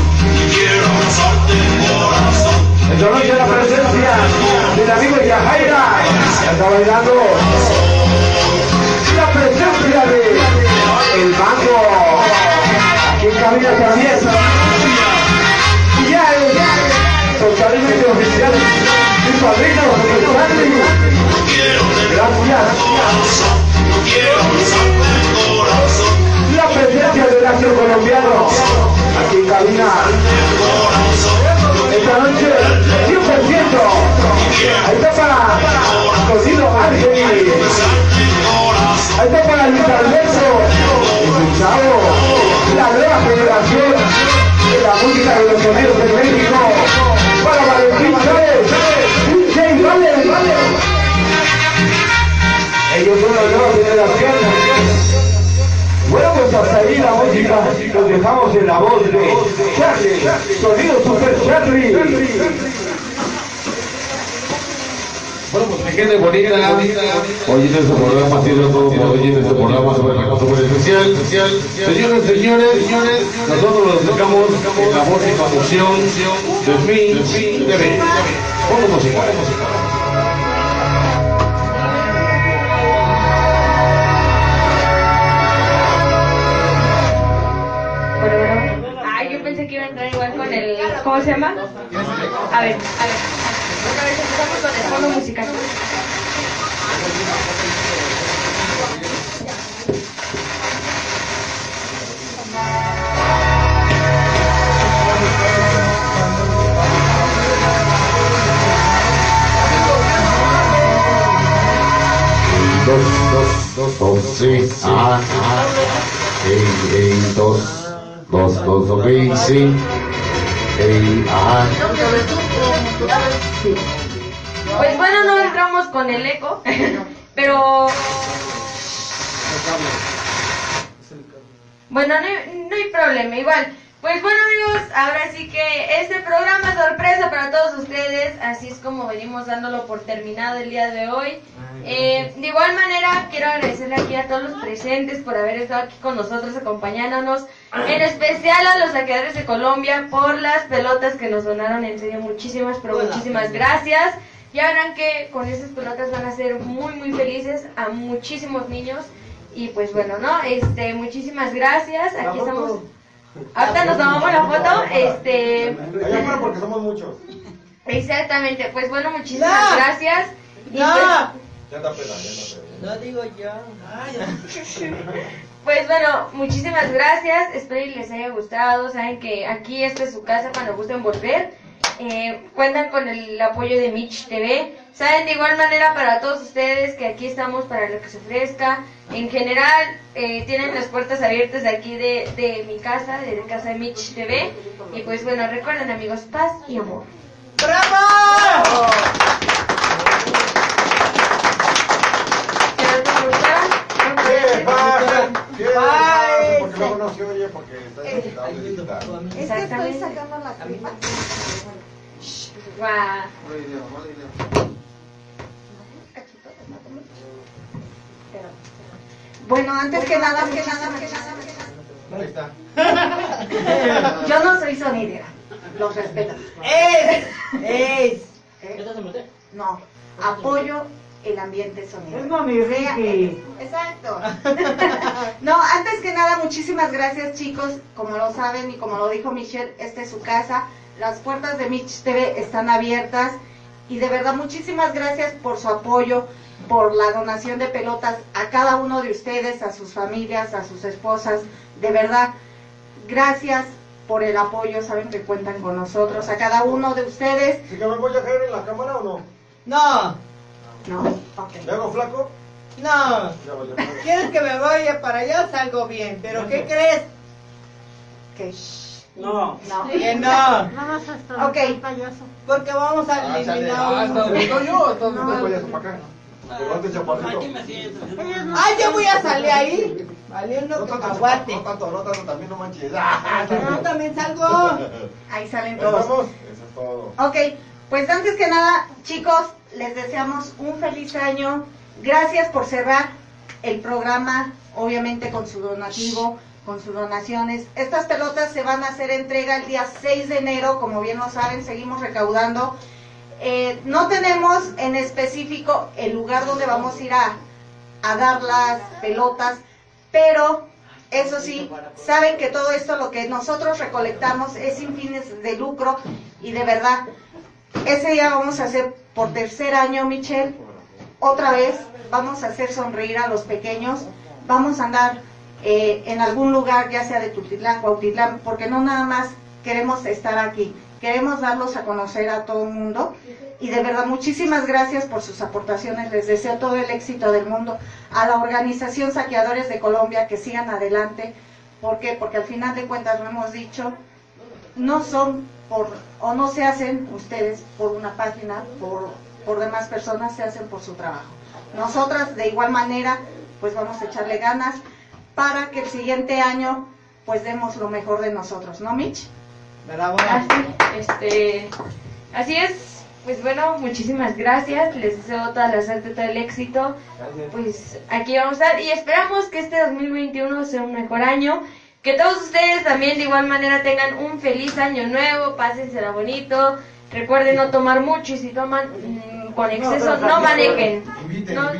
quiero abrazarte corazón. Esta noche la presencia del amigo Yajaira, está bailando la presencia de el mango, aquí en cabina también. Ya es totalmente oficial, mi padrino, mi padrino. Gracias. La presencia del astro colombiano aquí en cabina. Esta noche, 100%. Ahí está para Cocino Ángel. Ahí está para Luis Alberto. Escuchado. La nueva generación de la música de los soneros de México. Para Valentín Chávez. DJ Valen. Ellos son la nueva generación. Hasta ahí la música. Nos dejamos en la voz de Charlie, sonido super Charlie. Bueno, pues mi gente bonita, hoy en este programa ha sido todo hoy en este programa súper súper especial. Señores, señores, nosotros nos dedicamos en la conducción de mi TV. Vamos música. Se llama? A ver, a ver. Otra vez empezamos con el fondo musical. Dos, dos, dos, ah, ah, ey, ey, dos, dos, dos, ok, Pues bueno, no entramos con el eco, pero bueno, no hay, no hay problema, igual. Pues bueno amigos, ahora sí que este programa es sorpresa para todos ustedes, así es como venimos dándolo por terminado el día de hoy. Eh, de igual manera, quiero agradecerle aquí a todos los presentes por haber estado aquí con nosotros acompañándonos, en especial a los saqueadores de Colombia por las pelotas que nos donaron, en serio, muchísimas, pero muchísimas gracias. Ya verán que con esas pelotas van a hacer muy, muy felices a muchísimos niños. Y pues bueno, ¿no? Este, muchísimas gracias. Aquí estamos. Ahorita nos tomamos la foto. Este. Allá afuera porque somos muchos. Exactamente. Pues bueno, muchísimas gracias. Y No. pues- Ya está pena, ya está pena. No digo yo. Pues bueno, muchísimas gracias. Espero y les haya gustado. Saben que aquí esta es su casa cuando gusten volver. Eh, cuentan con el apoyo de Mitch TV. Saben de igual manera para todos ustedes que aquí estamos para lo que se ofrezca. En general, eh, tienen las puertas abiertas de aquí de, de mi casa, de la casa de Mitch TV. Y pues bueno, recuerden amigos, paz y amor. ¡Bravo! Pasa? Bye. Porque luego no se oye porque está invitado de. Es que estoy sacando la tripa. Guau. Mala idea, mala idea. Bueno, antes que nada, que nada, que Ahí está. nada. Yo no soy sonidera. Los respeto. ¡Es! ¡Es! ¿Eh? No, apoyo el ambiente sonidero. Es mami Ricky. Exacto. No, antes que nada, muchísimas gracias chicos. Como lo saben y como lo dijo Michelle, esta es su casa. Las puertas de Mitch TV están abiertas. Y de verdad, muchísimas gracias por su apoyo, por la donación de pelotas a cada uno de ustedes, a sus familias, a sus esposas. De verdad, gracias por el apoyo. Saben que cuentan con nosotros, a cada uno de ustedes. ¿Sí que me voy a caer en la cámara o no? No, No. ¿Le hago flaco? no. ¿Quieres que me vaya para allá? Salgo bien. ¿Pero qué crees? Que No. No. Que no. Ok. Porque vamos a Ah, eliminar Ah, uno. ¿está estoy yo? Entonces no vayas para acá. ¡Ay, yo voy a salir ahí! Valiendo No tanto, cacahuate. no tanto, no tanto, también no manches. Yo también salgo. Ahí salen todos. vamos. Eso es todo. Ok, pues antes que nada, chicos, les deseamos un feliz año. Gracias por cerrar el programa, obviamente con su donativo, con sus donaciones. Estas pelotas se van a hacer entrega el día 6 de enero, como bien lo saben, seguimos recaudando. Eh, no tenemos en específico el lugar donde vamos a ir a, a dar las pelotas, pero eso sí, saben que todo esto lo que nosotros recolectamos es sin fines de lucro y de verdad, ese día vamos a hacer por tercer año, Michelle, otra vez vamos a hacer sonreír a los pequeños, vamos a andar eh, en algún lugar, ya sea de Tutitlán, Cuautitlán, porque no nada más queremos estar aquí, queremos darlos a conocer a todo el mundo. Y de verdad muchísimas gracias por sus aportaciones, les deseo todo el éxito del mundo, a la organización Saqueadores de Colombia que sigan adelante, ¿Por qué? Porque al final de cuentas lo hemos dicho, no son por, o no se hacen ustedes por una página, por, por demás personas, se hacen por su trabajo. Nosotras de igual manera, pues vamos a echarle ganas para que el siguiente año pues demos lo mejor de nosotros, ¿no, Mitch? Así, este, así es. Pues bueno, muchísimas gracias. Les deseo toda la suerte, todo el éxito. Pues aquí vamos a estar y esperamos que este 2021 sea un mejor año. Que todos ustedes también de igual manera tengan un feliz año nuevo, pásensela bonito. Recuerden no tomar mucho y si toman mm, con exceso no manejen. No-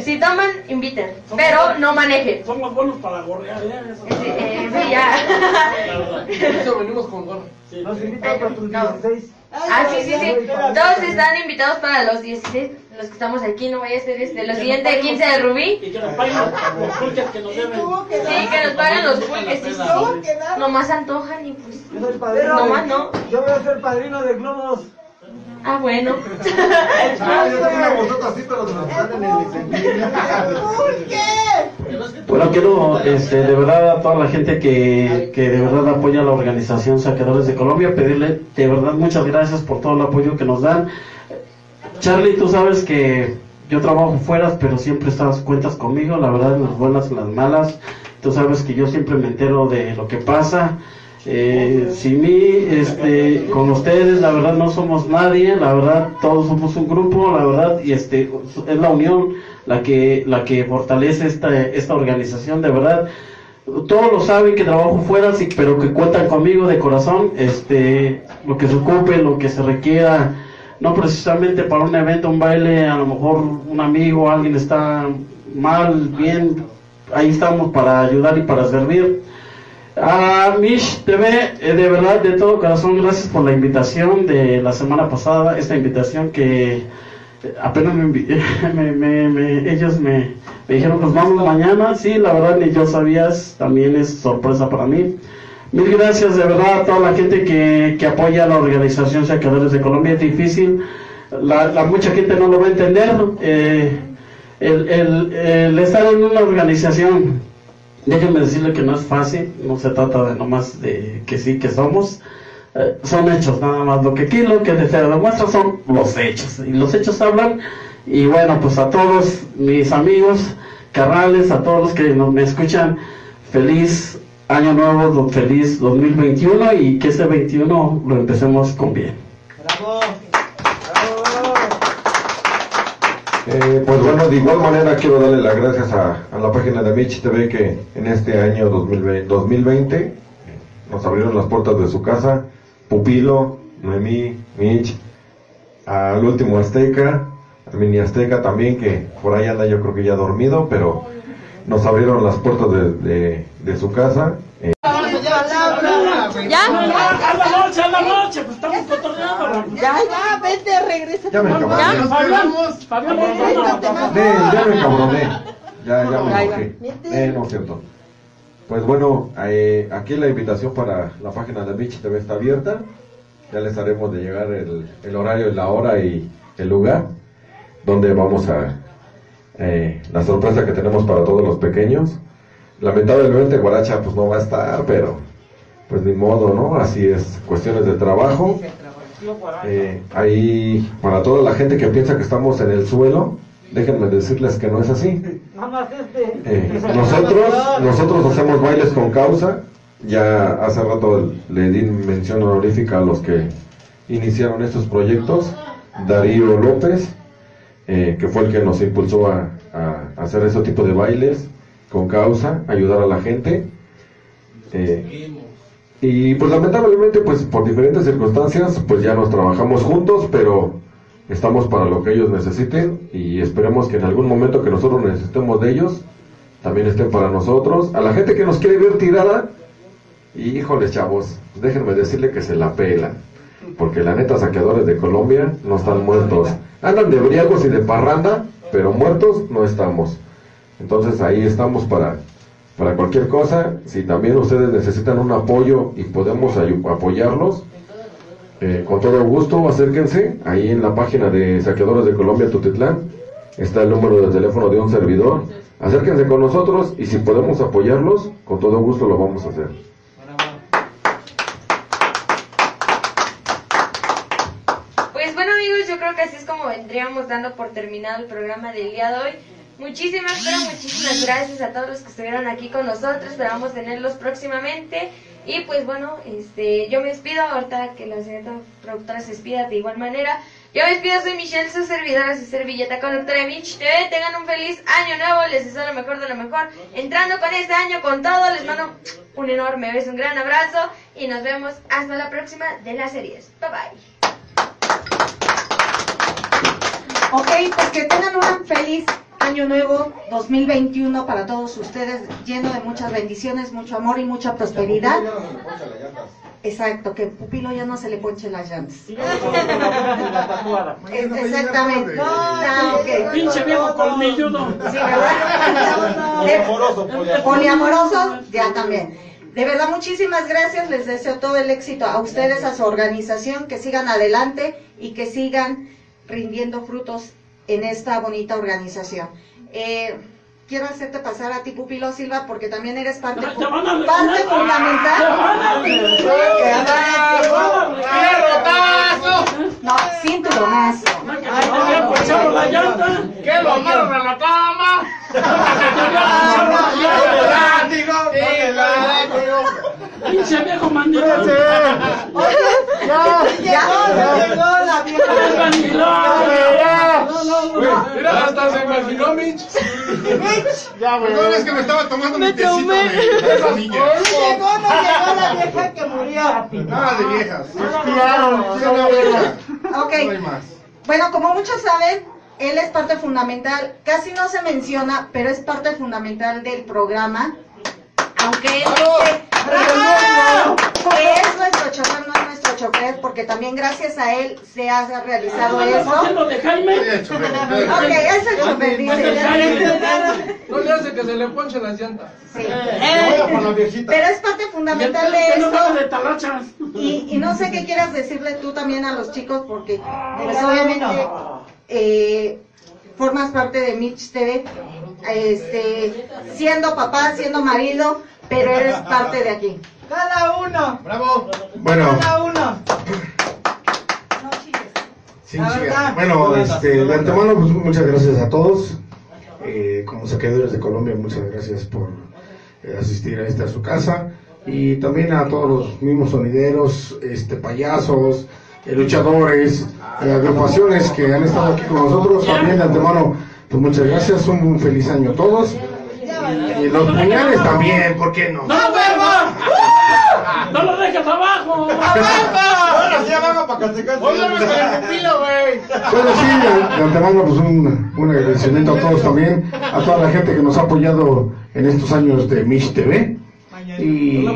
Si toman, inviten, pero no manejen. Somos buenos para gorrear, ¿eh? Sí, eh, sí, ya. Eso venimos con gorra. Nos invitan para tus 16. Ah, sí, sí, sí. Todos están invitados para los 16, los que estamos aquí, no vaya a ser este, los siguientes 15 de Rubí. Y que nos paguen los pulques que nos deben. Sí, que nos paguen los pulques, sí. Nomás antojan y pues, Yo soy padrino. nomás no. Yo voy a ser padrino de globos. Ah, bueno. Ah, yo tengo una bolsota así, pero el Bueno, quiero este, de verdad a toda la gente que, que de verdad apoya a la organización Saqueadores de Colombia, pedirle de verdad muchas gracias por todo el apoyo que nos dan. Charlie, tú sabes que yo trabajo fuera, pero siempre estás cuentas conmigo, la verdad, en las buenas y en las malas. Tú sabes que yo siempre me entero de lo que pasa. Eh, sin mí, este, con ustedes, la verdad no somos nadie, la verdad todos somos un grupo, la verdad, y este, es la unión la que, la que fortalece esta, esta organización, de verdad. Todos lo saben que trabajo fuera, pero que cuentan conmigo de corazón, este, lo que se ocupe, lo que se requiera, no precisamente para un evento, un baile, a lo mejor un amigo, alguien está mal, bien, ahí estamos para ayudar y para servir. A Mish TV, eh, de verdad, de todo corazón, gracias por la invitación de la semana pasada, esta invitación que eh, apenas me, me- ellos me, dijeron, pues vamos mañana, sí, la verdad ni yo sabías, también es sorpresa para mí. Mil gracias de verdad a toda la gente que, que apoya a la organización Saqueadores de Colombia, es difícil, la, la mucha gente no lo va a entender, eh, el- el estar en una organización Déjenme decirle que no es fácil, no se trata de nomás de que sí que somos, eh, son hechos nada más. Lo que aquí lo que se demuestra son los hechos, y los hechos hablan. Y bueno, pues a todos mis amigos, carnales, a todos los que nos, me escuchan, feliz año nuevo, feliz 2021 y que ese 21 lo empecemos con bien. Eh, pues bueno, de igual manera quiero darle las gracias a, la página de Mitch TV que en este año 2020, 2020 nos abrieron las puertas de su casa, Pupilo, Noemí, Mitch, al último Azteca, al mini Azteca también que por ahí anda yo creo que ya dormido, pero nos abrieron las puertas de su casa. Eh, ¿Ya? ¡A la noche, a la noche! Pues estamos cotorreando. Ya, ya, vete, regresa. Ya me encabroné. Ya, me encabroné, ya, ya me enojé. Eh, no es cierto. Pues bueno, eh, aquí la invitación para la página de Mitch TV está abierta. Ya les haremos de llegar el, el horario, la hora y el lugar donde vamos a eh, la sorpresa que tenemos para todos los pequeños. Lamentablemente Guaracha pues no va a estar, pero pues ni modo, ¿no? Así es, cuestiones de trabajo. Eh, ahí, para toda la gente que piensa que estamos en el suelo, déjenme decirles que no es así. Más este. Eh, nosotros, nosotros hacemos bailes con causa. Ya hace rato le di mención honorífica a los que iniciaron estos proyectos. Darío López, eh, que fue el que nos impulsó a, a hacer ese tipo de bailes con causa, ayudar a la gente. Eh, y pues lamentablemente, pues por diferentes circunstancias, pues ya nos trabajamos juntos, pero estamos para lo que ellos necesiten y esperemos que en algún momento que nosotros necesitemos de ellos, también estén para nosotros. A la gente que nos quiere ver tirada, híjoles chavos, déjenme decirle que se la pelan, porque la neta saqueadores de Colombia no están muertos. Andan de briagos y de parranda, pero muertos no estamos. Entonces ahí estamos para, para cualquier cosa. Si también ustedes necesitan un apoyo y podemos apoyarlos, eh, con todo gusto acérquense ahí en la página de Saqueadores de Colombia Tutitlán. está el número de teléfono de un servidor. Acérquense con nosotros y si podemos apoyarlos, con todo gusto lo vamos a hacer. Pues bueno amigos, yo creo que así es como vendríamos dando por terminado el programa del día de hoy. Muchísimas, pero muchísimas gracias a todos los que estuvieron aquí con nosotros. Esperamos tenerlos próximamente. Y pues bueno, este, yo me despido ahorita que la señora productora se despida de igual manera. Yo me despido, soy Michelle, su servidora, su servilleta conductora de Mitch TV. Tengan un feliz año nuevo, les deseo lo mejor de lo mejor. Entrando con este año con todo, les mando un enorme beso, un gran abrazo y nos vemos hasta la próxima de las series. Bye bye. Ok, pues que tengan un feliz año nuevo 2021 para todos ustedes, lleno de muchas bendiciones, mucho amor y mucha prosperidad. Exacto, que Pupilo ya no se le ponche las llantas. Exactamente. Pinche viejo colmilludo. Poliamorosos, ya también. De verdad, muchísimas gracias. Les deseo todo el éxito a ustedes, a su organización, que sigan adelante y que sigan rindiendo frutos en esta bonita organización. Eh, quiero hacerte pasar a ti, Pupilo Silva, porque también eres parte, van a parte regalar. fundamental. Que. No, cinturonazo. ¿Qué lo amarran a la cama? Pinche viejo mandilón. Ya, ya, llegó la vieja. ¡El mandilón! Mira, hasta se imaginó Mitch. Ya, güey. Perdón, es que me estaba tomando mi tecito vainilla. Llegó, no llegó la vieja que murió. Nada de viejas. Claro. Ok. No hay más. Bueno, como muchos saben, él es parte fundamental, casi no se menciona, pero es parte fundamental del programa. Aunque él que es nuestro chofer, no es nuestro chofer, porque también gracias a él se ha realizado eso. haciendo de Jaime? Ok, es el chofer, dice. No le hace que se le ponche las llantas. Sí. Pero es parte fundamental de de esto. talachas. Y, y no sé qué quieras decirle tú también a los chicos, porque pues obviamente eh, formas parte de Mitch TV, este, siendo papá, siendo marido, pero eres parte de aquí. Cada uno. Bravo. Bueno, Cada uno. sí, La sí, verdad. bueno, este, de antemano, pues muchas gracias a todos. Eh, como saqueadores de Colombia, muchas gracias por eh, asistir a esta a su casa. Y también a todos los mismos sonideros, este, payasos, eh, luchadores, eh, agrupaciones que han estado aquí con nosotros. También de antemano, pues muchas gracias. Un, un feliz año a todos. Y los puñales también, ¿por qué no? ¡No dejes! ¡No lo dejes abajo! Ahora sí, abajo para Catecate. Bueno, sí, de, de antemano, pues un, un agradecimiento a todos también, a toda la gente que nos ha apoyado en estos años de Mish TV. Y,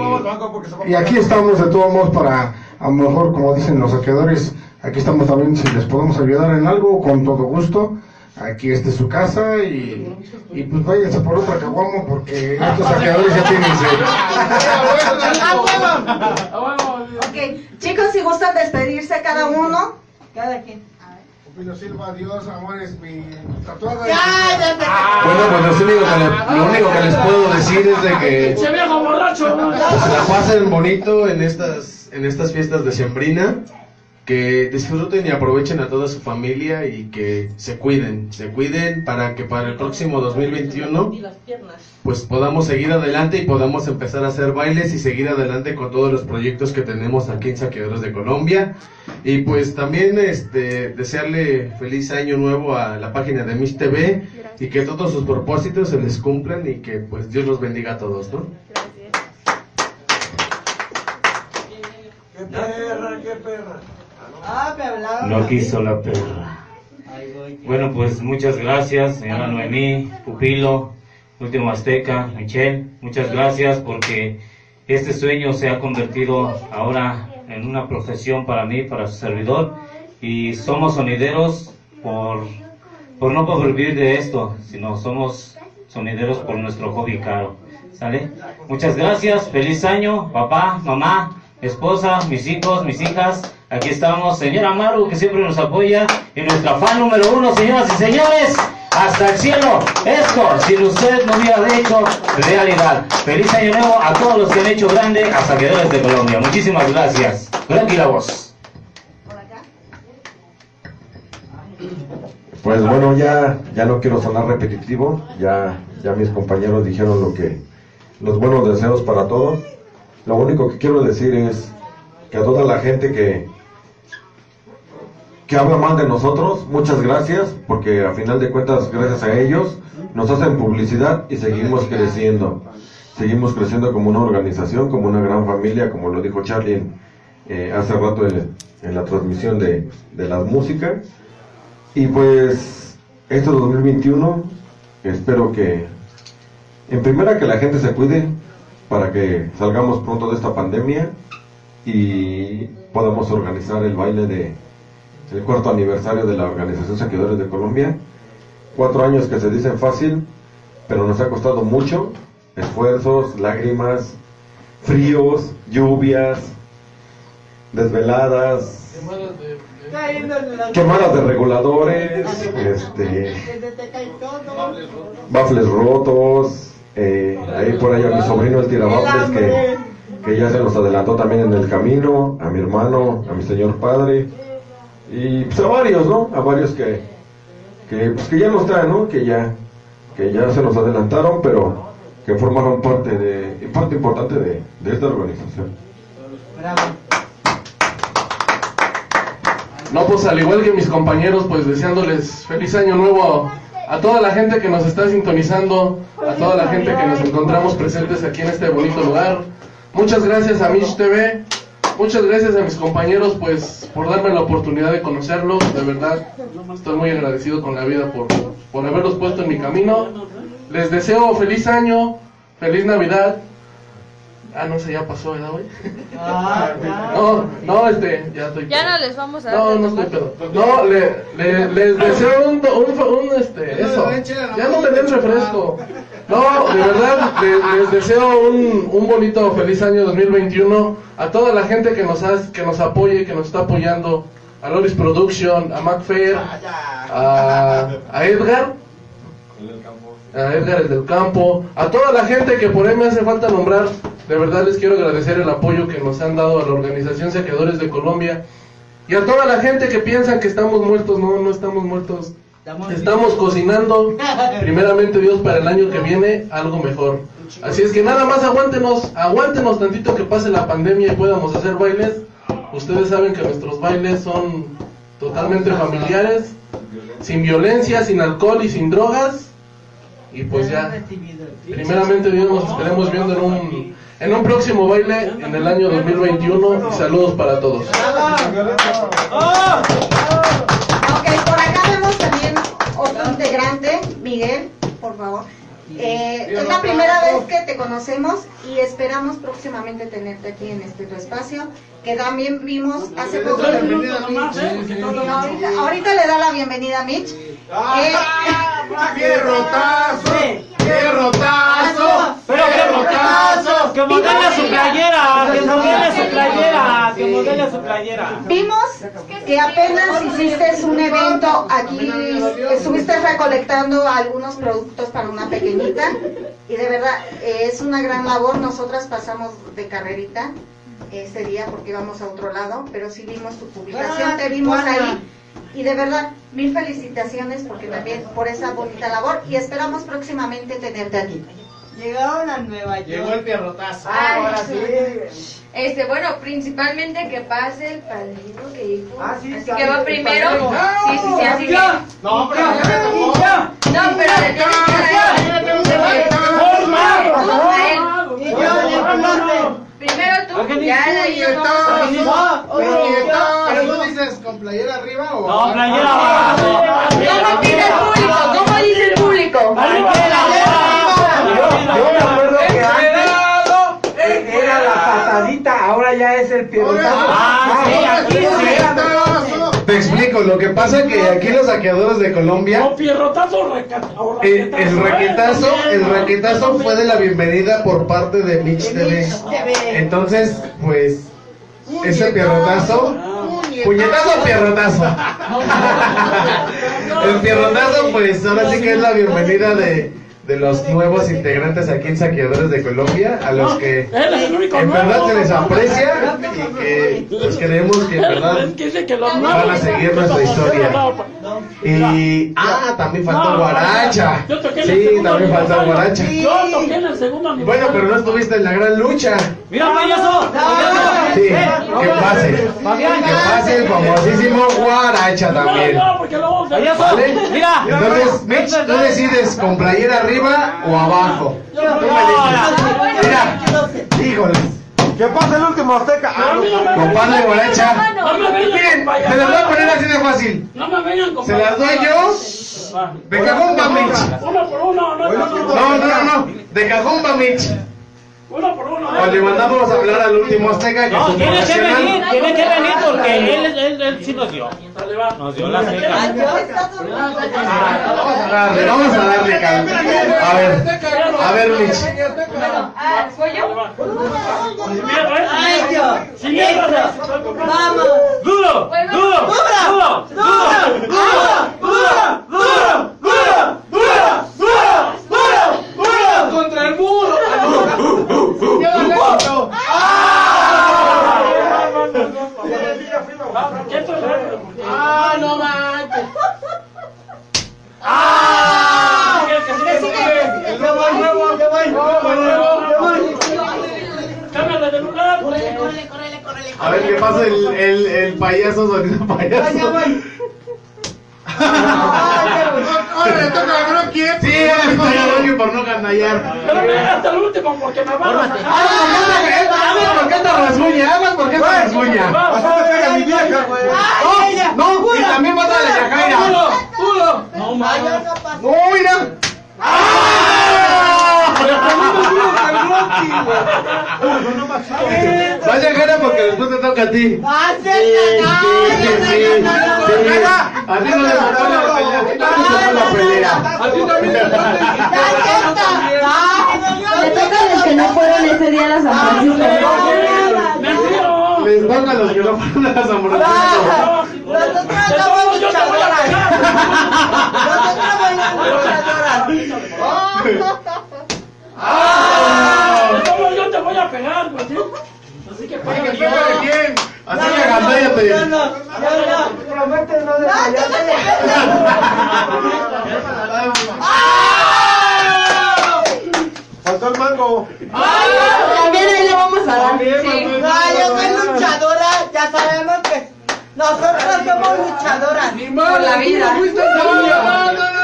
y aquí estamos de todos modos para, a lo mejor, como dicen los saqueadores, aquí estamos también si les podemos ayudar en algo, con todo gusto. Aquí esta es su casa y, y pues váyanse por otra caguamo porque estos saqueadores ya tienen sed. Ok, chicos, si gustan despedirse cada uno. Cada quien. Pupilo Silva, adiós, amores, mi tatuada. Ya, ya Bueno, pues lo único, que le- lo único que les puedo decir es de que ¡Pinche viejo borracho! se la pasen bonito en estas, en estas fiestas de Sembrina, que disfruten y aprovechen a toda su familia y que se cuiden, se cuiden para que para el próximo 2021 pues podamos seguir adelante y podamos empezar a hacer bailes y seguir adelante con todos los proyectos que tenemos aquí en Saqueadores de Colombia. Y pues también este desearle feliz año nuevo a la página de Mish TV y que todos sus propósitos se les cumplan y que pues Dios los bendiga a todos, ¿no? ¡Qué perra, qué perra! Ah. No quiso la perra. Bueno, pues muchas gracias, señora Noemí, Pupilo, Último Azteca, Michelle. Muchas gracias porque este sueño se ha convertido ahora en una profesión para mí, para su servidor. Y somos sonideros por, por no por vivir de esto, sino somos sonideros por nuestro hobby caro. ¿Sale? Muchas gracias, feliz año, papá, mamá, esposa, mis hijos, mis hijas. Aquí estamos, señora Maru, que siempre nos apoya, y nuestra fan número uno, señoras y señores, hasta el cielo. Esto, sin usted no hubiera hecho realidad. Feliz año nuevo a todos los que han hecho grande a Saqueadores de Colombia. Muchísimas gracias. Aquí la voz. Pues bueno, ya, ya no quiero sonar repetitivo, ya, ya mis compañeros dijeron lo que, los buenos deseos para todos. Lo único que quiero decir es que a toda la gente que, que habla mal de nosotros, muchas gracias, porque a final de cuentas, gracias a ellos, nos hacen publicidad y seguimos creciendo. Seguimos creciendo como una organización, como una gran familia, como lo dijo Charlie eh, hace rato en, en la transmisión de, de la música. Y pues, este 2021, espero que, en primera, que la gente se cuide para que salgamos pronto de esta pandemia y podamos organizar el baile de el cuarto aniversario de la Organización Saqueadores de Colombia. Cuatro años que se dicen fácil, pero nos ha costado mucho, esfuerzos, lágrimas, fríos, lluvias, desveladas, quemadas de reguladores, este, baffles rotos, eh, ahí por ahí a mi sobrino el tirabaffles que, que ya se nos adelantó también en el camino, a mi hermano, a mi señor padre, y pues a varios, ¿no? A varios que, que, pues, que ya no están, ¿no? Que ya, que ya se nos adelantaron, pero que formaron parte de, parte importante de, de esta organización. No, pues al igual que mis compañeros, pues deseándoles feliz año nuevo a, a toda la gente que nos está sintonizando, a toda la gente que nos encontramos presentes aquí en este bonito lugar. Muchas gracias a Mish TV, muchas gracias a mis compañeros, pues por darme la oportunidad de conocerlos. De verdad, estoy muy agradecido con la vida por, por haberlos puesto en mi camino. Les deseo feliz año, feliz Navidad. Ah, no sé, ya pasó, ¿verdad, güey? No, no, este, ya estoy. Ya no les vamos a dar No, no estoy pedo. No, le, le- les deseo un, un, un, este, eso. Ya no den refresco. No, de verdad, le- les deseo un, un bonito, feliz año 2021 a toda la gente que nos, ha- que nos apoye, que nos está apoyando, a Loris Production, a MacFair, a, a Edgar, a Edgar el del campo, a toda la gente que por ahí me hace falta nombrar, de verdad les quiero agradecer el apoyo que nos han dado a la organización Saqueadores de Colombia. Y a toda la gente que piensan que estamos muertos, no, no estamos muertos, estamos cocinando, primeramente Dios para el año que viene algo mejor. Así es que nada más aguántenos, aguántenos tantito que pase la pandemia y podamos hacer bailes. Ustedes saben que nuestros bailes son totalmente familiares, sin violencia, sin alcohol y sin drogas. Y pues ya, primeramente Dios nos estaremos viendo en un, en un próximo baile en el año 2021 y saludos para todos. Otro integrante, Miguel, por favor. Eh, es la primera vez que te conocemos y esperamos próximamente tenerte aquí en este tu espacio, que también vimos hace poco. No, ahorita, ahorita le da la bienvenida a Mitch. Eh, ¡Qué rotazo! ¡Qué rotazo! Pero ¡Qué rotazo! Que modele su playera, que modele su playera, que modele su playera. Vimos que apenas hiciste un evento aquí, estuviste recolectando algunos productos para una pequeñita y de verdad eh, es una gran labor. Nosotras pasamos de carrerita ese día porque íbamos a otro lado, pero sí vimos tu publicación, te vimos ahí y de verdad mil felicitaciones porque también por esa bonita labor y esperamos próximamente tenerte aquí. Llegaron a Nueva York. Llegó el pierrotazo. Ay, Ahora sí. Este, bueno, principalmente que pase el padrino que dijo. Ah, sí, así sabe que va primero. Sí, sí, sí, así que. No, pero ya me tocó. No, pero le tienes que dar. Ya le tengo que dar. Y yo, yo, Primero tú, ya Pero nos vamos. nieto, pero Oye, nieto, pero- ¿tú dices con playera arriba o No, playera abajo. ¿Cómo pide el público? ¿Cómo dice el público? Yo, me acuerdo que antes era la patadita, ahora ya es el pierrotazo. Ah, sí, aquí sí. Lo que pasa que aquí los saqueadores de Colombia, No, pierrotazo, reca- o eh, el raquetazo, el raquetazo fue de la bienvenida por parte de Mitch TV. Entonces, pues, ese pierrotazo ¿Puñetazo o pierrotazo? El pierrotazo, pues ahora sí que es la bienvenida de, de los nuevos integrantes aquí en Saqueadores de Colombia, a los que el único en verdad se les aprecia y que pues, creemos que en verdad que que van a seguir nuestra historia. Y, ah, también faltó Guaracha. Yo toqué en el Sí, segundo también faltó. Guaracha. Bueno, pero no estuviste en la gran lucha. Mira, payaso. Sí, que pase. Que pase el famosísimo Guaracha también. ¿Vale? Entonces, Mitch, tú decides con playera arriba arriba o abajo. Mira, híjole. Que pasa el último Azteca. Compadre Bolecha. Se las voy a poner así de fácil. Se las doy yo. De cajón Bamich. No, no, no. De cajón Bamich. Uno por uno. O le mandamos a hablar al último azteca que No, tiene que venir, tiene que venir porque él, él, él sí nos dio. Nos dio la seca. Vamos a darle, vamos a darle calma. A ver, a ver, Mitch. Ah, ¿eh? ¡Vamos! ¡Duro! ¡Duro! ¡Duro! ¡Duro! ¡Duro! ¡Duro! ¡Duro! ¡Duro! ¡Duro! ¡Duro! ¡Duro! ¡Duro! Contra el muro. ¡No! ¡Ah, no manches! ¡Ah! ah. ¡El nuevo, el nuevo, el nuevo! ¡El nuevo, el nuevo! A ver qué pasa el, el, el payaso sonido payaso. Ahora le toca a Bro quién. Sí, payaso por no ganallar. Pero me hasta el último porque me van a. Habla porque te rasguña, habla porque te rasguña. Pega mi vieja, güey. No, no, y también mata a la Yajaira. ¡Duro! No mames. No, mira. Vaya cara porque después te toca a ti. ¡Ah. A ti no le tocó la pelea, a ti no te tocó la pelea. A ti también te Le toca a los que no fueron ese día a la San Francisco. Les toca a los que no fueron a San Francisco. Nosotros somos luchadoras. Nosotros somos luchadoras. ¿Cómo yo te voy a pegar, pues, sí? Así que pégale ¿que pega de ya. quién? Así que gandállate. Yo no, yo no. Promete no de Faltó el mango. También ahí le vamos a dar. No, yo soy luchadora. Ya sabemos que nosotros somos luchadoras. Por la vida. No, no, no.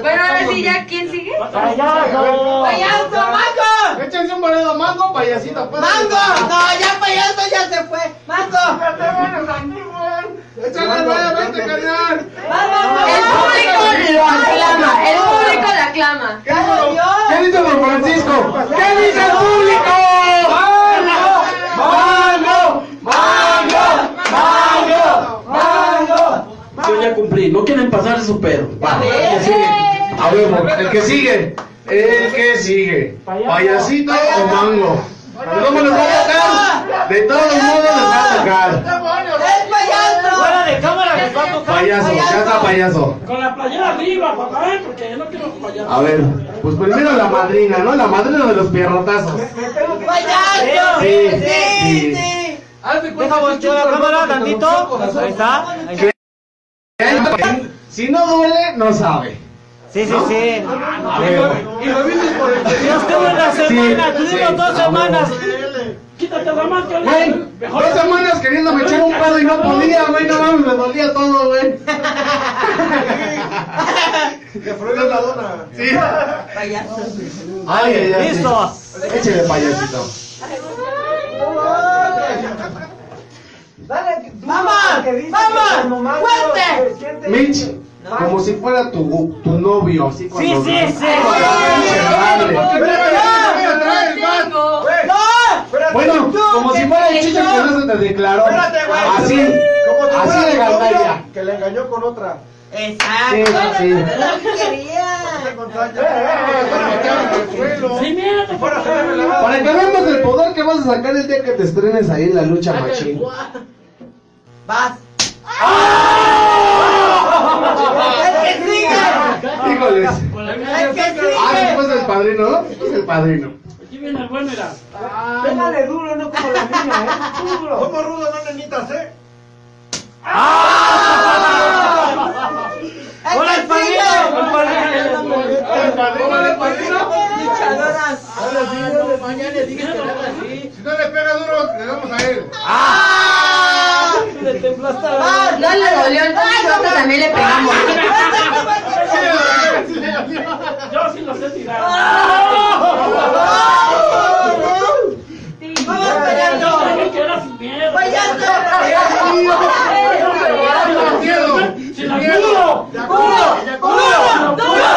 Bueno, ahora sí, ya, ¿quién sigue? ¡Payaso! ¡Payaso, mango! Échense un boleto, mango, payasito. pues. ¡Mango! No, ya payaso ya se fue. ¡Mango! Échale, vaya, vente, carnal. El público lo aclama. El público lo aclama. ¿Qué dice- ¿Qué dice don Francisco? ¿Qué dice el público? ¡Mango! ¡Mango! ¡Mango! Yo ya cumplí. No quieren pasar su pedo. El que sigue. A ver, el que sigue. El que sigue. ¿Payasito o mango? ¿De cómo les va a tocar? De todos modos les va a tocar. ¡Es payaso! Fuera de cámara les va a tocar. Payaso, ya está payaso. Con la playera arriba, papá, ¿eh? porque no quiero payaso. A ver, pues primero la madrina, ¿no? La madrina de los pierrotazos. ¡Payaso! Sí, ¡Sí, sí. sí! Deja voltear la cámara tantito. Ahí está. Si no duele, no sabe. Sí, sí, sí. A ver. Y lo dices por el Dios tengo una semana, tú digo dos semanas. Quítate la máscara. Güey, Mejor dos semanas queriéndome echar un pedo y no podía, güey, no mames, me dolía todo, güey. Que Freud es la dona. Sí. ¡Payaso! Ay, ay, ay. Listo. Échale payasito. ¡Vamos! ¡Vamos! ¡Fuerte! Mitch, como si fuera tu, tu novio, así Sí, cuando- sí, sí. Bueno, como si fuera el chicho que no se te declaró. Espérate, güey. Así, así de gandalla. Que le engañó con otra. Exacto. Sí, sí. Para que veamos el poder que vas a sacar el día que te estrenes ahí en la lucha machín. Vas. ¡El que sigue! Híjoles. ¡El que sigue! Ah, del padrino, ¿no? Después del padrino. Aquí viene el bueno. Pégale duro, no como la niña, ¿eh? Duro. Como rudo, no nenitas, ¿eh? ¡El que sigue! El padrino, el padrino. Luchadoras. Ahora sí, no, mañana así. Si no le pega duro, le damos a él. ¡Ah! Ah, no le dolió, entonces nosotros también le pegamos. Yo sí lo sé tirar. Miedo. ¡Pues! Si la quiero. ¡Duro! ¡Duro! ¡Duro!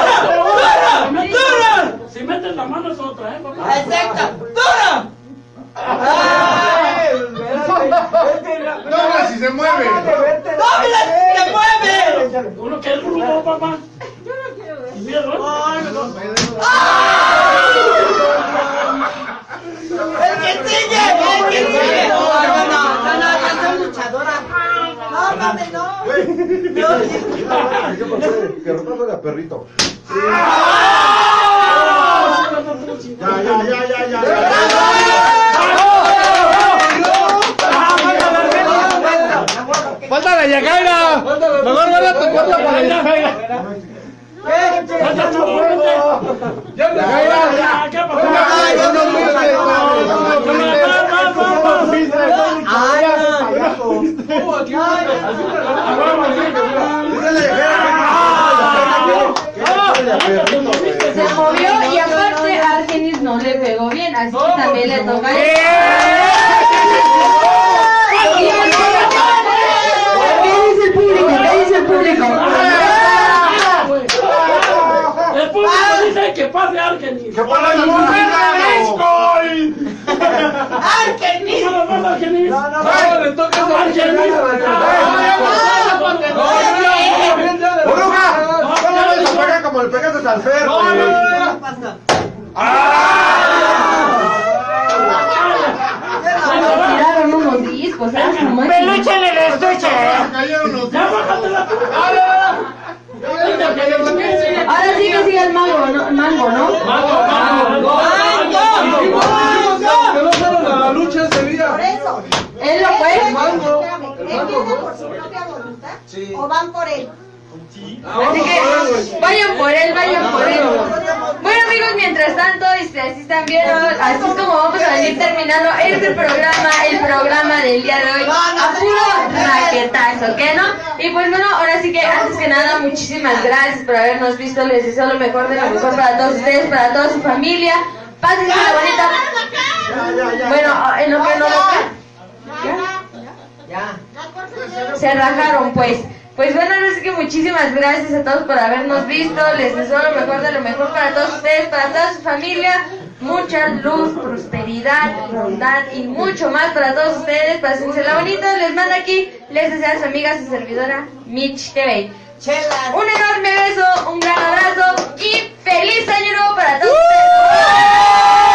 ¡Duro! Si metes la mano es otra, ¿eh, papá? ¡Exacto! ¡Duro! Dobla si se mueve. ¡Dobla si se mueve! Uno que es rudo, papá. Sin miedo, ¿eh? ¡El que sigue! ¡El que sigue! No, no, no, no, no, ya soy luchadora. No, no. Que perrito. Ya, ya, ya, ya, la Yajaira! Mejor guarda tu cuarto para. Se movió y aparte Argenis no le pegó bien, así que también le toca a él. ¿Qué dice el público? ¿Qué el público? El público dice que pase Argenis. ¡Que pase Argenis! ¡Argenis! No, no, Argenis. No, no, ¡No, le toca a Argenis. ¡Oruga! ¡No le vayas a pegar como le pegaste al Fer, güey! Se discos, ¿sabes? ¡Peluche en el estuche! Cayeron los Ya bájate la Ahora sí que sigue el mango, ¿no? El mango, ¿no? Mango, mango. Que no fueron a la lucha ese día. Por eso. Él lo fue. Espérame, ¿él viene por su propia voluntad? ¿O van por él? Así que vayan por él, vayan por él. Bueno amigos, mientras tanto, este, así están viendo, así es como vamos a venir terminando este programa, el programa del día de hoy, a puro raquetazo, ¿qué no? Y pues bueno, ahora sí que antes que nada, muchísimas gracias por habernos visto, les deseo lo mejor de lo mejor para todos ustedes, para toda su familia, pásense la bonita. Bueno, en lo que no lo Ya. se rajaron pues. Pues bueno, así que muchísimas gracias a todos por habernos visto. Les deseo lo mejor de lo mejor para todos ustedes, para toda su familia. Mucha luz, prosperidad, bondad y mucho más para todos ustedes. Pásense la bonita. Les manda aquí, les desea su amiga, su servidora, Mitch TV. Un enorme beso, un gran abrazo y feliz año nuevo para todos ustedes.